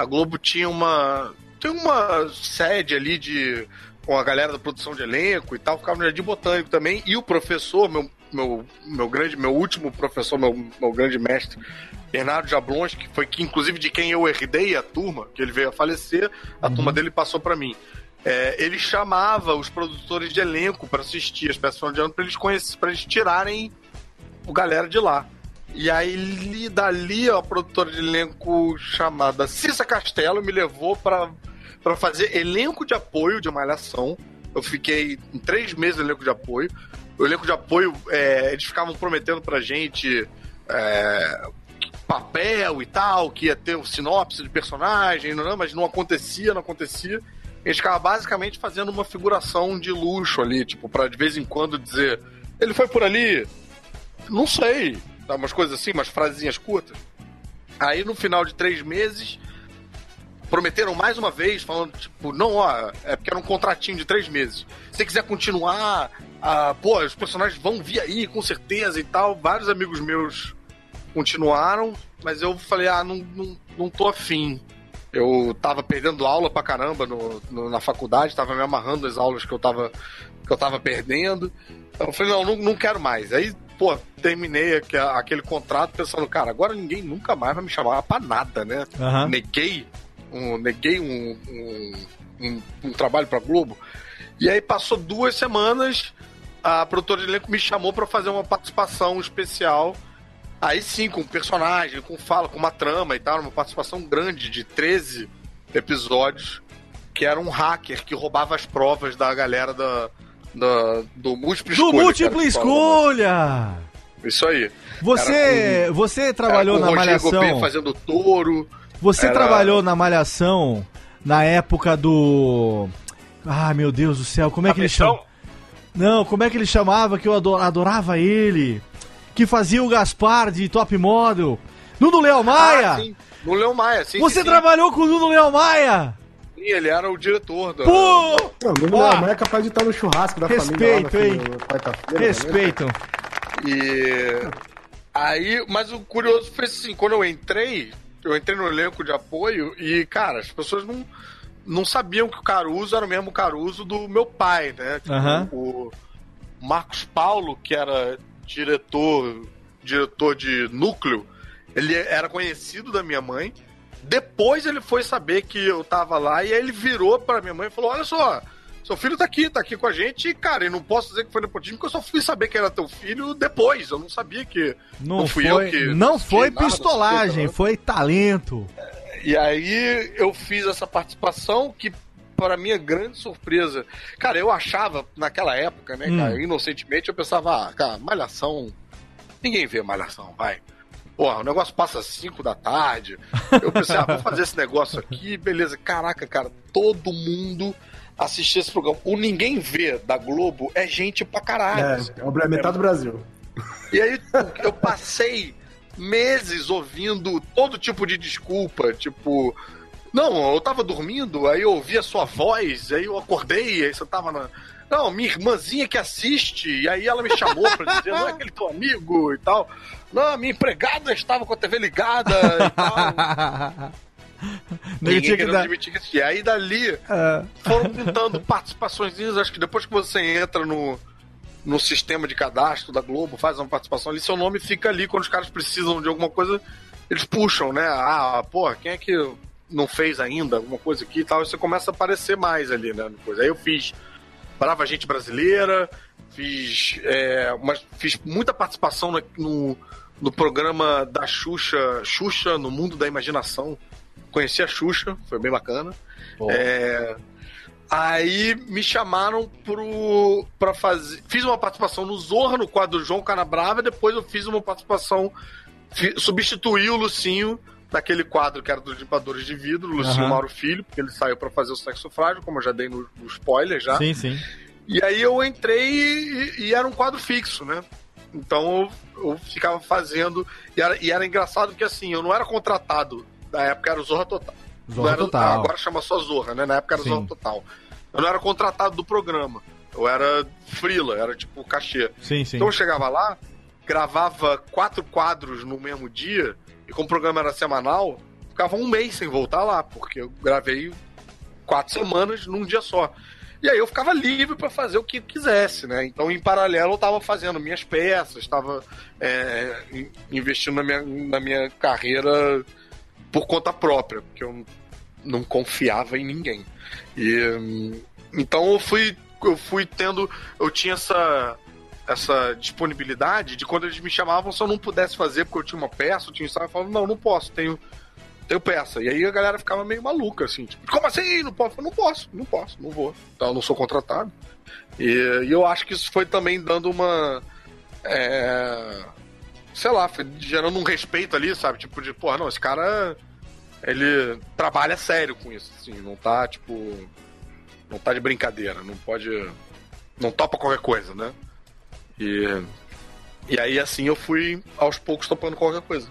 A Globo tinha uma. tem uma sede ali de. com a galera da produção de elenco e tal, ficava no Jardim Botânico também. E o professor, meu, meu, meu grande, meu último professor, meu, meu grande mestre, Bernardo Jablons, que foi que, inclusive, de quem eu herdei a turma, que ele veio a falecer, a turma dele passou pra mim. É, ele chamava os produtores de elenco pra assistir as peças de ano pra eles conhecer, para eles tirarem o galera de lá. E aí, li- dali, a produtora de elenco chamada Cissa Castelo me levou pra pra fazer elenco de apoio de Malhação. Eu fiquei em três meses no elenco de apoio. O elenco de apoio, é, eles ficavam prometendo pra gente é, papel e tal, que ia ter o sinopse de personagem, não, mas não acontecia, não acontecia. A gente ficava basicamente fazendo uma figuração de luxo ali, tipo, pra de vez em quando dizer, ele foi por ali, não sei, umas coisas assim, umas frasezinhas curtas. Aí no final de três meses, prometeram mais uma vez, falando, tipo, não, ó, é porque era um contratinho de três meses. Se você quiser continuar, ah, pô, os personagens vão vir aí, com certeza e tal. Vários amigos meus continuaram, mas eu falei, ah, não, não, não tô afim. Eu tava perdendo aula pra caramba no, no- na faculdade, tava me amarrando as aulas que eu tava, que eu tava perdendo. Então eu falei, não, não, não quero mais. Aí, pô, terminei aque- aquele contrato pensando, cara, agora ninguém nunca mais vai me chamar pra nada, né? Aham. Neguei, um, neguei um, um, um- um trabalho pra Globo. E aí passou duas semanas, a produtora de elenco me chamou pra fazer uma participação especial. Aí sim, com personagem, com fala, com uma trama e tal, uma participação grande de 13 episódios, que era um hacker que roubava as provas da galera da, da- do múltiplo Do escolha. que múltipla a escolha! Isso aí. Você, Era você trabalhou com na Malhação. fazendo touro. Você Era- trabalhou na Malhação na época do. Ah, meu Deus do céu, como é que ele chama? Não, como é que ele chamava que eu ado- adorava ele? Que fazia o Gaspar de Top Model. Nuno Léo Maia! Ah, sim. No Leão Maia, sim. Você sim, sim. trabalhou com o Nuno Léo Maia! Sim, ele era o diretor da. Pô! Não, o Ó, Nuno é capaz de estar no churrasco da família Respeito, lá hein? quarta-feira. né? E aí, mas o curioso foi assim, quando eu entrei, eu entrei no elenco de apoio e, cara, as pessoas não, não sabiam que o Caruso era o mesmo Caruso do meu pai, né? Tipo. O Marcos Paulo, que era diretor, diretor de núcleo, ele era conhecido da minha mãe. Depois ele foi saber que eu tava lá e aí ele virou pra minha mãe e falou: Olha só, seu filho tá aqui, tá aqui com a gente, e, cara, eu não posso dizer que foi nepotismo, porque eu só fui saber que era teu filho depois. Eu não sabia que. Não, Não fui foi, eu que não foi nada, pistolagem, não sei, foi talento. E aí eu fiz essa participação que, para minha grande surpresa, cara, eu achava naquela época, né, Hum. cara, inocentemente eu pensava, ah, cara, malhação. Ninguém vê malhação, vai. Porra, o negócio passa às 5 da tarde. Eu pensei, ah, vou fazer esse negócio aqui, beleza. Caraca, cara, todo mundo assistia esse programa. O Ninguém Vê da Globo é gente pra caralho. É, é metade do Brasil. E aí eu passei meses ouvindo todo tipo de desculpa, tipo, não, eu tava dormindo, aí eu ouvi a sua voz, aí eu acordei, aí você tava na. Não, minha irmãzinha que assiste, e aí ela me chamou pra dizer, não é aquele teu amigo e tal. Não, minha empregada estava com a TV ligada e tal. <laughs> Ninguém tinha que querendo dar- admitir que assistia. Aí dali Ah. foram pintando participações. Acho que depois que você entra no, no sistema de cadastro da Globo, faz uma participação ali, seu nome fica ali quando os caras precisam de alguma coisa, eles puxam, né? Ah, pô, quem é que não fez ainda alguma coisa aqui e tal? Você começa a aparecer mais ali, né? Depois. Aí eu fiz Brava Gente Brasileira, fiz, é, uma, fiz muita participação no, no, no programa da Xuxa, Xuxa no Mundo da Imaginação. Conheci a Xuxa, foi bem bacana. É, aí me chamaram pro, pra fazer. Fiz uma participação no Zorra, no quadro João Canabrava, e depois eu fiz uma participação. fi- substituí o Lucinho daquele quadro que era dos limpadores de vidro, o Lucinho Aham. Mauro Filho, porque ele saiu pra fazer o sexo frágil, como eu já dei no, no spoiler já. Sim, sim. E aí eu entrei e, e era um quadro fixo, né? Então eu, eu ficava fazendo. E era, e era engraçado porque assim, eu não era contratado. Na época era o Zorra Total. Zorra era- Total. Agora chama só Zorra, né? Na época era Sim. Zorra Total. Eu não era contratado do programa. Eu era frila, era tipo cachê. Sim, sim. Então eu chegava lá, gravava quatro quadros no mesmo dia, e como o programa era semanal, ficava um mês sem voltar lá, porque eu gravei quatro semanas num dia só. E aí eu ficava livre para fazer o que quisesse, né? Então, em paralelo, eu tava fazendo minhas peças, estava é, in- investindo na minha, na minha carreira por conta própria, porque eu não confiava em ninguém. E hum, então eu fui, eu fui tendo, eu tinha essa essa disponibilidade de quando eles me chamavam, se eu não pudesse fazer porque eu tinha uma peça, eu tinha ensaio, eu falava, não, não posso, tenho tenho peça. E aí a galera ficava meio maluca, assim, tipo, como assim? Não posso? Não posso, não posso, não vou. Então eu não sou contratado. E, e eu acho que isso foi também dando uma. é, sei lá, gerando um respeito ali, sabe? Tipo, de, porra, não, esse cara. Ele trabalha sério com isso, assim, não tá, tipo. Não tá de brincadeira, não pode. Não topa qualquer coisa, né? E. E aí, assim, eu fui aos poucos topando qualquer coisa.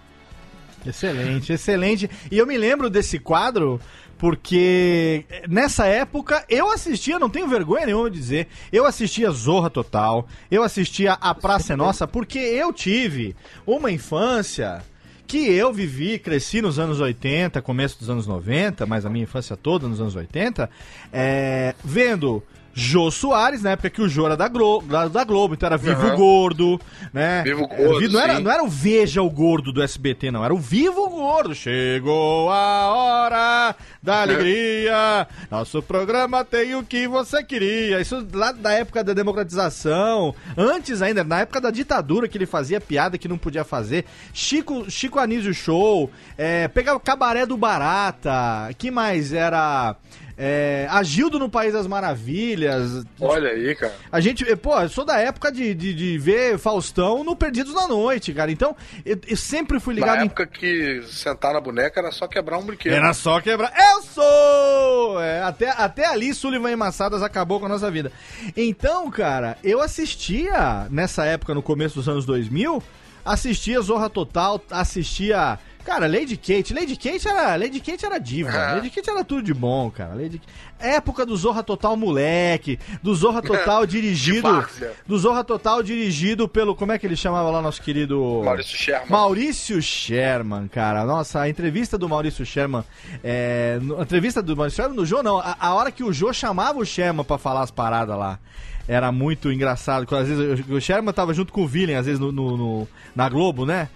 Excelente, excelente. E eu me lembro desse quadro porque nessa época eu assistia, não tenho vergonha nenhuma de dizer, eu assistia Zorra Total, eu assistia A Praça é Nossa, porque eu tive uma infância que eu vivi, cresci nos anos 80, começo dos anos 90, mas a minha infância toda nos anos 80, é, vendo Jô Soares, na época que o Jô era da, Glo da, Globo, então era Vivo Aham. Gordo, né? Vivo Gordo, não, era, não era o Veja o Gordo do SBT, não, era o Vivo Gordo. Chegou a hora da alegria, nosso programa tem o que você queria. Isso lá da época da democratização, antes ainda, na época da ditadura que ele fazia piada que não podia fazer. Chico, Chico Anísio Show, é, pegava o Cabaré do Barata, que mais? Era... É, Agildo no País das Maravilhas. Olha aí, cara. A gente, eh, pô, eu sou da época de, de, de ver Faustão no Perdidos na Noite, cara. Então, eu, eu sempre fui ligado Na em. época que sentar na boneca era só quebrar um brinquedo. Era só quebrar. Eu sou! É, até, até ali, Sullivan e Massadas acabou com a nossa vida. Então, cara, eu assistia nessa época, no começo dos anos 2000, assistia Zorra Total, assistia. Cara, Lady Kate. Lady Kate era, Lady Kate era diva. Ah. Lady Kate era tudo de bom, cara. Lady... Época do Zorra Total moleque, do Zorra <laughs> Total dirigido. do Zorra Total dirigido pelo. Como é que ele chamava lá, nosso querido. Maurício Sherman. Maurício Sherman, cara. Nossa, a entrevista do Maurício Sherman. É, a entrevista do Maurício Sherman no Jô, não. A, a hora que o Jô chamava o Sherman pra falar as paradas lá. Era muito engraçado. Às vezes o- o Sherman tava junto com o Villain, às vezes no, no- no- na Globo, né?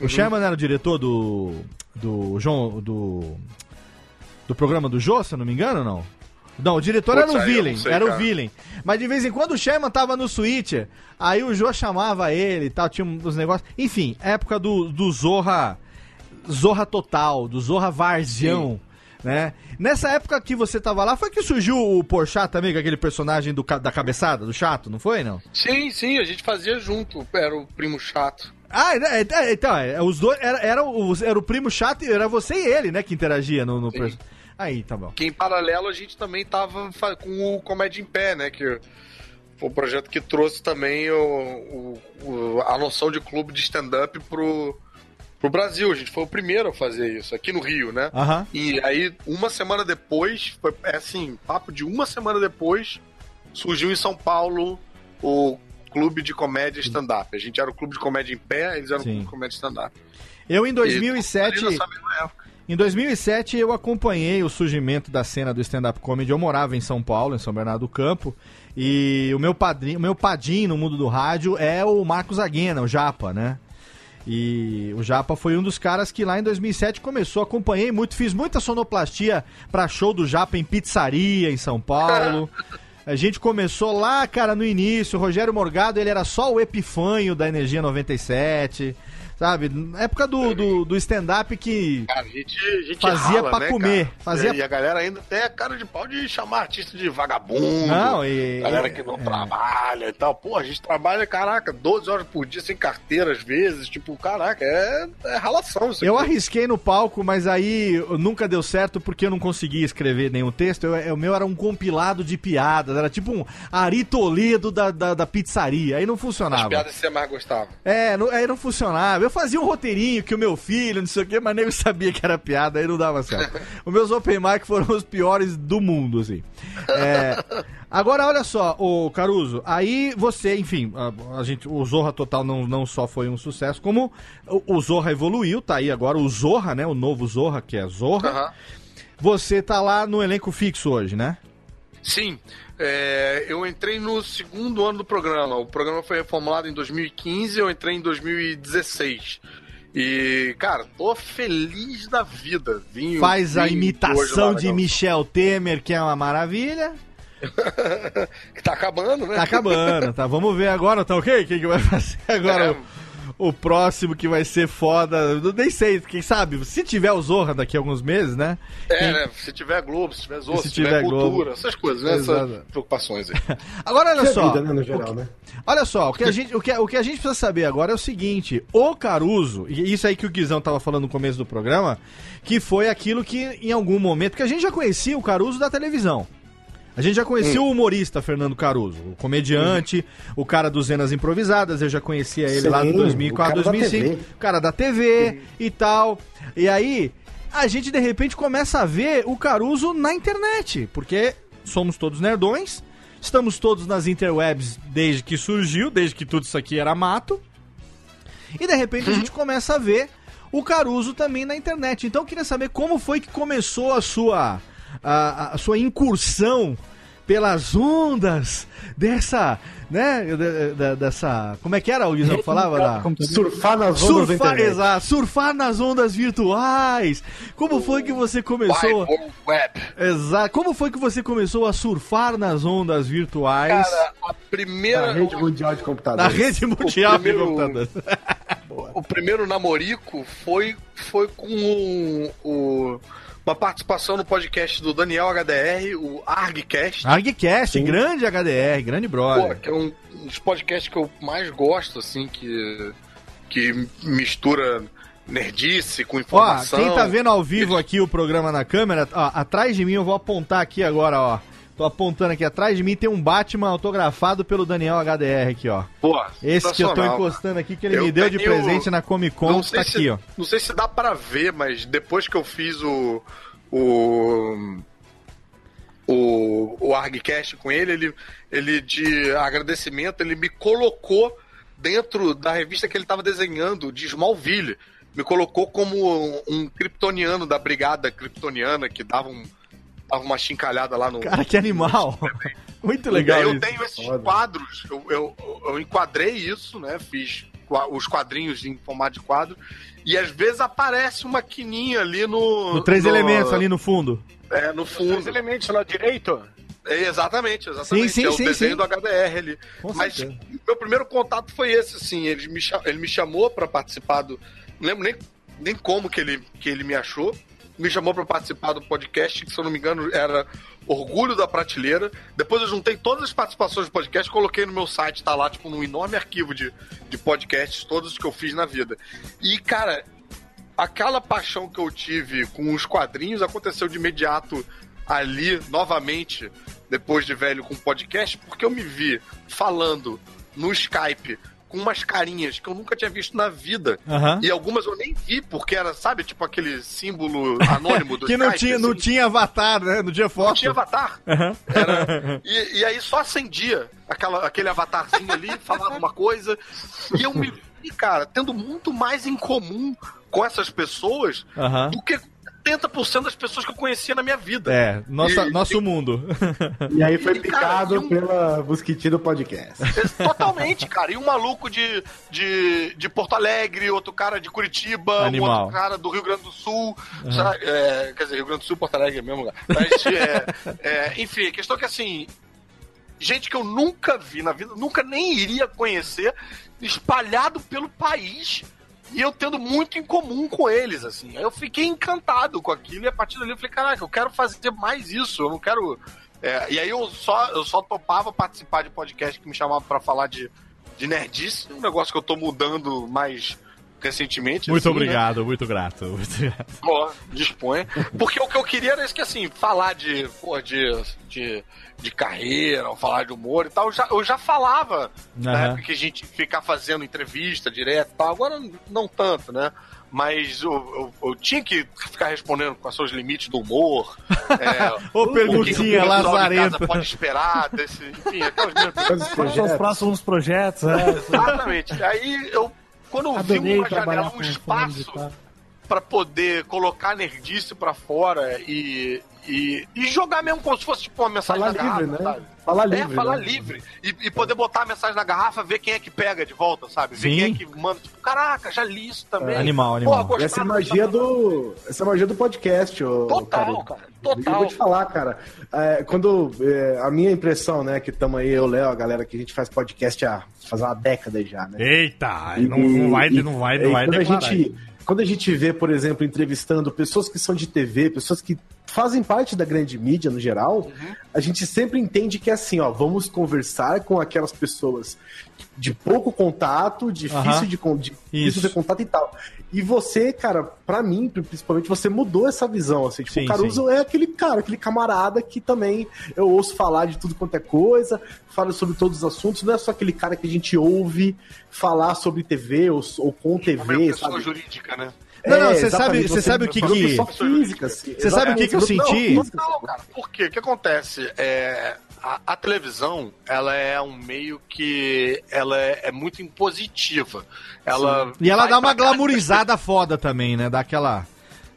O Sherman era o diretor do. Do. João. Do. Do programa do Jô, se eu não me engano, não? Não, o diretor Putz, era o Villain, sei, era o cara. Villain. Mas de vez em quando o Sherman tava no Switch, aí o Jô chamava ele e tal, tinha uns negócios. Enfim, época do, do Zorra. Zorra Total, do Zorra Varzião. Né? Nessa época que você tava lá, foi que surgiu o Porchat também, aquele personagem do, da cabeçada, do chato, não foi, não? Sim, sim, a gente fazia junto. Era o primo chato. Ah, é, é, então, é, os dois, era, era, o, era o primo chato, e era você e ele, né, que interagia no... no Aí, tá bom. Que em paralelo a gente também tava com o Comédia em Pé, né? Que foi um projeto que trouxe também o, o- o- a noção de clube de stand-up pro, pro Brasil. A gente foi o primeiro a fazer isso, aqui no Rio, né? Aham. E aí, uma semana depois, foi assim, papo de uma semana depois, surgiu em São Paulo o clube de comédia stand-up. A gente era o clube de comédia em pé, eles eram o Sim. clube de comédia stand-up. Eu, em E 2007... ali nessa mesma época. Em 2007 eu acompanhei o surgimento da cena do stand-up comedy. Eu morava em São Paulo, em São Bernardo do Campo, e o meu padrinho, o meu padim no mundo do rádio é o Marcos Aguena, o Japa, né? E o Japa foi um dos caras que lá em 2007 começou, acompanhei muito, fiz muita sonoplastia pra show do Japa em pizzaria em São Paulo. <laughs> A gente começou lá, cara, no início. O Rogério Morgado, ele era só o epifanho da Energia 97, sabe? Na época do, do, do stand-up que Cara, a gente, a gente Fazia rala, pra né, comer, cara? fazia- E a galera ainda tem a cara de pau de chamar artista de vagabundo. Não, e- Galera que não é. trabalha e tal. Pô, a gente trabalha, caraca, 12 horas por dia sem carteira às vezes. Tipo, caraca, é, é ralação isso Eu aqui. arrisquei no palco, mas aí nunca deu certo porque eu não conseguia escrever nenhum texto. Eu- o meu era um compilado de piadas, era tipo um Ari Toledo da, da, da pizzaria. Aí não As funcionava. piadas que você mais gostava. É, não, aí não funcionava. Eu fazia um roteirinho que o meu filho, não sei o que, mas nem eu sabia que era piada, aí não dava certo. Os meus open mic foram os piores do mundo, assim. É, agora, olha só, o Caruso, aí você, enfim, a, a gente, o Zorra Total não, não só foi um sucesso, como o, o Zorra evoluiu, tá aí agora o Zorra, né, o novo Zorra, que é Zorra. Aham. você tá lá no elenco fixo hoje, né? Sim, é, eu entrei no segundo ano do programa. O programa foi reformulado em 2015, eu entrei em 2016. E, cara, tô feliz da vida. Vim, Faz a vim imitação de. Michel Temer, que é uma maravilha. <laughs> que tá acabando, né? Tá acabando, tá? Vamos ver agora, tá ok? Quem que vai fazer agora É. o, próximo que vai ser foda? Eu nem sei, quem sabe? Se tiver o Zorra daqui a alguns meses, né? É, né? Se tiver Globo, se tiver Zorro, Se se, tiver, tiver cultura, Globo. essas coisas, né? Exato. Essas preocupações aí. <laughs> Agora olha Que só. vida, né, no geral, né? Olha só, o que, a gente, o, que, o que a gente precisa saber agora é o seguinte: o Caruso, e isso aí que o Guizão tava falando no começo do programa, que foi aquilo que em algum momento, que a gente já conhecia o Caruso da televisão. A gente já conhecia o humorista Fernando Caruso, o comediante, o cara dos Zenas Improvisadas, eu já conhecia ele lá Sim, 2004, o cara da 2005, TV. o cara da TV e tal. E aí, a gente de repente começa a ver o Caruso na internet, porque somos todos nerdões, estamos todos nas interwebs desde que surgiu, desde que tudo isso aqui era mato. E de repente a gente começa a ver o Caruso também na internet. Então eu queria saber como foi que começou a sua a, a sua incursão pelas ondas dessa, né, de- de- dessa, como é que era o Guizão que falava lá? Surfar nas ondas da Surfar, exato, surfar nas ondas virtuais. Como foi que você começou? Web. Exato. Como foi que você começou a surfar nas ondas virtuais Cara, a primeira. Da rede mundial de na computadores. rede mundial de primeiro- computadores? <laughs> O primeiro namorico foi, foi com o, o- uma participação no podcast do Daniel HDR, o ArgCast. ArgCast, Sim. grande HDR, grande Pô, brother. que é um dos podcasts que eu mais gosto, assim, que, que mistura nerdice com Ó, informação. quem tá vendo ao vivo aqui o programa na câmera, ó, atrás de mim eu vou apontar aqui agora, ó. Tô apontando aqui atrás de mim tem um Batman autografado pelo Daniel HDR aqui, ó. Pô, Esse que eu tô encostando aqui que ele Eu me deu de presente na Comic Con, tá sei, aqui, se, ó. não sei se dá pra ver, mas depois que eu fiz o. O. O, o ArgCast com ele, ele, ele, de agradecimento, ele me colocou dentro da revista que ele tava desenhando, de Smallville. Me colocou como um, um kryptoniano da brigada kryptoniana que dava, um, dava uma chincalhada lá no. Cara, que animal. <laughs> Muito E legal aí eu isso. tenho esses Foda. quadros, eu, eu, eu enquadrei isso, né? Fiz os quadrinhos em formato de quadro. E às vezes aparece uma quininha ali no. No Três no- Elementos ali no fundo. É, no Os fundo. elementos lá direito. É, exatamente, exatamente. Sim, sim, é o sim, desenho sim. do HDR ali. Com Mas certeza. meu primeiro contato foi esse, assim. Ele me, ele me chamou pra participar do. Não lembro nem, nem como que ele, que ele me achou. Me chamou pra participar do podcast, que se eu não me engano era Orgulho da Prateleira. Depois eu juntei todas as participações do podcast, coloquei no meu site, tá lá, tipo, num enorme arquivo de, de podcasts, todos os que eu fiz na vida. E, cara, aquela paixão que eu tive com os quadrinhos aconteceu de imediato ali, novamente, depois de velho com podcast, porque eu me vi falando no Skype com umas carinhas que eu nunca tinha visto na vida. Aham. E algumas eu nem vi, porque era, sabe, tipo aquele símbolo <laughs> anônimo do Que não Skype, tinha, não assim. tinha avatar, né? Não tinha foto. Não tinha avatar. Aham. Era- <laughs> e, e aí só acendia aquela, aquele avatarzinho ali, falava uma coisa. E eu me vi, cara, tendo muito mais em comum com essas pessoas Aham. do que 70% das pessoas que eu conhecia na minha vida. É, nossa, E- nosso mundo. <laughs> E aí foi E, cara, picado e um- pela Mosquitinho do podcast. Totalmente, cara. E um maluco de, de, de Porto Alegre, outro cara de Curitiba, um Animal. outro cara do Rio Grande do Sul. sabe? É, quer dizer, Rio Grande do Sul, Porto Alegre é o mesmo lugar. Mas, é, é, enfim, a questão é que assim. Gente que eu nunca vi na vida, nunca nem iria conhecer, espalhado pelo país. E eu tendo muito em comum com eles, assim. Eu fiquei encantado com aquilo e a partir dali eu falei, caraca, eu quero fazer mais isso, eu não quero. É, e aí eu só, eu só topava participar de podcast que me chamava pra falar de, de nerdice, um negócio que eu tô mudando mais recentemente. Muito assim, né? obrigado, muito grato. Muito grato. Ó, disponha. Porque o que eu queria era isso que, assim, falar de, pô, de, de, de carreira, ou falar de humor e tal, eu já, eu já falava na Aham. época que a gente ficar fazendo entrevista direto e tal. Agora não tanto, né? Mas eu, eu, eu tinha que ficar respondendo com os seus limites do humor. <laughs> É, Ô, o que perguntinha o casa pode esperar desse, enfim, aquelas minhas Quais os Quais são os próximos projetos? É, <laughs> Exatamente. Aí eu, quando eu vi uma janela, um espaço tal. pra poder colocar nerdice pra fora e, e, e jogar mesmo como se fosse tipo uma mensagem Falar na livre, garrafa, né? sabe? Falar É, livre. falar né? livre. E, e poder botar a mensagem na garrafa, ver quem é que pega de volta, sabe? Ver Sim. quem é que manda, tipo, caraca, já li isso também. Animal, animal. Porra, Essa é magia do. Essa é a magia do podcast, ô, Total, cara. Eu Total. vou te falar, cara. é, quando. é, a minha impressão, né, que estamos aí, eu, Léo, a galera que a gente faz podcast há faz uma década já, né? Eita, E- não, não vai, e- não vai, e não vai quando a gente Quando a gente vê, por exemplo, entrevistando pessoas que são de TV, pessoas que fazem parte da grande mídia no geral, Uhum. a gente sempre entende que é assim, ó, vamos conversar com aquelas pessoas de pouco contato, difícil Aham. de, de ter contato e tal. E você, cara, pra mim, principalmente, você mudou essa visão, assim, tipo, Sim, o Caruso é aquele cara, aquele camarada que também eu ouço falar de tudo quanto é coisa, fala sobre todos os assuntos, não é só aquele cara que a gente ouve falar sobre TV ou, ou com Como é TV, uma pessoa sabe? jurídica, né? Não, não, É, você sabe, exatamente, você sabe o que que... pessoa física, assim. Você sabe o que que eu senti? pessoa Não, cara, por quê? O que acontece? É, a, a televisão, ela é um meio que ela é, é muito impositiva. Ela E ela dá uma glamourizada <laughs> foda também, né? Dá aquela...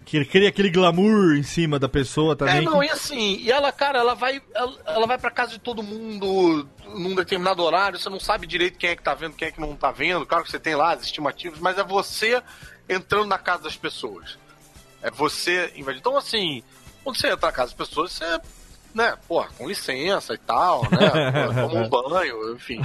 que Cria aquele glamour em cima da pessoa também. É, não, e assim, e ela, cara, ela vai, ela, ela vai pra casa de todo mundo num determinado horário, você não sabe direito quem é que tá vendo, quem é que não tá vendo, claro que você tem lá as estimativas, mas é você entrando na casa das pessoas. É você invadindo. Então, assim, quando você entra na casa das pessoas, você, né, porra, com licença e tal, né, <laughs> pô, toma um banho, enfim.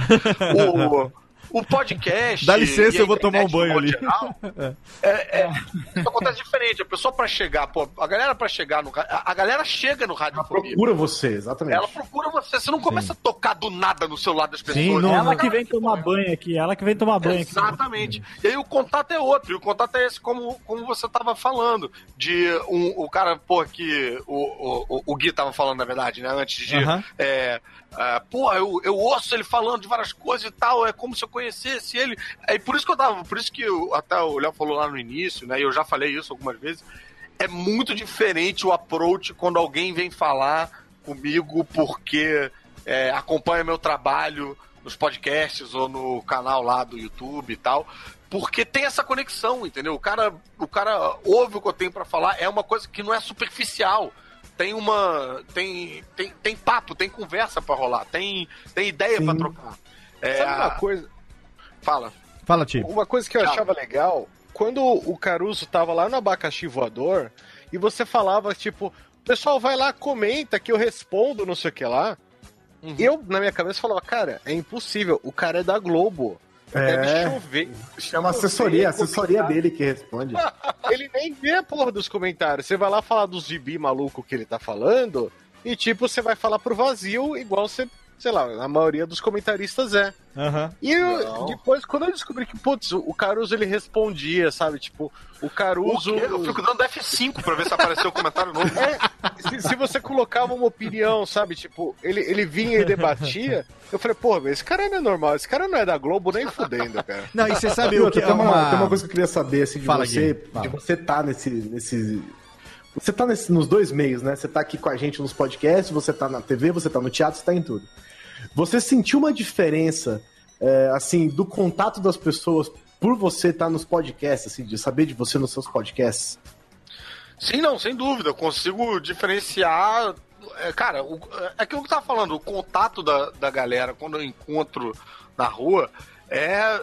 O, <laughs> o podcast... Dá licença, eu vou tomar um banho ali. geral, <laughs> é, é, isso acontece diferente. A pessoa pra chegar, pô, a galera pra chegar no a, a galera chega no rádio Procura você, exatamente. Ela procura você. Você não começa a tocar do nada no celular das pessoas. Sim, não- Ela que vem tomar banho aqui, ela que vem tomar banho aqui. Exatamente. E aí o contato é outro. E o contato é esse, como, como você tava falando. De um, o cara, pô, que o, o, o Gui tava falando, na verdade, né? Antes de. Aham. É, ah, pô, eu, eu ouço ele falando de várias coisas e tal. É como se eu conhecesse ele. É por isso que eu tava. Por isso que eu- até o Léo falou lá no início, né? E eu já falei isso algumas vezes. É muito diferente o approach quando alguém vem falar comigo porque é, acompanha meu trabalho nos podcasts ou no canal lá do YouTube e tal. Porque tem essa conexão, entendeu? O cara, o cara ouve o que eu tenho pra falar, é uma coisa que não é superficial. Tem uma. Tem, tem, tem papo, tem conversa pra rolar, tem, tem ideia pra trocar. É, Sabe uma coisa? Fala. Fala, Ti. Uma coisa que eu Fala. achava legal, quando o Caruso tava lá no abacaxi voador, e você falava, tipo, o pessoal vai lá, comenta que eu respondo, não sei o que lá. Uhum. Eu, na minha cabeça, falava, cara, é impossível, o cara é da Globo. É. Deve chover. Uma assessoria, a assessoria dele que responde. <laughs> Ele nem vê a porra dos comentários. Você vai lá falar dos gibi maluco que ele tá falando, e tipo, você vai falar pro vazio, igual você, sei lá, a maioria dos comentaristas é. Aham. E eu- depois, quando eu descobri que, putz, o Caruso ele respondia, sabe? Tipo, o O Caruso. quê? Eu fico dando F5 pra ver se apareceu um comentário novo. É, se, se você colocava uma opinião, sabe? Tipo, ele, ele vinha e debatia. Eu falei, pô, mas esse cara não é normal, esse cara não é da Globo nem fudendo, cara. Não, e você sabe o que é tem, uma, uma... tem uma coisa que eu queria saber, assim, de Fala, você, fala. de você tá nesse, nesse... Você tá nesse, nos dois meios, né? Você tá aqui com a gente nos podcasts, você tá na TV, você tá no teatro, você tá em tudo. Você sentiu uma diferença, é, assim, do contato das pessoas por você estar nos podcasts, assim, de saber de você nos seus podcasts? Sim, não, sem dúvida. Eu consigo diferenciar. É, cara, o, é aquilo que eu tava falando, o contato da, da galera quando eu encontro na rua é,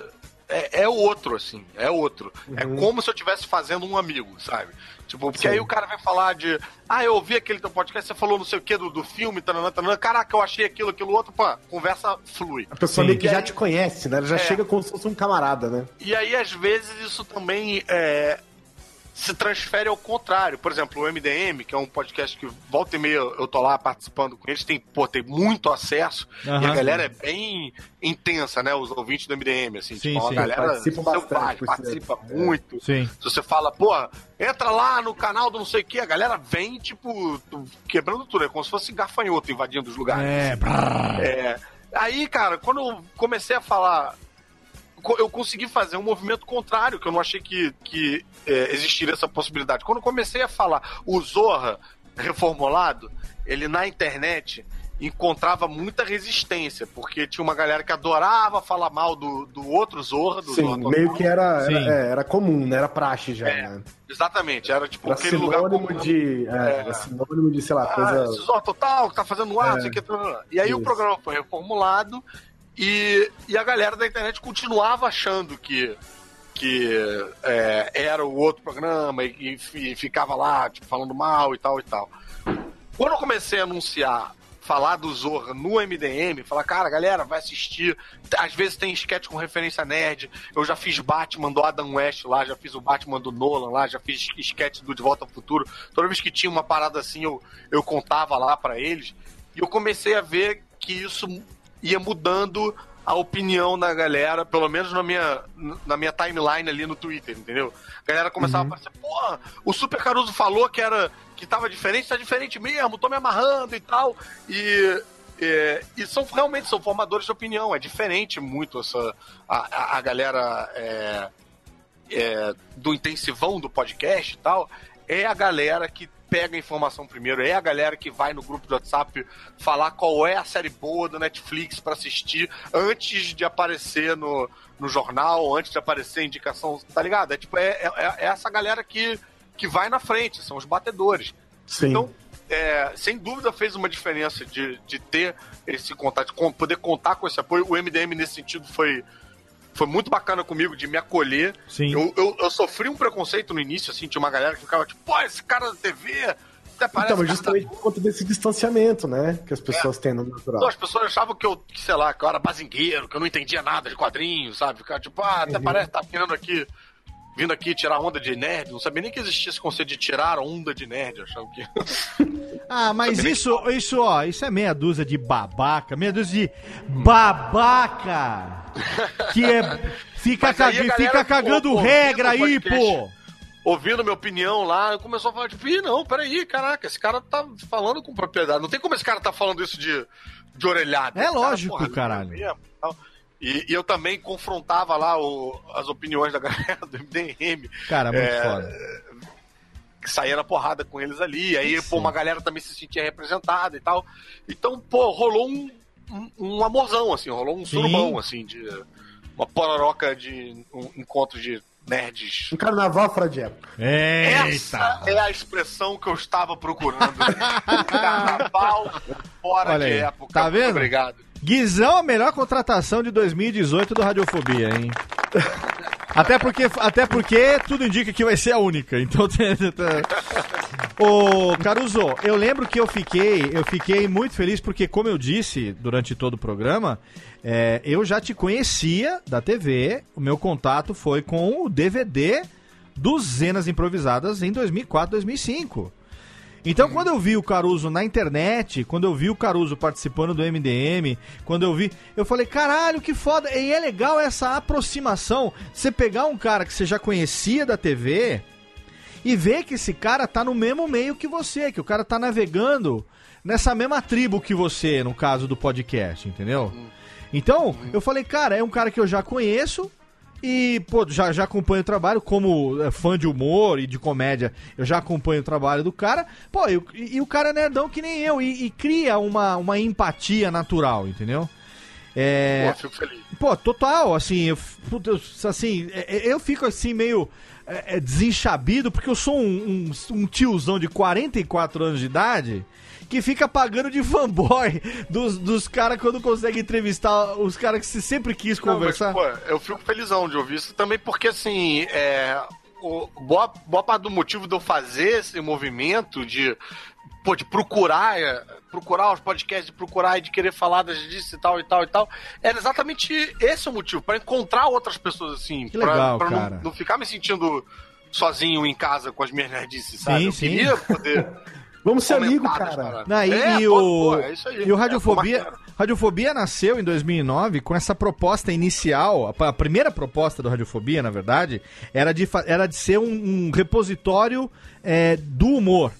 é, é outro, assim, é outro. É como se eu estivesse fazendo um amigo, sabe? Tipo, porque Sim. aí o cara vai falar de. Ah, eu ouvi aquele teu podcast, você falou não sei o que do, do filme, tananã, tananã. Caraca, eu achei aquilo, aquilo outro, pô, conversa flui. A pessoa Sim. meio que já te conhece, né? Ela já É. chega como se fosse um camarada, né? E aí, às vezes, isso também é, se transfere ao contrário. Por exemplo, o MDM, que é um podcast que volta e meia eu tô lá participando com eles, tem, pô, tem muito acesso. E Aham. a galera é bem intensa, né? Os ouvintes do MDM, assim. Sim, tipo, sim. a galera Participam bastante, participa sinal. muito. Sim. Se você fala, pô, entra lá no canal do não sei o que, a galera vem, tipo, quebrando tudo. É como se fosse gafanhoto invadindo os lugares. É, brrr. É, aí, cara, quando eu comecei a falar, eu consegui fazer um movimento contrário, que eu não achei que, que é, existiria essa possibilidade. Quando eu comecei a falar o Zorra reformulado, ele na internet, encontrava muita resistência, porque tinha uma galera que adorava falar mal do, do outro Zorra, do Sim, Zorra meio que era, Sim. era, é, era comum, né? Era praxe já, né? Exatamente, era tipo Era aquele lugar sinônimo comum. de. É, era sinônimo de, sei lá, Ah, coisa. Zorra Total que tá fazendo ar, É. não sei o que. E aí o Isso. programa foi reformulado e, e a galera da internet continuava achando que, que é, era o outro programa e, e fi- ficava lá, tipo, falando mal e tal e tal. Quando eu comecei a anunciar, falar do Zorra no MDM, falar, cara, galera, vai assistir. Às vezes tem sketch com referência nerd. Eu já fiz Batman do Adam West lá, já fiz o Batman do Nolan lá, já fiz sketch do De Volta ao Futuro. Toda vez que tinha uma parada assim, eu, eu contava lá pra eles. E eu comecei a ver que isso ia mudando a opinião da galera, pelo menos na minha, na minha timeline ali no Twitter, entendeu? A galera começava a aparecer, porra, o Super Caruso falou que era que tava diferente, tá diferente mesmo, tô me amarrando e tal. E, é, e são realmente são formadores de opinião, é diferente muito essa a, a, a galera é, é, do intensivão do podcast e tal, é a galera que pega a informação primeiro, é a galera que vai no grupo de WhatsApp falar qual é a série boa do Netflix pra assistir antes de aparecer no, no jornal, antes de aparecer a indicação, tá ligado? É tipo, é, é, é essa galera que, que vai na frente, são os batedores. Sim. Então, é, sem dúvida fez uma diferença de, de ter esse contato, com- poder contar com esse apoio. O MDM, nesse sentido, foi, foi muito bacana comigo de me acolher. Sim. Eu, eu, eu sofri um preconceito no início, assim, tinha uma galera que ficava tipo, pô, esse cara da TV até parece Então, mas da justamente por conta desse distanciamento, né? Que as pessoas têm no natural. não, as pessoas achavam que eu, que, sei lá, que eu era bazingueiro, que eu não entendia nada de quadrinhos, sabe? Ficava tipo, ah, até Uhum. parece que tá vindo aqui, vindo aqui tirar onda de nerd. Não sabia nem que existia esse conceito de tirar onda de nerd. Achava que. <laughs> Ah, mas isso, isso, ó, isso é meia dúzia de babaca, meia dúzia de babaca. Que é. Fica, fica cagando regra aí, pô. Ouvindo minha opinião lá, começou a falar, tipo, ih, não, peraí, caraca, esse cara tá falando com propriedade. Não tem como esse cara tá falando isso de, de orelhada. É Esse cara, lógico, porra, caralho. mesmo, tal. E, e eu também confrontava lá o- as opiniões da <laughs> galera do MDM. Cara, muito É, foda. saía na porrada com eles ali, aí pô, uma galera também se sentia representada e tal. Então, pô, rolou um, um, um amorzão, assim, rolou um Sim. surubão, assim, de uma pororoca de um encontro de nerds. Um carnaval fora de época. Essa é a expressão que eu estava procurando. <laughs> Carnaval fora Olha de aí, época. tá Muito vendo? Obrigado. Guizão, a melhor contratação de 2018 do Radiofobia, hein? <laughs> Até porque, até porque tudo indica que vai ser a única. Então, <laughs> Ô, Caruso, eu lembro que eu fiquei, eu fiquei muito feliz porque, como eu disse durante todo o programa, é, eu já te conhecia da TV. O meu contato foi com o DVD dos Zenas Improvisadas em 2004, 2005. Então, quando eu vi o Caruso na internet, quando eu vi o Caruso participando do MDM, quando eu vi, eu falei, caralho, que foda. E é legal essa aproximação. Você pegar um cara que você já conhecia da TV e ver que esse cara tá no mesmo meio que você, que o cara tá navegando nessa mesma tribo que você, no caso do podcast, entendeu? Então, eu falei, cara, é um cara que eu já conheço e, pô, já, já acompanho o trabalho, como é, fã de humor e de comédia, eu já acompanho o trabalho do cara. Pô, e, o- e o cara é nerdão que nem eu, e, e cria uma, uma empatia natural, entendeu? É, Pô, fico feliz. Pô, total, assim, eu, assim, é- é- eu fico assim meio é, desenchabido porque eu sou um, um- um tiozão de 44 anos de idade que fica pagando de fanboy dos, dos caras quando consegue entrevistar os caras que você sempre quis Não, mas, conversar. pô, eu fico felizão de ouvir isso também, porque assim, é, o, boa, boa parte do motivo de eu fazer esse movimento de, pô, de procurar, é, procurar os podcasts, de procurar e de querer falar das- disso e tal e tal e tal, era exatamente esse o motivo, pra encontrar outras pessoas assim, Que pra, legal, pra não-. Não, ficar me sentindo sozinho em casa com as minhas nerdices, sabe? Sim, eu sim. queria poder. <laughs> Vamos ser amigos, cara. e, É, e o, pô, é isso aí. e o É, Radiofobia, é Radiofobia nasceu em 2009 com essa proposta inicial. A, a primeira proposta do Radiofobia, na verdade, era de, era de ser um, um repositório é, do humor.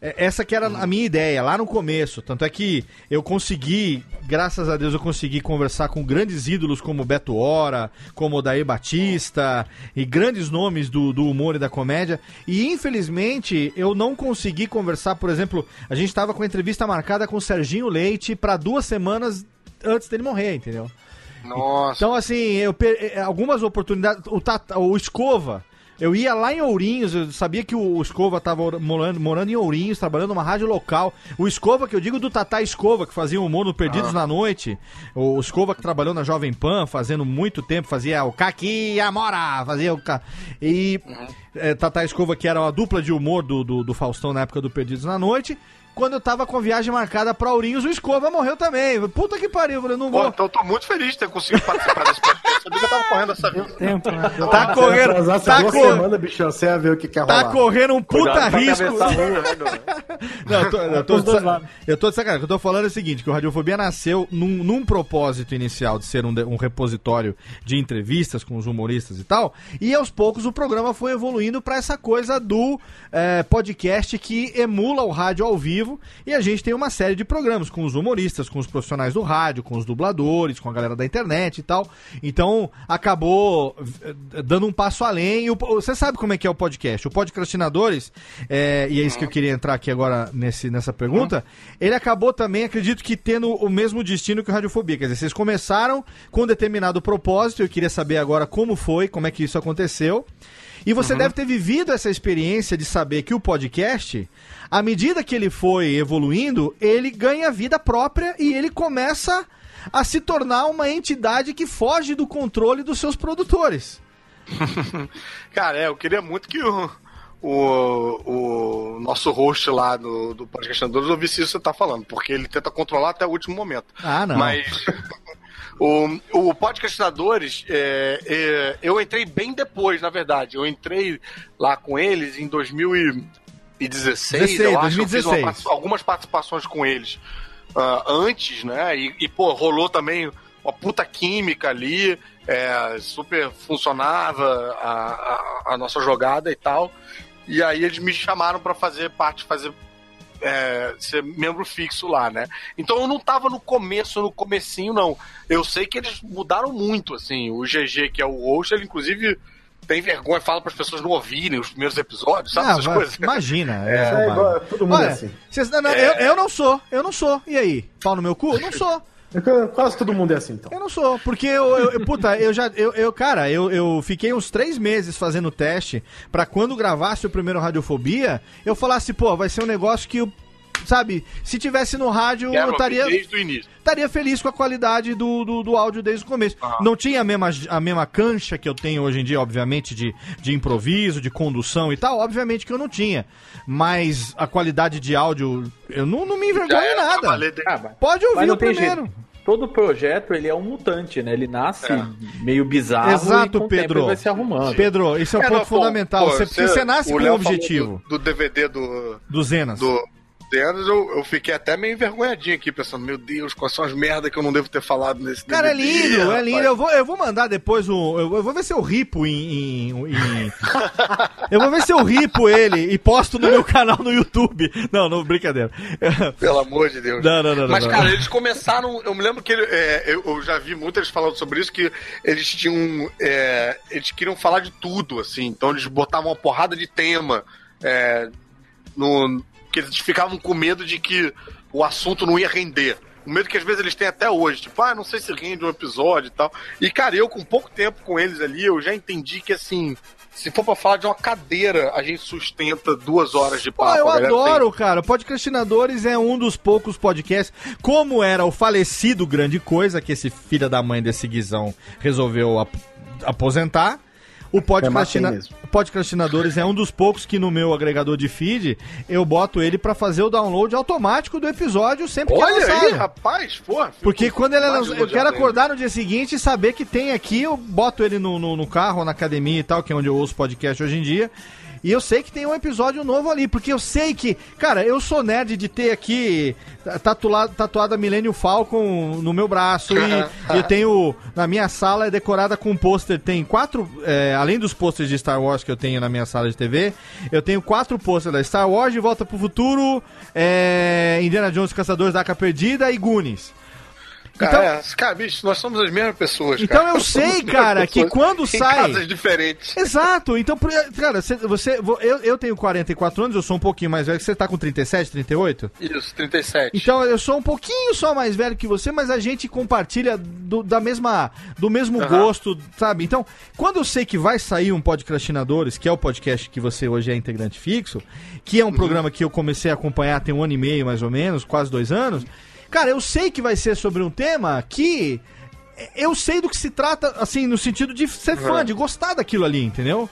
É, essa que era a minha ideia lá no começo. Tanto é que eu consegui, graças a Deus, eu consegui conversar com grandes ídolos como Beto Hora, como Odair Batista e grandes nomes do, do humor e da comédia. E infelizmente eu não consegui conversar, por exemplo, a gente estava com entrevista marcada com o Serginho Leite para duas semanas antes dele morrer, entendeu? Nossa. Então, assim, eu per- algumas oportunidades. O, Tata- o Escova. Eu ia lá em Ourinhos, eu sabia que o Escova tava or- morando, morando em Ourinhos, trabalhando numa rádio local. O Escova, que eu digo do Tatá Escova, que fazia humor no Perdidos na Noite. O Escova que trabalhou na Jovem Pan, fazendo muito tempo, fazia o Caqui Amora, fazia o Ca... E eh, Tatá Escova, que era uma dupla de humor do, do, do Faustão na época do Perdidos na Noite. Quando eu tava com a viagem marcada pra Ourinhos, o Escova morreu também. Puta que pariu, eu falei, não Pô, vou... então eu tô muito feliz de ter conseguido participar desse podcast. Sabia que eu tava correndo essa vida. Tempo, né? Tá correndo, tá, cor- semanas, bichão, você ia ver o que que ia tá rolar. correndo um puta Cuidado risco. né? Não, eu tô, eu, tô Os de sa- eu tô de sacanagem. O que eu tô falando é o seguinte: que o Radiofobia nasceu num, num propósito inicial de ser um, de- um repositório de entrevistas com os humoristas e tal. E aos poucos o programa foi evoluindo pra essa coisa do eh, podcast que emula o rádio ao vivo. E a gente tem uma série de programas com os humoristas, com os profissionais do rádio, com os dubladores, com a galera da internet e tal. Então acabou eh, dando um passo além. E Você sabe como é que é o podcast? O Podcastinadores, eh, e é isso que eu queria entrar aqui agora nesse, nessa pergunta, ele acabou também, acredito que tendo o mesmo destino que o Radiofobia. Quer dizer, vocês começaram com um determinado propósito, eu queria saber agora como foi, como é que isso aconteceu. E você deve ter vivido essa experiência de saber que o podcast, à medida que ele foi evoluindo, ele ganha vida própria e ele começa a se tornar uma entidade que foge do controle dos seus produtores. <laughs> Cara, é, eu queria muito que o, o, o nosso host lá do, do Podcast Andores ouvisse isso que você tá falando, porque ele tenta controlar até o último momento. Ah, não. Mas <laughs> o, o Podcastinadores, é, é, eu entrei bem depois, na verdade. Eu entrei lá com eles em 2016, 16, eu acho. que Eu fiz 2016. algumas participações com eles ah, antes, né? E, e, pô, rolou também uma puta química ali, é, super funcionava a, a, a nossa jogada e tal. E aí eles me chamaram pra fazer parte, fazer é, ser membro fixo lá, né? Então eu não tava no começo, no comecinho, não. Eu sei que eles mudaram muito, assim. O GG, que é o host, ele inclusive tem vergonha, fala para as pessoas não ouvirem os primeiros episódios, sabe Ah, essas vai- coisas? Imagina. <laughs> É, é, igual, todo mundo é Olha, assim. vocês- não, não, eu, eu não sou, eu não sou. E aí? Pau no meu cu? Não sou. Quase todo mundo é assim, então. Eu não sou, porque eu, eu- eu- puta, eu já, eu, eu cara, eu, eu fiquei uns três meses fazendo teste pra quando gravasse o primeiro Radiofobia, eu falasse, pô, vai ser um negócio que, eu, sabe, se tivesse no rádio, Quero eu estaria, desde o início. estaria feliz com a qualidade do, do, do áudio desde o começo. Ah. Não tinha a mesma, a mesma cancha que eu tenho hoje em dia, obviamente, de, de improviso, de condução e tal, obviamente que eu não tinha. Mas a qualidade de áudio, eu não, não me envergonho pra nada. Ah, Pode ouvir o primeiro. jeito. Todo projeto, ele é um mutante, né? Ele nasce É. meio bizarro e Exato, com o tempo Pedro. ele vai se arrumando. Pedro, esse é o É, ponto não, fundamental. pô, você, porque você nasce com um objetivo Do, do DVD do, do Zenas. do Eu, eu fiquei até meio envergonhadinho aqui, pensando, meu Deus, quais são as merdas que eu não devo ter falado nesse Cara, é lindo, é lindo. Eu vou, eu vou mandar depois o. Eu, eu vou ver se eu ripo em. em- em- <laughs> eu vou ver se eu ripo ele e posto no meu canal no YouTube. Não, não, brincadeira. <laughs> Pelo amor de Deus. Não, não, não, Mas, não, cara, não. eles começaram. Eu me lembro que ele- é, eu, eu já vi muito eles falando sobre isso, que eles tinham. é, eles queriam falar de tudo, assim. Então eles botavam uma porrada de tema. é, no, que eles ficavam com medo de que o assunto não ia render. O medo que às vezes eles têm até hoje, tipo, ah, não sei se rende um episódio e tal. E, cara, eu com pouco tempo com eles ali, eu já entendi que, assim, se for pra falar de uma cadeira, a gente sustenta duas horas de Pô, papo. eu a galera tem- adoro, cara. Podcastinadores é um dos poucos podcasts. Como era o falecido Grande Coisa, que esse filho da mãe desse guizão resolveu ap- aposentar. O Podcastina... É. Podcastinadores é um dos poucos que no meu agregador de feed eu boto ele pra fazer o download automático do episódio sempre que é Olha lançado. aí, rapaz, porra. Porque quando ele é eu quero acordar no dia seguinte e saber que tem aqui, eu boto ele no, no, no carro, na academia e tal, que é onde eu ouço podcast hoje em dia. E eu sei que tem um episódio novo ali, porque eu sei que, cara, eu sou nerd de ter aqui tatuado, tatuada Millennium Falcon no meu braço e, <laughs> eu tenho, na minha sala é decorada com um pôster, tem quatro, é, além dos pôsteres de Star Wars que eu tenho na minha sala de TV, eu tenho quatro pôsteres da Star Wars, De Volta pro Futuro, é, Indiana Jones Caçadores da Arca Perdida e Goonies. Cara, é, cara, bicho, nós somos as mesmas pessoas. Então cara. eu <laughs> sei, cara, que quando em sai. casas diferentes. Exato, então, por- cara, você. eu, eu tenho 44 anos, eu sou um pouquinho mais velho, você tá com 37, 38? Isso, 37. Então eu sou um pouquinho só mais velho que você, mas a gente compartilha do, da mesma, do mesmo Aham. gosto, sabe? Então, quando eu sei que vai sair um Podcastinadores, que é o podcast que você hoje é integrante fixo, que é Uhum. um programa que eu comecei a acompanhar tem um ano e meio mais ou menos, quase dois anos, cara, eu sei que vai ser sobre um tema que eu sei do que se trata, assim, no sentido de ser fã, Uhum. de gostar daquilo ali, entendeu?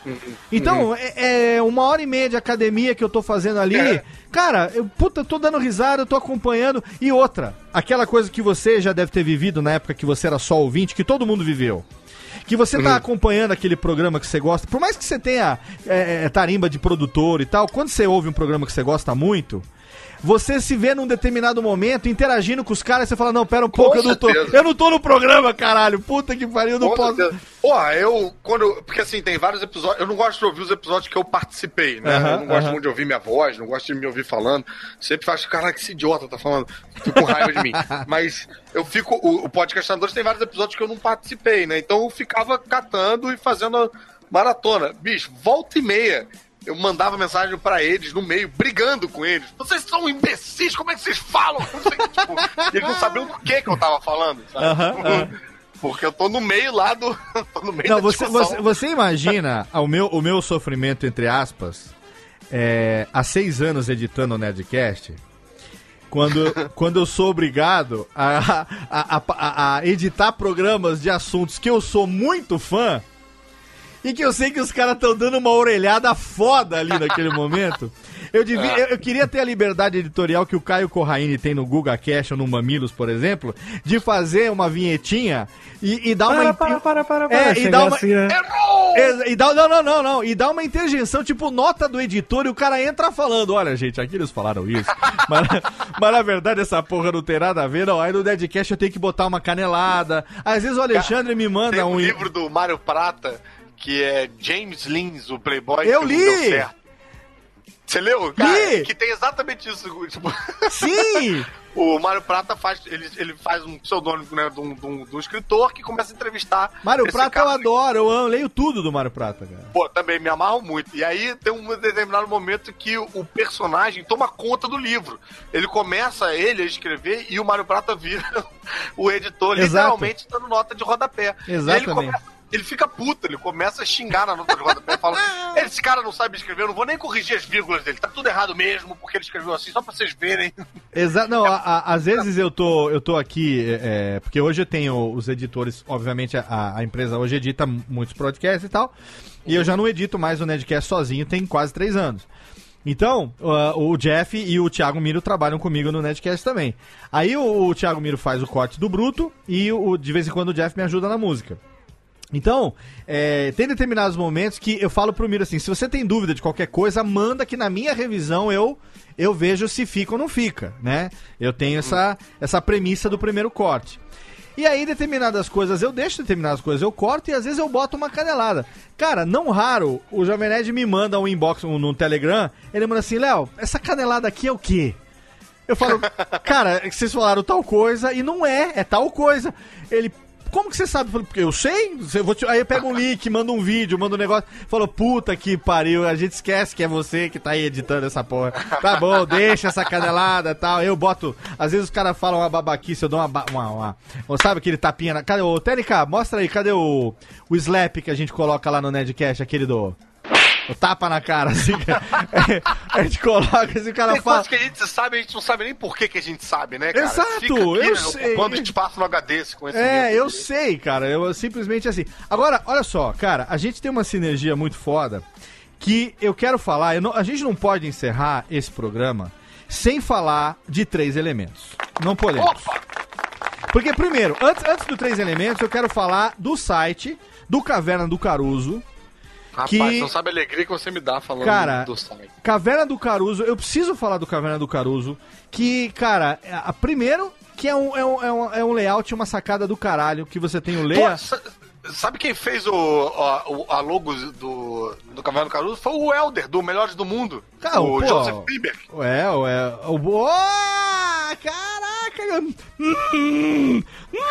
Então, é, é uma hora e meia de academia que eu tô fazendo ali. É. Cara, eu, puta, eu tô dando risada, eu tô acompanhando. E outra, aquela coisa que você já deve ter vivido na época que você era só ouvinte, que todo mundo viveu. Que você tá acompanhando aquele programa que você gosta, por mais que você tenha é, é, tarimba de produtor e tal, quando você ouve um programa que você gosta muito, você se vê num determinado momento interagindo com os caras e você fala, não, pera um pouco, eu não, tô, eu não tô no programa, caralho, puta que pariu, eu não Com posso... certeza. Porra, eu, quando. Porque assim, tem vários episódios. Eu não gosto de ouvir os episódios que eu participei, né? Aham, eu não gosto aham. muito de ouvir minha voz, não gosto de me ouvir falando. Sempre acho, cara, que esse idiota tá falando. Fico com raiva de mim. <laughs> Mas eu fico. O, o Podcastadores tem vários episódios que eu não participei, né? Então eu ficava catando e fazendo a maratona. Bicho, volta e meia. Eu mandava mensagem pra eles no meio, brigando com eles. Vocês são imbecis, como é que vocês falam? Tipo, <laughs> eles não sabiam do que que eu tava falando, sabe? Tipo. Porque eu tô no meio lá do. <laughs> no meio Não, você, você, você imagina o meu, o meu sofrimento, entre aspas, é, há seis anos editando o Nerdcast, quando, <laughs> quando eu sou obrigado a, a- a- a editar programas de assuntos que eu sou muito fã e que eu sei que os caras estão dando uma orelhada foda ali naquele <laughs> momento. Eu, devia, eu, eu queria ter a liberdade editorial que o Caio Corraine tem no Guga Cash ou no Mamilos, por exemplo, de fazer uma vinhetinha e, e dar uma. Para, para, para, para, para. É, e dá uma, assim, né? Ex- e dá, não, não, não, não. E dá uma interjeição, tipo nota do editor, e o cara entra falando: Olha, gente, aqui eles falaram isso. <laughs> mas, mas na verdade essa porra não tem nada a ver, não. Aí no Deadcast eu tenho que botar uma canelada. Às vezes o Alexandre me manda Tem um. um livro do Mário Prata, que é James Lins, o Playboy. Eu que li! Não deu certo. Você leu? Li! Que tem exatamente isso. Tipo, <laughs> Sim! o Mário Prata faz. Ele, ele faz um pseudônimo né, de, um, de um- de um escritor que começa a entrevistar. Mário Prata cara. eu adoro, eu amo, leio tudo do Mário Prata, cara. Pô, também me amarro muito. E aí tem um determinado momento que o, personagem toma conta do livro. Ele começa ele a escrever e o Mário Prata vira <laughs> o editor, Exato. literalmente dando nota de rodapé. E aí Exatamente. Ele, começa- ele fica puto, ele começa a xingar na nota de rodapé, fala: <laughs> Esse cara não sabe escrever, eu não vou nem corrigir as vírgulas dele, tá tudo errado mesmo, porque ele escreveu assim, só pra vocês verem. Exato, não, a- a- às vezes eu tô, eu tô aqui, é, porque hoje eu tenho os editores, obviamente a, a empresa hoje edita muitos podcasts e tal, e eu já não edito mais o Nerdcast sozinho, tem quase três anos. Então, uh, o Jeff e o Thiago Miro trabalham comigo no Nerdcast também. Aí o, o Thiago Miro faz o corte do Bruto e o, de vez em quando o Jeff me ajuda na música. Então, é, tem determinados momentos que eu falo pro Miro assim: se você tem dúvida de qualquer coisa, manda que na minha revisão eu eu vejo se fica ou não fica, né? Eu tenho essa, essa premissa do primeiro corte. E aí, determinadas coisas eu deixo, determinadas coisas eu corto e às vezes eu boto uma canelada. Cara, não raro, o Jovem Nerd me manda um inbox um, no Telegram, ele manda assim: Léo, essa canelada aqui é o quê? Eu falo, cara, vocês falaram tal coisa e não é, é tal coisa. Ele, como que você sabe? Eu falei, porque eu sei. Vou te- Aí eu pego um link, mando um vídeo, mando um negócio. Falou, puta que pariu, a gente esquece que é você que tá aí editando essa porra. Tá bom, deixa essa canelada e tal. Eu boto. Às vezes os caras falam uma babaquice, eu dou uma. uma, uma- ou sabe aquele tapinha na. Cadê o. TNK, mostra aí, cadê o. O slap que a gente coloca lá no Nerdcast, aquele do. O tapa na cara, assim. <laughs> A gente coloca, assim, o cara Tem fala. coisas que a gente sabe, a gente não sabe nem por que, que a gente sabe, né, cara? Exato, Fica aqui, eu né, sei. ocupando espaço no HD esse com esse É, eu sei, cara. Eu simplesmente assim. Agora, olha só, cara, a gente tem uma sinergia muito foda que eu quero falar. eu não- a gente não pode encerrar esse programa sem falar de três elementos. Não podemos. Porque, primeiro, antes, antes do três elementos, eu quero falar do site do Caverna do Caruso. Rapaz, que- não sabe a alegria que você me dá falando Cara, do site. Caverna do Caruso, eu preciso falar do Caverna do Caruso, que, cara, a, primeiro que é um, é, um, é, um, é um layout, uma sacada do caralho, que você tem o Leia... Pô, sa- sabe quem fez o, o- a logo do, do Cavalo do Caruso? Foi o Elder, do Melhores do Mundo. Cara, o pô, Joseph Bieber. É, é. O, oh, caraca! <laughs> Hum,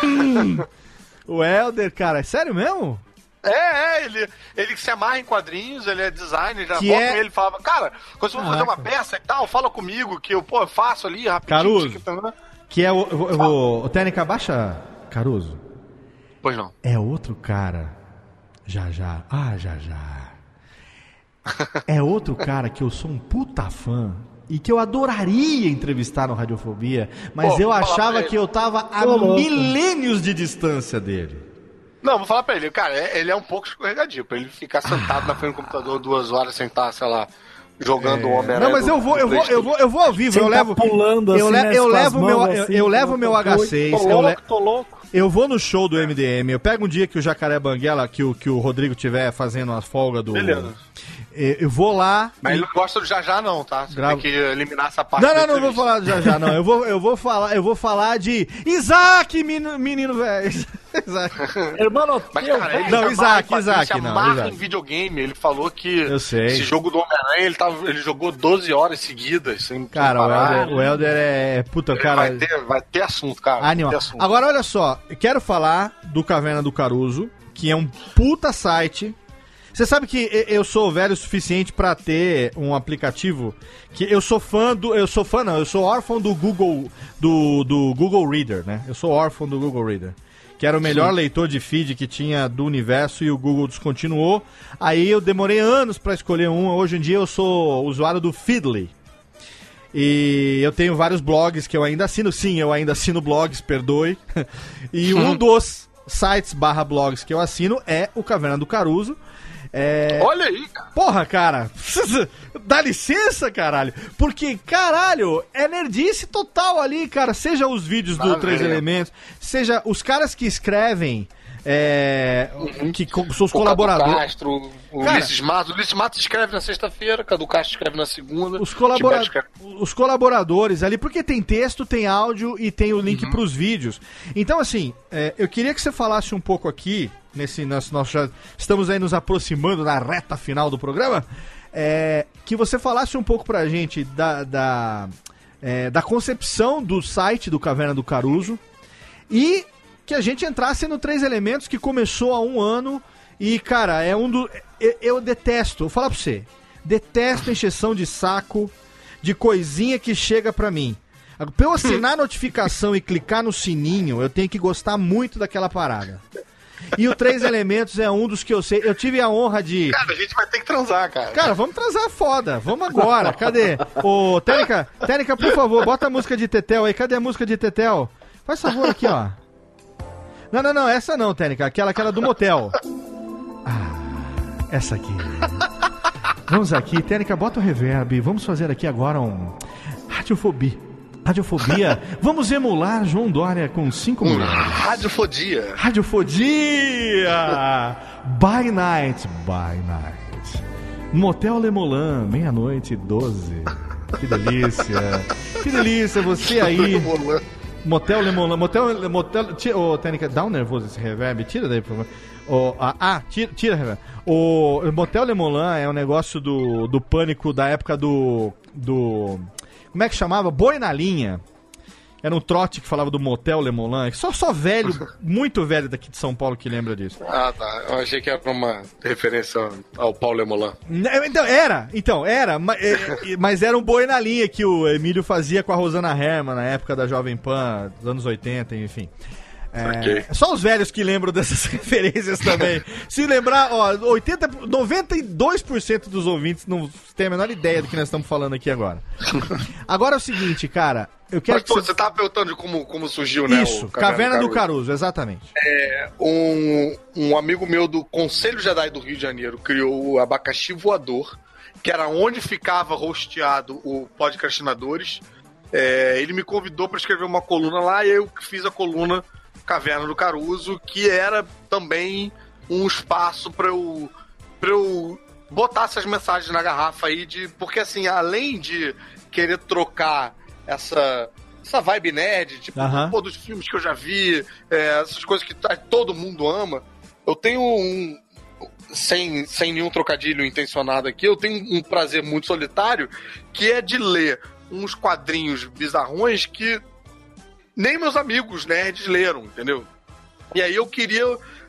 hum. <laughs> o Helder, cara, é sério mesmo? É, é, ele, ele se amarra em quadrinhos, ele é designer, já Que volta é- com ele e falava, cara, quando você for fazer uma peça e tal, fala comigo, que eu, pô, eu faço ali rapidinho. Caruso. aqui também. Que é o. Eu vou- o Técnica, baixa. Caruso. Pois não. É outro cara. Já já. Ah, já já. <laughs> É outro cara que eu sou um puta fã. E que eu adoraria entrevistar no Radiofobia, mas Pô, eu achava que eu tava a milênios de distância dele. Não, vou falar pra ele, cara, é- ele é um pouco escorregadio, pra ele ficar sentado na frente do computador duas horas sem estar, sei lá, jogando Homem-Aranha. É. Não, mas eu vou, eu vou, eu vou, eu vou ao vivo, Sem eu tá levo. pulando eu, assim, le- né, eu com as levo meu, mãos eu, assim, eu levo meu tô H6, louco, eu, le- Tô louco. eu vou no show do MDM, eu pego um dia que o Jacaré Banguela, que o, que o Rodrigo tiver fazendo a folga do. Beleza. Eu eu vou lá. Mas ele não gosta do Já Já não, tá? Você tem que eliminar essa parte Não, não, não vou falar já já, não. Eu vou, eu vou falar, eu vou falar de Isaac, menino, menino velho. <laughs> Isaac. Irmão, Mas, cara, ele Não, se amarra Isaac, Isaac, se não, amarra Isaac. em videogame. Ele falou que Eu sei. esse jogo do Homem-Aranha, ele, tava- ele jogou 12 horas seguidas. Sem, Cara, o parar. Helder, o Helder é. Puta, Ele cara. vai, ter, vai ter assunto, cara. vai Animal. ter assunto. Agora, olha só, eu quero falar do Caverna do Caruso, que é um puta site. Você sabe que eu sou velho o suficiente pra ter um aplicativo que eu sou fã do, eu sou fã não, eu sou órfão do Google do, do Google Reader, né? Eu sou órfão do Google Reader, que era o melhor leitor de feed que tinha do universo e o Google descontinuou. Aí eu demorei anos pra escolher um. Hoje em dia eu sou usuário do Feedly. E eu tenho vários blogs que eu ainda assino. Sim, eu ainda assino blogs, perdoe. <laughs> E um dos sites barra blogs que eu assino é o Caverna do Caruso. É... Olha aí, cara. Porra, cara. Dá licença, caralho. Porque, caralho, é nerdice total ali, cara. Seja os vídeos do Ah, Três. Elementos, seja os caras que escrevem, é, que co- são os O colaboradores. Cadu Castro, o Cara- Ulisses Matos. O Ulisses Matos escreve na sexta-feira, Cadu Castro escreve na segunda. Os, colabora- escreve- os colaboradores ali, porque tem texto, tem áudio e tem o link Uhum. pros vídeos. Então, assim, é, eu queria que você falasse um pouco aqui, nesse nosso, nós já estamos aí nos aproximando na reta final do programa, é, que você falasse um pouco pra gente da, da, é, da concepção do site do Caverna do Caruso e que a gente entrasse no Três Elementos que começou há um ano e, cara, é um do. Eu, eu detesto, vou falar pra você. Detesto encheção de saco de coisinha que chega pra mim. Pra eu assinar a notificação e clicar no sininho, eu tenho que gostar muito daquela parada. E o Três Elementos é um dos que eu sei. Eu tive a honra de. Cara, a gente vai ter que transar, cara. Cara, vamos transar foda. Vamos agora. Cadê? Ô, Tênica, Tênica, por favor, bota a música de Tetel aí. Cadê a música de Tetel? Faz favor aqui, ó. Não, não, não, essa não, Tênica. Aquela, aquela do motel. <laughs> Ah, essa aqui. Vamos aqui, Tênica, bota o reverb. Vamos fazer aqui agora um. Radiofobia. Radiofobia. <laughs> Vamos emular João Dória com cinco mulheres. Radiofodia. Radiofodia! By night, by night. Motel Lemolan, meia-noite, 12. Que delícia. <laughs> Que delícia, você aí. Motel Lemolan, motel, motel, tira, ô, Técnica, dá um nervoso esse reverb, tira daí, por favor. Ô, ah, ah, tira, tira reverb. O Motel Lemolan é um negócio do, do pânico da época do, do, como é que chamava? Boi na linha. Era um trote que falava do Motel Lemolan. Só, só velho, <laughs> muito velho daqui de São Paulo que lembra disso. Ah, tá. Eu achei que era pra uma referência ao Paulo Lemolan. Né, Então, era, então, era, ma- é, mas era um boi na linha que o Emílio fazia com a Rosana Herman na época da Jovem Pan, dos anos 80, enfim. É, Saquei. só os velhos que lembram dessas <laughs> referências também. Se lembrar, ó, 80, 92% dos ouvintes não têm a menor ideia do que nós estamos falando aqui agora. Agora é o seguinte, cara, eu quero Mas, que pô, você... você tava perguntando de como, como surgiu, né? Isso, Caverna do Caruso. Caruso, exatamente. É, um, um amigo meu do Conselho Jedi do Rio de Janeiro criou o Abacaxi Voador, que era onde ficava rosteado o Podcastinadores. É, ele me convidou para escrever uma coluna lá e eu fiz a coluna Caverna do Caruso, que era também um espaço para eu pra eu botar essas mensagens na garrafa aí de. Porque assim, além de querer trocar essa. Essa vibe nerd, tipo, pô, dos filmes que eu já vi, é, essas coisas que tá- todo mundo ama. Eu tenho um. Sem, sem nenhum trocadilho intencionado aqui, eu tenho um prazer muito solitário que é de ler uns quadrinhos bizarrões que nem meus amigos nerds leram, entendeu? E aí eu queria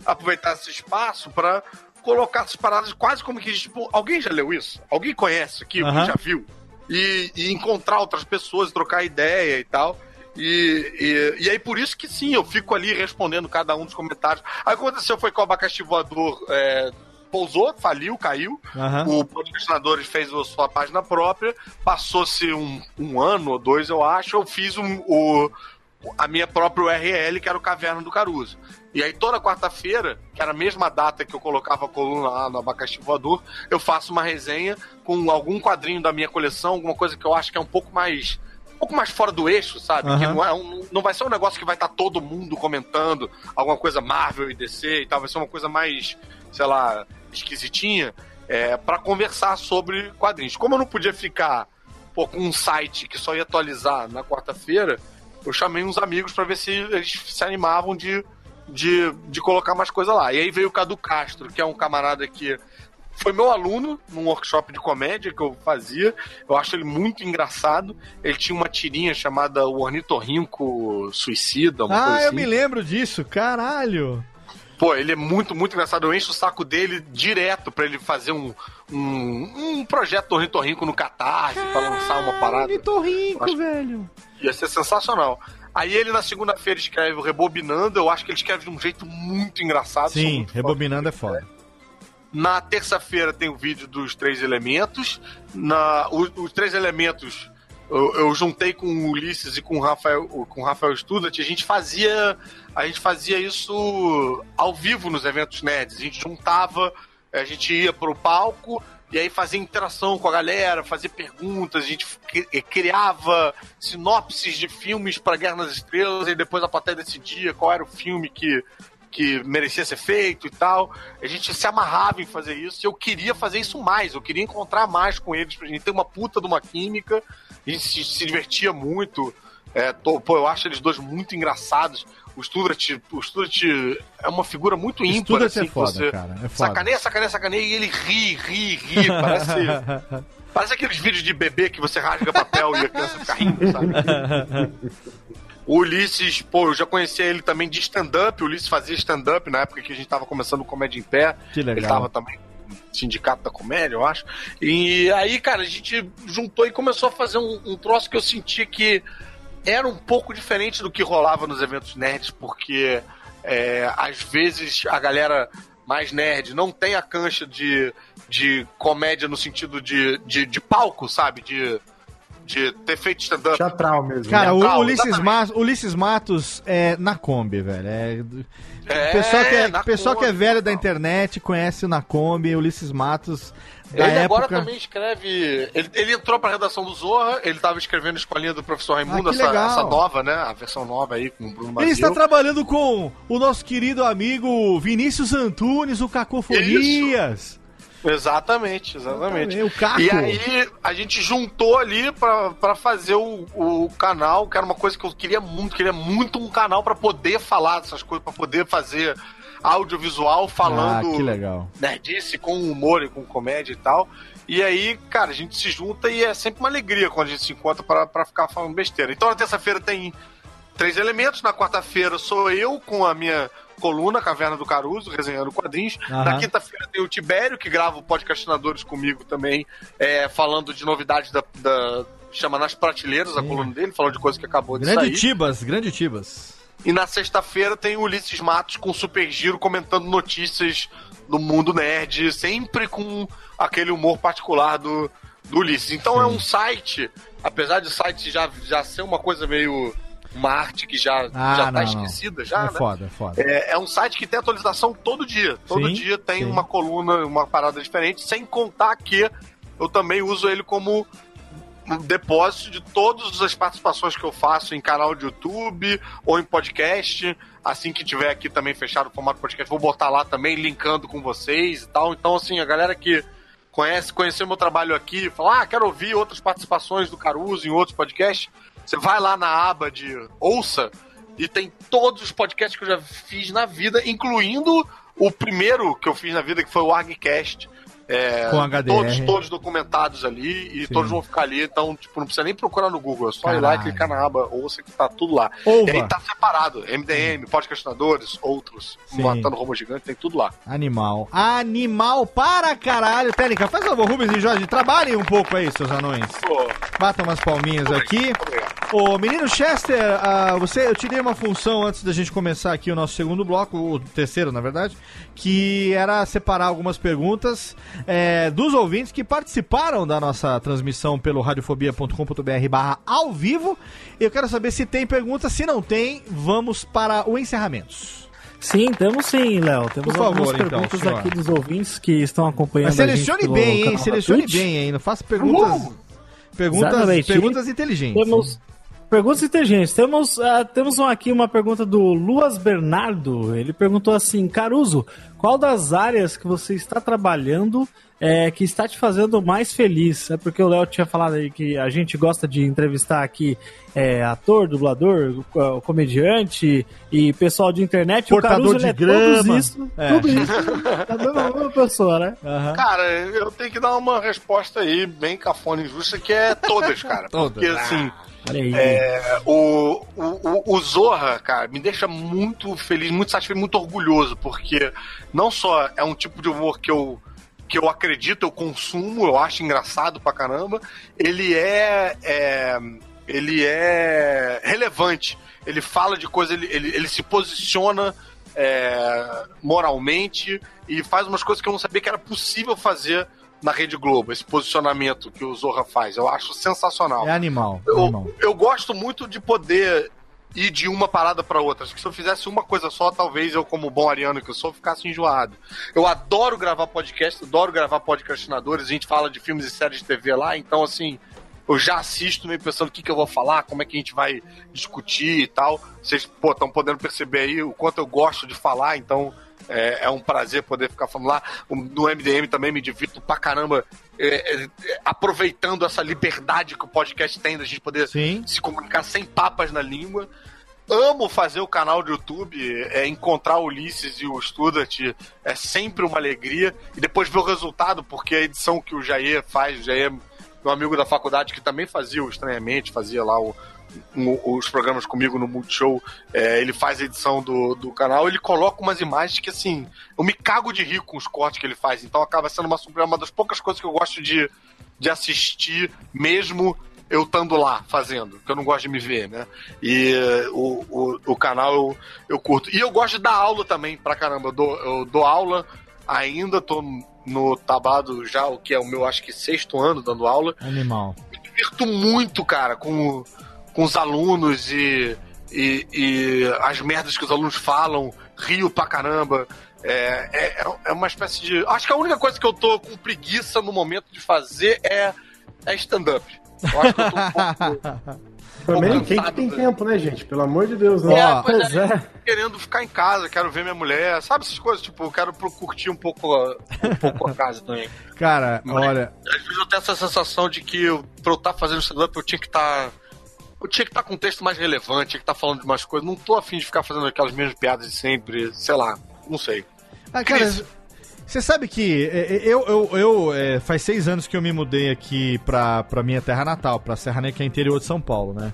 aproveitar esse espaço pra colocar essas paradas quase como que, tipo, alguém já leu isso? Alguém conhece aqui? Alguém já viu? E, e encontrar outras pessoas, trocar ideia e tal. E, e, e aí por isso que sim, eu fico ali respondendo cada um dos comentários. Aí o que aconteceu foi que o abacaxi voador é, pousou, faliu, caiu. Aham. O Podcastinadores fez a sua página própria. Passou-se um, um ano ou dois, eu acho. Eu fiz um- o, a minha própria URL, que era o Caverna do Caruso. E aí toda quarta-feira, que era a mesma data que eu colocava a coluna lá no Abacaxi Voador, eu faço uma resenha com algum quadrinho da minha coleção, alguma coisa que eu acho que é um pouco mais um pouco mais fora do eixo, sabe? Aham. Que não, é um- não vai ser um negócio que vai estar todo mundo comentando alguma coisa Marvel e DC e tal, vai ser uma coisa mais, sei lá, esquisitinha, é, para conversar sobre quadrinhos. Como eu não podia ficar pô, com um site que só ia atualizar na quarta-feira, eu chamei uns amigos para ver se eles se animavam de, de, de colocar mais coisa lá. E aí veio o Cadu Castro, que é um camarada que foi meu aluno num workshop de comédia que eu fazia. Eu acho ele muito engraçado. Ele tinha uma tirinha chamada O Ornitorrinco Suicida, uma Ah, coisa eu assim. me lembro disso, caralho. Pô, ele é muito, muito engraçado. Eu encho o saco dele direto pra ele fazer um, um, um projeto ornitorrinco no Catarse pra lançar uma parada. Ornitorrinco, Acho- velho. Ia ser sensacional. Aí ele na segunda-feira escreve o Rebobinando. Eu acho que ele escreve de um jeito muito engraçado. Sim, muito rebobinando é foda. Na terça-feira tem o vídeo dos três elementos. Na, o- os três elementos eu, eu juntei com o Ulisses e com o Rafael, com o Rafael Student. A gente fazia a gente fazia isso ao vivo nos eventos nerds. A gente juntava, a gente ia pro palco e aí fazia interação com a galera, fazia perguntas, a gente cri- criava sinopses de filmes para Guerra nas Estrelas e depois a plateia decidia qual era o filme que que merecia ser feito e tal. A gente se amarrava em fazer isso e eu queria fazer isso mais, eu queria encontrar mais com eles, pra gente ter uma puta de uma química, a gente se, se divertia muito. É, tô- pô, eu acho eles dois muito engraçados. O Studart, o Studart é uma figura muito ímpar. Studart é assim, que foda, você cara, é foda. Sacaneia, sacaneia, sacaneia, e ele ri, ri, ri. Parece, <laughs> parece aqueles vídeos de bebê que você rasga papel e a criança fica rindo, sabe? <laughs> O Ulisses, pô, eu já conhecia ele também de stand-up. O Ulisses fazia stand-up na época que a gente tava começando o Comédia em Pé. Que legal. Ele tava também no Sindicato da Comédia, eu acho. E aí, cara, a gente juntou e começou a fazer um, um troço que eu sentia que era um pouco diferente do que rolava nos eventos nerds, porque é, às vezes a galera mais nerd não tem a cancha de, de comédia no sentido de, de, de palco, sabe? De, de ter feito stand-up. Teatral mesmo. Cara, o Teatral, Ulisses, exatamente. Matos, Ulisses Matos é na Kombi, velho. É, É, pessoal que é, pessoal que é Kombi, velho da internet conhece o Nacombi, Ulisses Matos da Ele agora época. também escreve. Ele, ele entrou pra redação do Zorra, ele tava escrevendo a escolinha do professor Raimundo, Ah, essa, essa nova, né? A versão nova aí com o Bruno Ele está trabalhando com o nosso querido amigo Vinícius Antunes, o Cacofonias. Exatamente, exatamente. O Caco. E aí a gente juntou ali pra, pra fazer o, o canal, que era uma coisa que eu queria muito, queria muito um canal pra poder falar dessas coisas, pra poder fazer audiovisual falando Ah, que legal. nerdice com humor e com comédia e tal. E aí, cara, a gente se junta e é sempre uma alegria quando a gente se encontra pra ficar falando besteira. Então na terça-feira tem três elementos, na quarta-feira sou eu com a minha coluna Caverna do Caruso, resenhando quadrinhos. Aham. Na quinta-feira tem o Tibério, que grava o podcastinadores comigo também, é, falando de novidades da, da- chama Nas Prateleiras, a coluna dele, falando de coisa que acabou de Grande sair. Tibas, grande Tibas. E na sexta-feira tem o Ulisses Matos com Super Giro comentando notícias do mundo nerd, sempre com aquele humor particular do, do Ulisses. Então é um site, apesar de site já, já ser uma coisa meio. Uma arte que já, Ah, já tá não, esquecida, já, é né? foda, é foda. É, é um site que tem atualização todo dia. Todo Sim, dia tem sim. uma coluna, uma parada diferente, sem contar que eu também uso ele como um depósito de todas as participações que eu faço em canal de YouTube ou em podcast. Assim que tiver aqui também fechado o formato podcast, vou botar lá também, linkando com vocês e tal. Então, assim, a galera que conhece, conheceu meu trabalho aqui, fala, ah, quero ouvir outras participações do Caruso em outros podcasts, você vai lá na aba de ouça e tem todos os podcasts que eu já fiz na vida, incluindo o primeiro que eu fiz na vida, que foi o ArgCast. É, Com HDR. Todos, todos documentados ali e Sim. todos vão ficar ali, então, tipo, não precisa nem procurar no Google, é só ir lá e Caralho. clicar na aba ouça que tá tudo lá. Ouva. E aí tá separado, MDM, podcastinadores, outros, Sim. matando robô gigante, tem tudo lá. Animal. Animal para caralho. Técnica, faz favor, Rubens e Jorge, trabalhem um pouco aí, seus anões. Pô, Batam umas palminhas aqui. Ô, menino Chester, ah, você, eu tirei uma função antes da gente começar aqui o nosso segundo bloco, o terceiro, na verdade, que era separar algumas perguntas é, dos ouvintes que participaram da nossa transmissão pelo radiofobia.com.br barra ao vivo. Eu quero saber se tem perguntas, se não tem, vamos para o encerramento. Sim, temos sim, Léo. Temos Por favor, algumas então, perguntas senhor. aqui dos ouvintes que estão acompanhando Mas a gente selecione bem, hein? Selecione bem, hein? Não faça perguntas. Perguntas, Exatamente. perguntas inteligentes. Temos perguntas inteligentes. Temos, ah, temos aqui uma pergunta do Luas Bernardo. Ele perguntou assim: Caruso, qual das áreas que você está trabalhando é, que está te fazendo mais feliz? É porque o Léo tinha falado aí que a gente gosta de entrevistar aqui é, ator, dublador, co- comediante e pessoal de internet. Portador o Caruso de ele é grama. todos isso, É. tudo isso. É a mesma, a mesma pessoa, né? Aham. Cara, eu tenho que dar uma resposta aí bem cafona e justa, que é todas, cara. <laughs> Todas. Porque assim, Olha aí. é, o, o, o- o Zorra, cara, me deixa muito feliz, muito satisfeito, muito orgulhoso, porque não só é um tipo de humor que eu que eu acredito, eu consumo, eu acho engraçado pra caramba, ele é, é- ele é relevante. Ele fala de coisas, ele, ele, ele se posiciona é, moralmente e faz umas coisas que eu não sabia que era possível fazer na Rede Globo, esse posicionamento que o Zorra faz. Eu acho sensacional. É animal. Eu, animal. eu gosto muito de poder ir de uma parada pra outra. Acho que se eu fizesse uma coisa só, talvez eu, como bom ariano que eu sou, ficasse enjoado. Eu adoro gravar podcast, adoro gravar podcastinadores. A gente fala de filmes e séries de TV lá, então assim. Eu já assisto meio pensando o que, que eu vou falar, como é que a gente vai discutir e tal. Vocês, pô, estão podendo perceber aí o quanto eu gosto de falar, então é, é um prazer poder ficar falando lá. No MDM também me divirto pra caramba, é, é, aproveitando essa liberdade que o podcast tem da gente poder Sim. se comunicar sem papas na língua. Amo fazer o canal do YouTube, é, encontrar o Ulisses e o Studart é sempre uma alegria. E depois ver o resultado, porque a edição que o Jair faz, o Jair, meu amigo da faculdade, que também fazia o Estranhamente, fazia lá o- os programas comigo no Multishow, é, ele faz a edição do, do canal, ele coloca umas imagens que, assim, eu me cago de rir com os cortes que ele faz. Então acaba sendo uma, surpresa, uma das poucas coisas que eu gosto de, de assistir, mesmo eu estando lá fazendo, que eu não gosto de me ver, né? E o, o, o canal eu, eu curto. E eu gosto de dar aula também, pra caramba. Eu dou, eu dou aula ainda, tô no Tabado já, o que é o meu, acho que sexto ano dando aula Animal. me divirto muito, cara, com, com os alunos e, e, e as merdas que os alunos falam, rio pra caramba. É, é, é uma espécie de. Acho que a única coisa que eu tô com preguiça no momento de fazer é, é stand-up. Eu acho que eu tô um pouco. <laughs> Também quem que tem tempo, né, gente? Pelo amor de Deus, né? É, pois Pois é, é. querendo ficar em casa, quero ver minha mulher, sabe essas coisas? Tipo, eu quero curtir um pouco, a- um pouco a casa também. Cara, Mas- olha, Às vezes eu tenho essa sensação de que eu, pra eu estar fazendo stand-up eu tinha que estar. Eu tinha que estar com um texto mais relevante, tinha que estar falando de umas coisas. Não tô afim de ficar fazendo aquelas mesmas piadas de sempre, sei lá, não sei. Ah, cara, Cris. você sabe que é, é, eu, eu, eu é, faz seis anos que eu me mudei aqui pra, pra minha terra natal, pra Serra Negra, que é interior de São Paulo, né?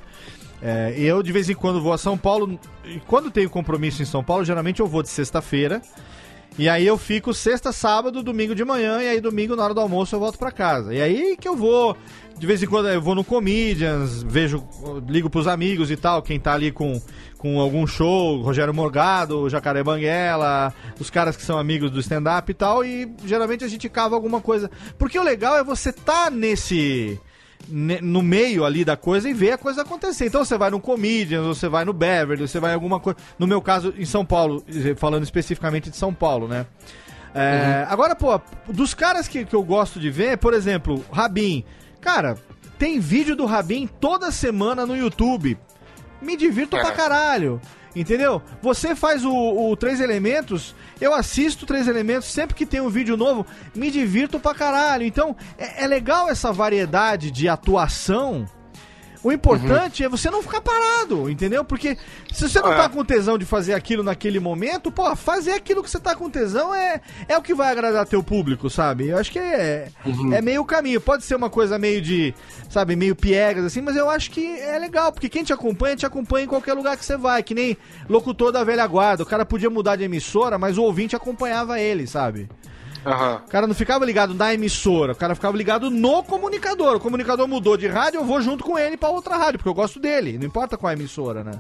É, eu de vez em quando vou a São Paulo. E quando tenho compromisso em São Paulo, geralmente eu vou de sexta-feira. E aí eu fico sexta, sábado, domingo de manhã, e aí domingo na hora do almoço eu volto pra casa. E aí que eu vou, de vez em quando eu vou no Comedians, vejo, ligo pros amigos e tal, quem tá ali com, com algum show, Rogério Morgado, Jacaré Banguela, os caras que são amigos do stand-up e tal, e geralmente a gente cava alguma coisa. Porque o legal é você tá nesse ne- no meio ali da coisa e ver a coisa acontecer. Então você vai no Comedians, você vai no Beverly, você vai em alguma coisa. No meu caso, em São Paulo, falando especificamente de São Paulo, né? É, Agora, pô, dos caras que, que eu gosto de ver, por exemplo, Rabin. Cara, tem vídeo do Rabin toda semana no YouTube. Me divirto É. pra caralho. Entendeu? Você faz o, o Três Elementos, eu assisto Três Elementos sempre que tem um vídeo novo, me divirto pra caralho. Então, é, é legal essa variedade de atuação. O importante é você não ficar parado, entendeu? Porque se você não É. tá com tesão de fazer aquilo naquele momento, pô, fazer aquilo que você tá com tesão é, é o que vai agradar teu público, sabe? Eu acho que é, é meio caminho. Pode ser uma coisa meio de, sabe, meio piegas assim, mas eu acho que é legal, porque quem te acompanha, te acompanha em qualquer lugar que você vai, que nem locutor da velha guarda. O cara podia mudar de emissora, mas o ouvinte acompanhava ele, sabe? Aham. O cara não ficava ligado na emissora, o cara ficava ligado no comunicador. O comunicador mudou de rádio, eu vou junto com ele pra outra rádio, porque eu gosto dele, não importa qual é a emissora, né?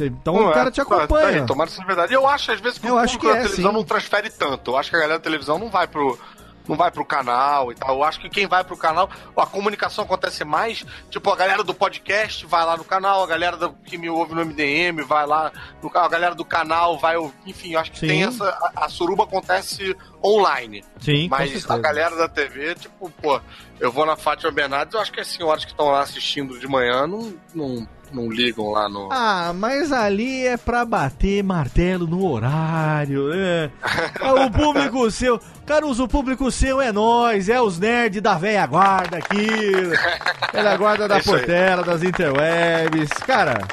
Então Não o é, cara te tá- tá acompanha. aí, tomara que seja verdade. Eu acho, às vezes, que Eu o acho público que da é, televisão sim. não transfere tanto. Eu acho que a galera da televisão não vai pro. Não vai pro canal e tal. Eu acho que quem vai pro canal, a comunicação acontece mais. Tipo, a galera do podcast vai lá no canal, a galera do- que me ouve no MDM vai lá no canal, a galera do canal vai. ouvir. Enfim, eu acho que Sim. tem essa. A, a suruba acontece online. Sim, Mas a galera da TV, tipo, pô, eu vou na Fátima Bernardes, eu acho que as senhoras que estão lá assistindo de manhã não, não, não ligam lá no. Ah, mas ali é pra bater martelo no horário, é. É o público <laughs> seu. Caruso, o público seu é nós, é os nerds da velha guarda aqui. <laughs> Guarda da É isso aí. Portela, das interwebs. Cara,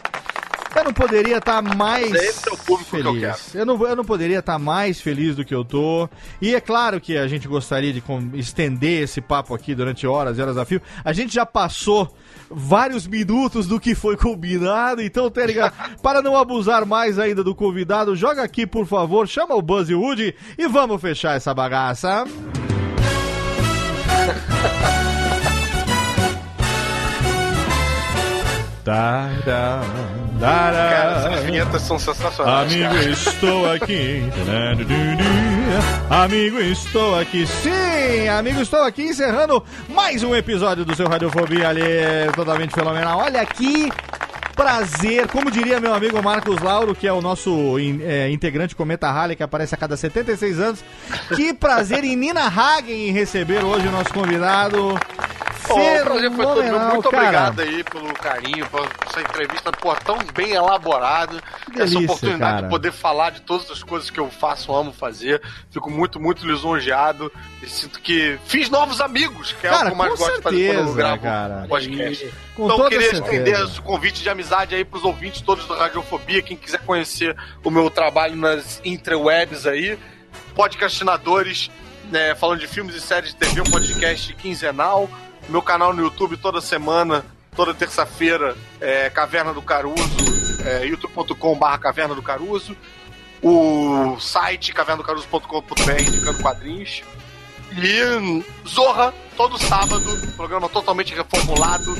eu não poderia estar mais Esse é o público que eu feliz. Eu, não, eu não poderia estar mais feliz do que eu tô. E é claro que a gente gostaria de estender esse papo aqui durante horas e horas a fio. A gente já passou vários minutos do que foi combinado, então, Tériga, <laughs> para não abusar mais ainda do convidado, joga aqui, por favor, chama o Buzz e o Woody e vamos fechar essa bagaça. <laughs> Tá, tá, tá, Cara, essas vinhetas são sensacionais. Amigo, cara. estou aqui. Amigo, estou aqui. Sim, amigo, estou aqui encerrando mais um episódio do seu Radiofobia ali, totalmente fenomenal. Olha aqui. Prazer, como diria meu amigo Marcos Lauro, que é o nosso é, integrante Cometa Halley, que aparece a cada 76 anos. Que prazer em Nina Hagen em receber hoje o nosso convidado. O prazer foi todo meu. Muito cara. obrigado aí pelo carinho, por essa entrevista tão bem elaborada. essa oportunidade cara. de poder falar de todas as coisas que eu faço, amo fazer. Fico muito, muito lisonjeado. E sinto que fiz novos amigos, que é Cara, o que eu mais gosto de fazer quando eu gravo cara. podcast. Com então, toda queria certeza. estender esse convite de amizade aí pros ouvintes todos do Radiofobia. Quem quiser conhecer o meu trabalho nas interwebs aí, podcastinadores, né, falando de filmes e séries de TV, um podcast quinzenal. Meu canal no YouTube toda semana, toda terça-feira, é Caverna do Caruso, é, youtube.com.br Caverna do Caruso. O site cavernadocaruso.com.br indicando quadrinhos. E Zorra, todo sábado, programa totalmente reformulado.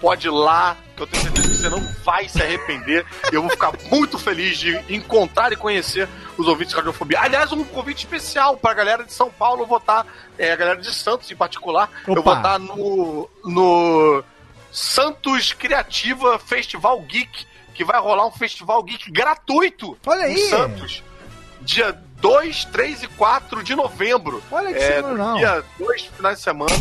Pode ir lá, que eu tenho certeza que você não vai se arrepender. E eu vou ficar muito feliz de encontrar e conhecer os ouvintes de Radiofobia. Aliás, um convite especial para a galera de São Paulo votar, é, a galera de Santos em particular. Eu Opa. vou estar no, no Santos Criativa Festival Geek, que vai rolar um festival geek gratuito Olha em aí. Santos. Dia 2, 3 e 4 de novembro. Olha que é, sensacional. Dia 2 finais de semana.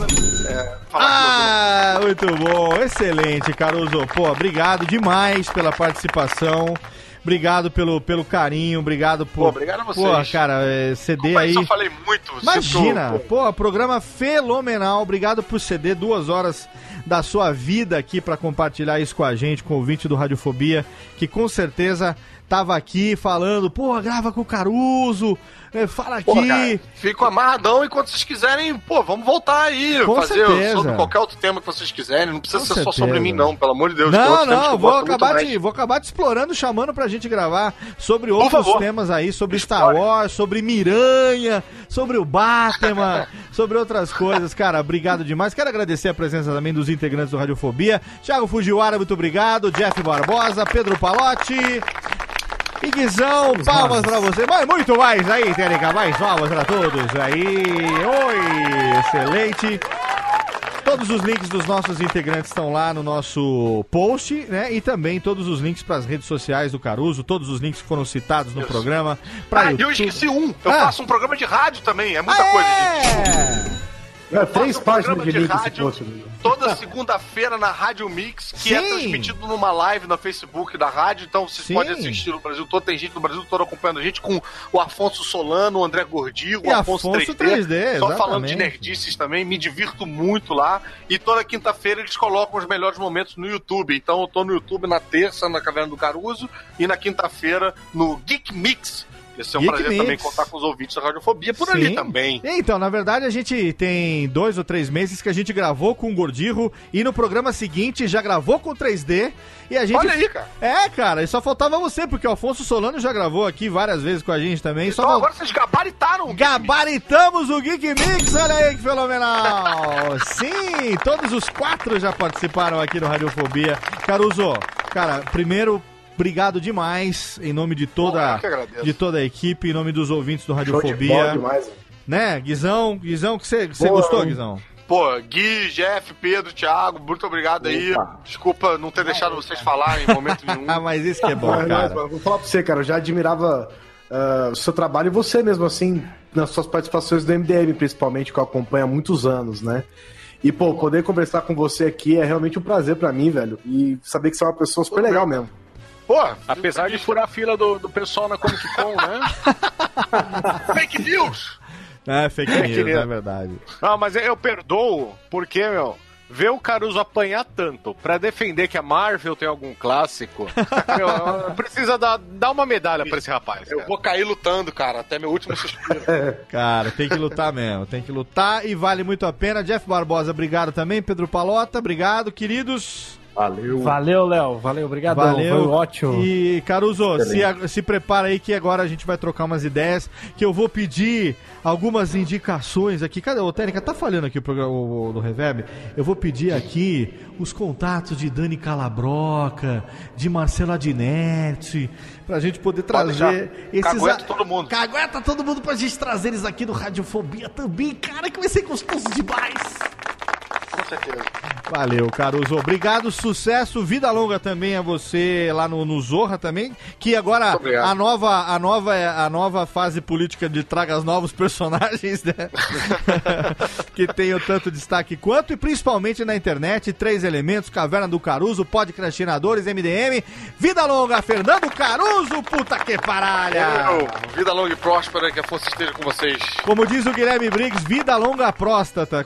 É, Ah, muito bom, excelente, Caruso. Pô, obrigado demais pela participação. Obrigado pelo, pelo carinho, obrigado por. Pô, obrigado a vocês. Pô, cara, é, CD Mas aí. eu falei muito. Imagina, sinto- pô, programa fenomenal. Obrigado por ceder duas horas da sua vida aqui pra compartilhar isso com a gente, com o ouvinte do Radiofobia, que com certeza tava aqui falando, pô, grava com o Caruso, é, fala aqui. Cara, fico amarradão e quando vocês quiserem, pô, vamos voltar aí. Com fazer certeza. sobre qualquer outro tema que vocês quiserem. Não precisa Com ser só certeza. sobre mim, não, pelo amor de Deus. Não, não, vou acabar, te, vou acabar te explorando, chamando pra gente gravar sobre outros favor. temas aí, sobre Star Wars, sobre Miranha, sobre o Batman, <laughs> sobre outras coisas. Cara, obrigado demais. Quero agradecer a presença também dos integrantes do Radiofobia. Thiago Fujiwara, muito obrigado. Jeff Barbosa, Pedro Palotti. Guizão, palmas pra você. Mas muito mais aí, Térica. Mais palmas pra todos aí. Oi, excelente. Todos os links dos nossos integrantes estão lá no nosso post, né? E também todos os links para as redes sociais do Caruso, todos os links que foram citados no programa. Pra Ah, e eu YouTube. esqueci um. Eu Ah. faço um programa de rádio também. É muita Ah, coisa, é? gente. É, três páginas de esse rádio post. né? toda segunda-feira na Rádio Mix, que é Sim. transmitido numa live no Facebook da rádio. Então vocês Sim. podem assistir no Brasil todo. Tem gente no Brasil todo acompanhando a gente com o Afonso Solano, o André Gordillo, E o Afonso, Afonso 3D. 3D, Só falando de nerdices também. Me divirto muito lá. E toda quinta-feira eles colocam os melhores momentos no YouTube. Então eu tô no YouTube na terça, na Caverna do Caruso, e na quinta-feira no Geek Mix. Esse é um Geek prazer Mix. também contar com os ouvintes da Radiofobia por Sim. ali também. Então, na verdade, a gente tem dois ou três meses que a gente gravou com o Gordirro e no programa seguinte já gravou com o 3D. E a gente. Olha aí, cara. É, cara, e só faltava você, porque o Afonso Solano já gravou aqui várias vezes com a gente também. Só Então fal- agora vocês gabaritaram o. Gabaritamos o Geek Mix, olha aí que fenomenal! <laughs> Sim, todos os quatro já participaram aqui no Radiofobia. Caruso, cara, primeiro, obrigado demais em nome de toda, de toda a equipe, em nome dos ouvintes do Show de Radiofobia. demais. Né, Guizão? Guizão, que você gostou, Guizão? Pô, Gui, Jeff, Pedro, Thiago, muito obrigado aí. Desculpa não ter deixado vocês falar em momento <laughs> nenhum. Ah, mas isso que é bom, Mas, cara. mas, vou falar pra você, cara, eu já admirava ah, o seu trabalho e você mesmo, assim, nas suas participações do MDM, principalmente, que eu acompanho há muitos anos, né? E, pô, poder conversar com você aqui é realmente um prazer pra mim, velho. E saber que você é uma pessoa super legal mesmo. Pô, Apesar de furar a fila do, do pessoal na Comic Con, né? <laughs> fake news! É, fake É, news, é verdade. Ah, mas eu perdoo, porque, meu, ver o Caruso apanhar tanto pra defender que a Marvel tem algum clássico, <laughs> meu, precisa dar, dar uma medalha pra esse rapaz. Eu cara. vou cair lutando, cara, até meu último suspiro. <laughs> Cara, tem que lutar mesmo, tem que lutar e vale muito a pena. Jeff Barbosa, obrigado também. Pedro Palota, obrigado, queridos. Valeu. Valeu, Léo. Valeu, obrigado. Valeu. Foi ótimo. E, Caruso, se, a- se prepara aí que agora a gente vai trocar umas ideias, que eu vou pedir algumas indicações aqui. Cadê o Técnica? Tá falhando aqui o programa o- o- do Reverb? Eu vou pedir aqui os contatos de Dani Calabroca, de Marcela Dinetti, pra gente poder trazer esses... Cagueta a- todo mundo. Cagueta todo mundo pra gente trazer eles aqui no Radiofobia também. Cara, que vai ser gostoso demais. Com certeza. Valeu, Caruso. Obrigado, sucesso, vida longa também a você lá no, no Zorra também. Que agora a nova, a, nova, a nova fase política de traga os novos <laughs> personagens, né? <laughs> que tenham tanto destaque quanto, e principalmente na internet, três elementos, Caverna do Caruso, Podcrastinadores, MDM. Vida longa, Fernando Caruso, puta que paralha! Eu, vida longa e próspera, que a força esteja com vocês. Como diz o Guilherme Briggs, vida longa próstata.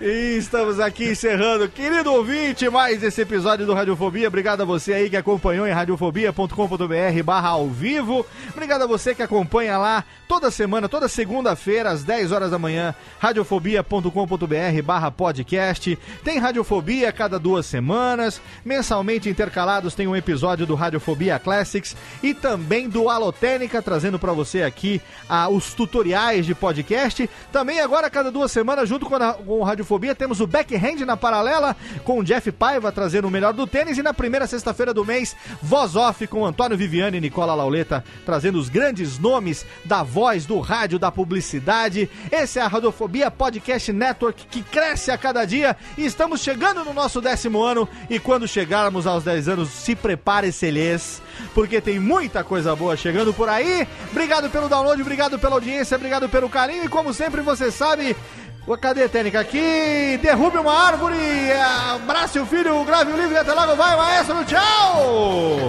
e estamos aqui encerrando, querido ouvinte, mais esse episódio do Radiofobia. Obrigado a você aí que acompanhou em radiofobia.com.br barra ao vivo. Obrigado a você que acompanha lá toda semana, toda segunda-feira, às 10 horas da manhã, radiofobia.com.br barra podcast. Tem Radiofobia cada duas semanas. Mensalmente intercalados tem um episódio do Radiofobia Classics e também do Alotênica, trazendo pra você aqui ah, os tutoriais de podcast. Também agora, cada duas semanas, junto com, a, com o Radiofobia, temos o Backhand na paralela, com o Jeff Paiva trazendo o melhor do tênis. E na primeira sexta-feira do mês, Voz Off com Antônio Viviane e Nicola Lauleta, trazendo os grandes nomes da voz, do rádio, da publicidade. Esse é a Radiofobia Podcast Network que cresce a cada dia e estamos chegando no nosso décimo ano. E quando chegarmos aos 10 anos, se prepare, Celês, porque tem muita coisa boa chegando por aí. Obrigado pelo download, obrigado pela audiência, obrigado pelo carinho. E como sempre, você sabe. Cadê Técnica aqui? Derrube uma árvore, abrace o filho, grave o livro até logo vai, maestro, tchau!